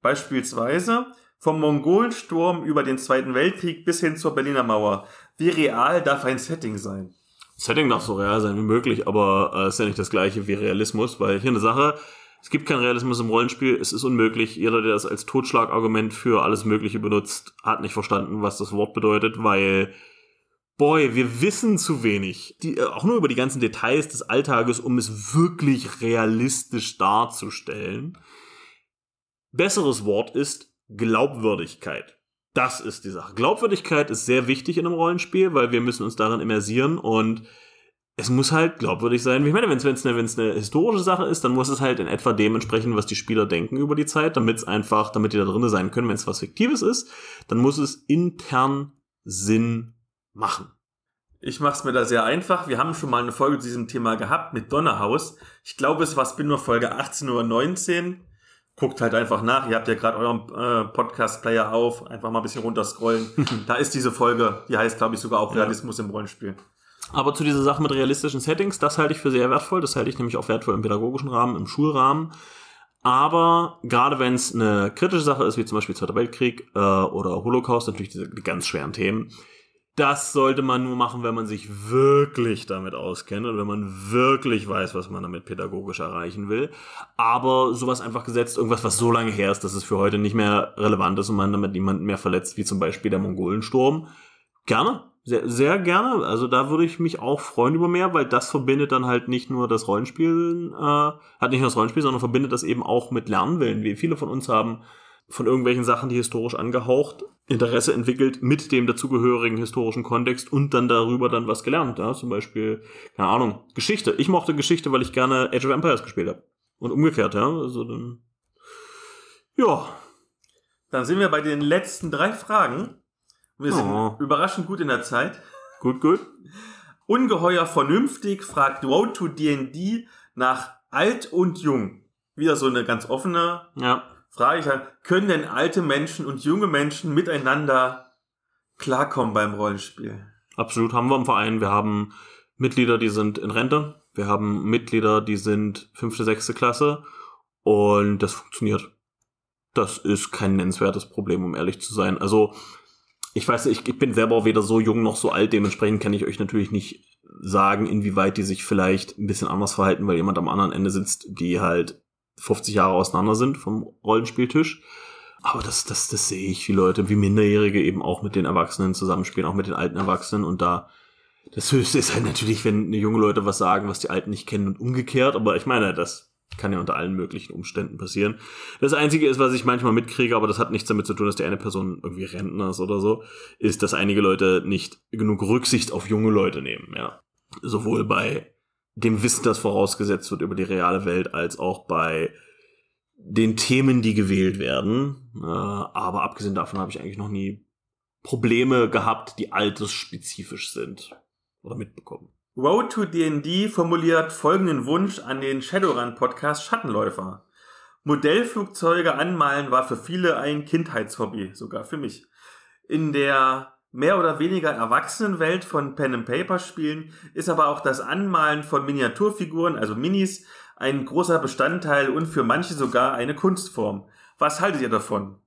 Speaker 2: Beispielsweise vom Mongolensturm über den Zweiten Weltkrieg bis hin zur Berliner Mauer. Wie real darf ein Setting sein?
Speaker 1: Setting darf so real sein wie möglich, aber äh, ist ja nicht das gleiche wie Realismus, weil hier eine Sache, es gibt keinen Realismus im Rollenspiel, es ist unmöglich. Jeder, der das als Totschlagargument für alles Mögliche benutzt, hat nicht verstanden, was das Wort bedeutet, weil boy, wir wissen zu wenig. Die, äh, auch nur über die ganzen Details des Alltages, um es wirklich realistisch darzustellen. Besseres Wort ist Glaubwürdigkeit. Das ist die Sache. Glaubwürdigkeit ist sehr wichtig in einem Rollenspiel, weil wir müssen uns darin immersieren und es muss halt glaubwürdig sein. Ich meine, wenn es eine, eine historische Sache ist, dann muss es halt in etwa dementsprechend, was die Spieler denken über die Zeit, damit es einfach, damit die da drinnen sein können. Wenn es was Fiktives ist, dann muss es intern Sinn machen.
Speaker 2: Ich mache es mir da sehr einfach. Wir haben schon mal eine Folge zu diesem Thema gehabt mit Donnerhaus. Ich glaube, es war Spinner Folge 18 oder 19. Guckt halt einfach nach. Ihr habt ja gerade euren äh, Podcast-Player auf. Einfach mal ein bisschen runterscrollen. <laughs> da ist diese Folge. Die heißt, glaube ich, sogar auch Realismus ja. im Rollenspiel.
Speaker 1: Aber zu dieser Sache mit realistischen Settings, das halte ich für sehr wertvoll. Das halte ich nämlich auch wertvoll im pädagogischen Rahmen, im Schulrahmen. Aber gerade wenn es eine kritische Sache ist, wie zum Beispiel Zweiter Weltkrieg äh, oder Holocaust, natürlich diese die ganz schweren Themen, das sollte man nur machen, wenn man sich wirklich damit auskennt und wenn man wirklich weiß, was man damit pädagogisch erreichen will. Aber sowas einfach gesetzt, irgendwas, was so lange her ist, dass es für heute nicht mehr relevant ist und man damit niemanden mehr verletzt, wie zum Beispiel der Mongolensturm. Gerne. Sehr, sehr gerne. Also da würde ich mich auch freuen über mehr, weil das verbindet dann halt nicht nur das Rollenspiel, äh, hat nicht nur das Rollenspiel, sondern verbindet das eben auch mit Lernwillen. Wie viele von uns haben von irgendwelchen Sachen, die historisch angehaucht, Interesse entwickelt mit dem dazugehörigen historischen Kontext und dann darüber dann was gelernt. Ja? Zum Beispiel, keine Ahnung, Geschichte. Ich mochte Geschichte, weil ich gerne Age of Empires gespielt habe. Und umgekehrt, ja. Also dann. Ja.
Speaker 2: Dann sind wir bei den letzten drei Fragen. Wir sind oh. überraschend gut in der Zeit.
Speaker 1: Gut, gut.
Speaker 2: Ungeheuer vernünftig fragt Road to D&D nach alt und jung. Wieder so eine ganz offene
Speaker 1: ja
Speaker 2: frage ich halt, können denn alte Menschen und junge Menschen miteinander klarkommen beim Rollenspiel?
Speaker 1: Absolut haben wir im Verein. Wir haben Mitglieder, die sind in Rente. Wir haben Mitglieder, die sind fünfte, sechste Klasse. Und das funktioniert. Das ist kein nennenswertes Problem, um ehrlich zu sein. Also, ich weiß, ich, ich bin selber weder so jung noch so alt. Dementsprechend kann ich euch natürlich nicht sagen, inwieweit die sich vielleicht ein bisschen anders verhalten, weil jemand am anderen Ende sitzt, die halt 50 Jahre auseinander sind vom Rollenspieltisch. Aber das, das, das sehe ich, wie Leute, wie Minderjährige eben auch mit den Erwachsenen zusammenspielen, auch mit den alten Erwachsenen. Und da, das Höchste ist halt natürlich, wenn junge Leute was sagen, was die Alten nicht kennen und umgekehrt. Aber ich meine, das kann ja unter allen möglichen Umständen passieren. Das Einzige ist, was ich manchmal mitkriege, aber das hat nichts damit zu tun, dass die eine Person irgendwie Rentner ist oder so, ist, dass einige Leute nicht genug Rücksicht auf junge Leute nehmen, ja. Sowohl bei dem Wissen, das vorausgesetzt wird über die reale Welt, als auch bei den Themen, die gewählt werden. Äh, aber abgesehen davon habe ich eigentlich noch nie Probleme gehabt, die altersspezifisch sind oder mitbekommen.
Speaker 2: Road to D&D formuliert folgenden Wunsch an den Shadowrun-Podcast Schattenläufer. Modellflugzeuge anmalen war für viele ein Kindheitshobby, sogar für mich. In der mehr oder weniger Erwachsenenwelt von Pen and Paper Spielen ist aber auch das Anmalen von Miniaturfiguren, also Minis, ein großer Bestandteil und für manche sogar eine Kunstform. Was haltet ihr davon?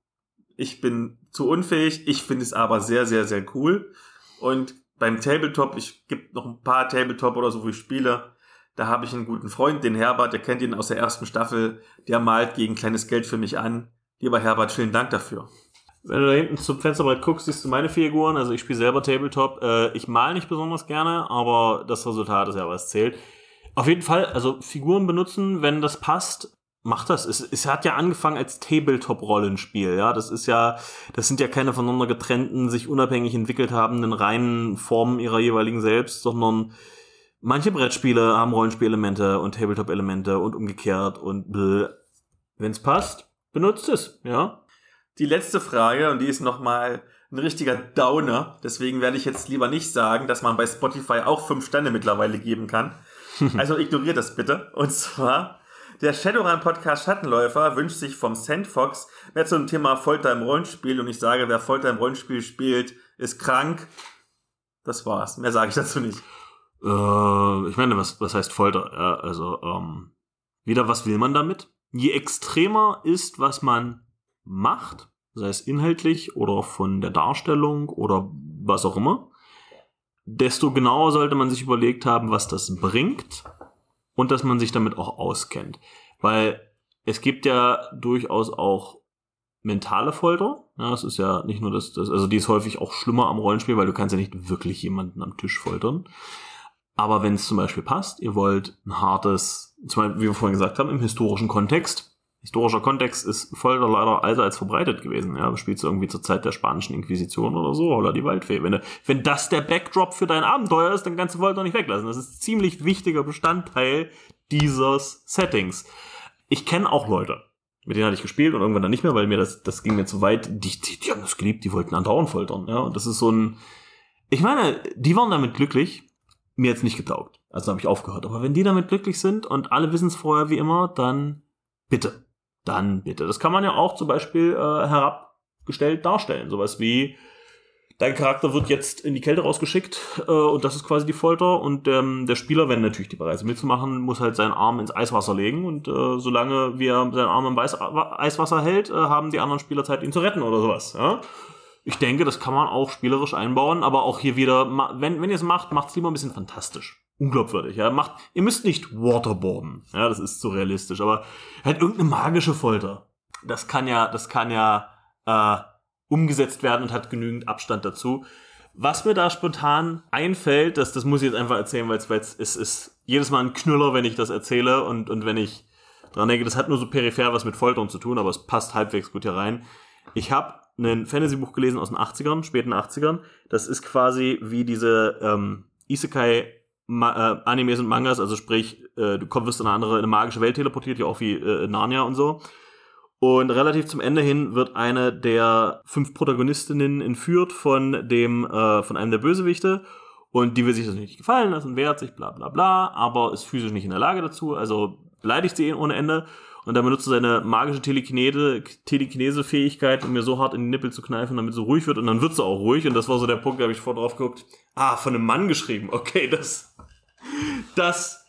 Speaker 2: Ich bin zu unfähig, ich finde es aber sehr, sehr, sehr cool. Und beim Tabletop, ich gibt noch ein paar Tabletop oder so, ich spiele. Da habe ich einen guten Freund, den Herbert, der kennt ihn aus der ersten Staffel. Der malt gegen kleines Geld für mich an. Lieber Herbert, vielen Dank dafür.
Speaker 1: Wenn du da hinten zum Fensterbrett guckst, siehst du meine Figuren. Also ich spiele selber Tabletop. Äh, ich mal nicht besonders gerne, aber das Resultat ist ja was zählt. Auf jeden Fall, also Figuren benutzen, wenn das passt, macht das. Es, es hat ja angefangen als Tabletop-Rollenspiel, ja. Das ist ja, das sind ja keine voneinander getrennten, sich unabhängig entwickelt habenden reinen Formen ihrer jeweiligen selbst, sondern manche Brettspiele haben Rollenspielelemente und Tabletop-Elemente und umgekehrt und wenn es passt, benutzt es, ja.
Speaker 2: Die letzte Frage, und die ist nochmal ein richtiger Downer, deswegen werde ich jetzt lieber nicht sagen, dass man bei Spotify auch fünf Sterne mittlerweile geben kann. <laughs> Also ignoriert das bitte. Und zwar, der Shadowrun-Podcast Schattenläufer wünscht sich vom Sandfox mehr zum Thema Folter im Rollenspiel. Und ich sage, wer Folter im Rollenspiel spielt, ist krank. Das war's. Mehr sage ich dazu nicht.
Speaker 1: Äh, ich meine, was, was heißt Folter? Ja, also, ähm, wieder, was will man damit? Je extremer ist, was man macht, sei es inhaltlich oder von der Darstellung oder was auch immer, desto genauer sollte man sich überlegt haben, was das bringt und dass man sich damit auch auskennt. Weil es gibt ja durchaus auch mentale Folter. Ja, das ist ja nicht nur das, das, also die ist häufig auch schlimmer am Rollenspiel, weil du kannst ja nicht wirklich jemanden am Tisch foltern. Aber wenn es zum Beispiel passt, ihr wollt ein hartes, zum Beispiel, wie wir vorhin gesagt haben, im historischen Kontext, historischer Kontext ist Folter leider als verbreitet gewesen. Ja, du spielst irgendwie zur Zeit der spanischen Inquisition oder so, oder die Waldfee. Wenn, du, wenn das der Backdrop für dein Abenteuer ist, dann kannst du Folter nicht weglassen. Das ist ziemlich wichtiger Bestandteil dieses Settings. Ich kenne auch Leute, mit denen hatte ich gespielt und irgendwann dann nicht mehr, weil mir das, das ging mir zu weit. Die, die, die haben das geliebt, die wollten andauernd foltern. Ja, und das ist so ein, ich meine, die waren damit glücklich, mir jetzt nicht getaugt. Also habe ich aufgehört. Aber wenn die damit glücklich sind und alle wissen es vorher wie immer, dann bitte dann bitte. Das kann man ja auch zum Beispiel äh, herabgestellt darstellen. Sowas wie, dein Charakter wird jetzt in die Kälte rausgeschickt äh, und das ist quasi die Folter und ähm, der Spieler, wenn natürlich die Bereise mitzumachen, muss halt seinen Arm ins Eiswasser legen und äh, solange wie er seinen Arm im Eis Eiswasser hält, äh, haben die anderen Spieler Zeit, ihn zu retten oder sowas. Ja? Ich denke, das kann man auch spielerisch einbauen, aber auch hier wieder, wenn, wenn ihr es macht, macht es lieber ein bisschen fantastisch unglaubwürdig. Ja, macht, ihr müsst nicht waterboarden. Ja, das ist zu realistisch, aber halt irgendeine magische Folter. Das kann ja, das kann ja äh, umgesetzt werden und hat genügend Abstand dazu. Was mir da spontan einfällt, das, das muss ich jetzt einfach erzählen, weil es ist, jedes Mal ein Knüller, wenn ich das erzähle und, und wenn ich dran denke, das hat nur so peripher was mit Foltern zu tun, aber es passt halbwegs gut hier rein. Ich habe ein Fantasy-Buch gelesen aus den 80ern, späten 80ern. Das ist quasi wie diese ähm, Isekai Ma äh, Animes und Mangas, also sprich, äh, du kommst in eine andere, in eine magische Welt teleportiert, ja auch wie äh, Narnia und so. Und relativ zum Ende hin wird eine der fünf Protagonistinnen entführt von dem, äh, von einem der Bösewichte. Und die will sich das nicht gefallen lassen, wehrt sich, bla bla bla, aber ist physisch nicht in der Lage dazu, also beleidigt sie ihn ohne Ende. Und dann benutzt er seine magische Telekinese, Telekinese-Fähigkeit, um mir so hart in die Nippel zu kneifen, damit sie ruhig wird. Und dann wird sie auch ruhig. Und das war so der Punkt, da habe ich vor drauf geguckt. Ah, von einem Mann geschrieben. Okay, das, das,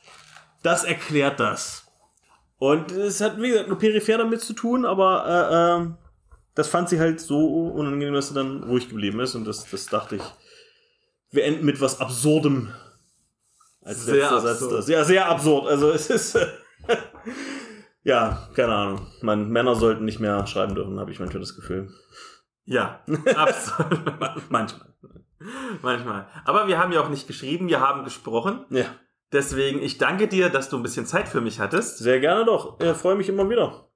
Speaker 1: das erklärt das. Und es hat, wie gesagt, nur peripher damit zu tun, aber äh, äh, das fand sie halt so unangenehm, dass sie dann ruhig geblieben ist. Und das, das dachte ich, wir enden mit was Absurdem. Als sehr absurd. Ja, sehr absurd. Also es ist. <laughs> ja, keine Ahnung. Man, Männer sollten nicht mehr schreiben dürfen, habe ich manchmal das Gefühl.
Speaker 2: Ja, <laughs> absolut.
Speaker 1: manchmal. <laughs>
Speaker 2: Manchmal. Aber wir haben ja auch nicht geschrieben, wir haben gesprochen.
Speaker 1: Ja.
Speaker 2: Deswegen, ich danke dir, dass du ein bisschen Zeit für mich hattest.
Speaker 1: Sehr gerne doch. Ich freue mich immer wieder.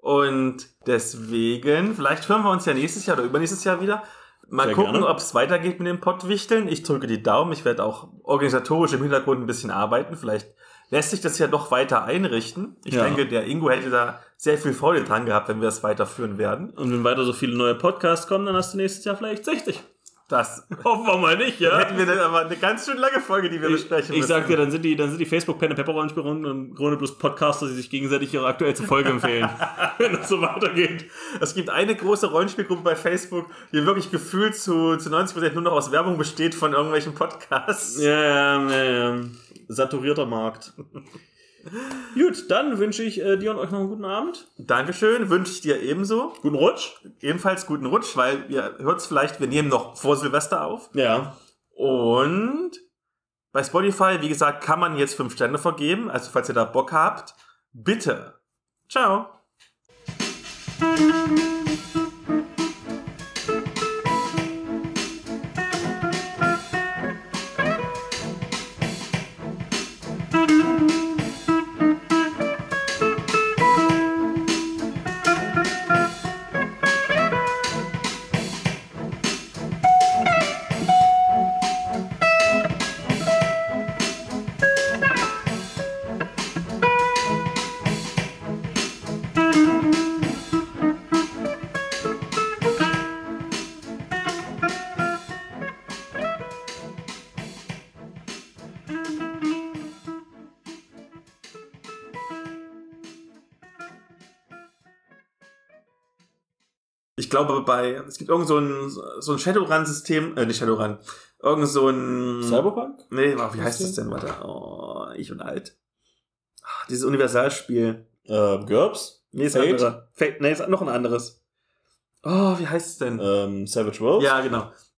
Speaker 2: Und deswegen, vielleicht hören wir uns ja nächstes Jahr oder übernächstes Jahr wieder. Mal Sehr gucken, ob es weitergeht mit dem Pottwichteln. Ich drücke die Daumen. Ich werde auch organisatorisch im Hintergrund ein bisschen arbeiten. Vielleicht lässt sich das ja doch weiter einrichten. Ich ja. denke, der Ingo hätte da sehr viel Freude dran gehabt, wenn wir es weiterführen werden.
Speaker 1: Und wenn weiter so viele neue Podcasts kommen, dann hast du nächstes Jahr vielleicht 60.
Speaker 2: Das hoffen wir mal nicht, ja. Hätten wir dann aber eine ganz schön lange Folge, die wir ich, besprechen
Speaker 1: müssen. Ich sag dir, dann sind die, dann sind die Facebook Pen Pepper Rollenspielrunden und Grunde bloß Podcaster, die sich gegenseitig ihre aktuellste Folge empfehlen, <laughs> wenn das so weitergeht.
Speaker 2: Es gibt eine große Rollenspielgruppe bei Facebook, die wirklich gefühlt zu, zu 90% nur noch aus Werbung besteht von irgendwelchen Podcasts.
Speaker 1: Ja, ja, ja, ja. Saturierter Markt. Gut, dann wünsche ich äh, dir und euch noch einen guten Abend.
Speaker 2: Dankeschön, wünsche ich dir ebenso.
Speaker 1: Guten Rutsch.
Speaker 2: Ebenfalls guten Rutsch, weil ihr hört es vielleicht, wir nehmen noch vor Silvester auf.
Speaker 1: Ja.
Speaker 2: Und bei Spotify, wie gesagt, kann man jetzt fünf Sterne vergeben. Also falls ihr da Bock habt, bitte. Ciao. Glaube, bei, es gibt irgend so ein, so ein Shadowrun-System, äh, nicht Shadowrun, irgend so ein,
Speaker 1: Cyberpunk?
Speaker 2: nee, wie heißt das denn, warte, oh, ich und alt. Ah, Dieses Universalspiel.
Speaker 1: Äh, GURPS?
Speaker 2: Nee, ist ein anderer. Fate, nee, ist noch ein anderes. Oh, wie heißt es denn?
Speaker 1: Ähm, Savage Worlds?
Speaker 2: Ja, genau.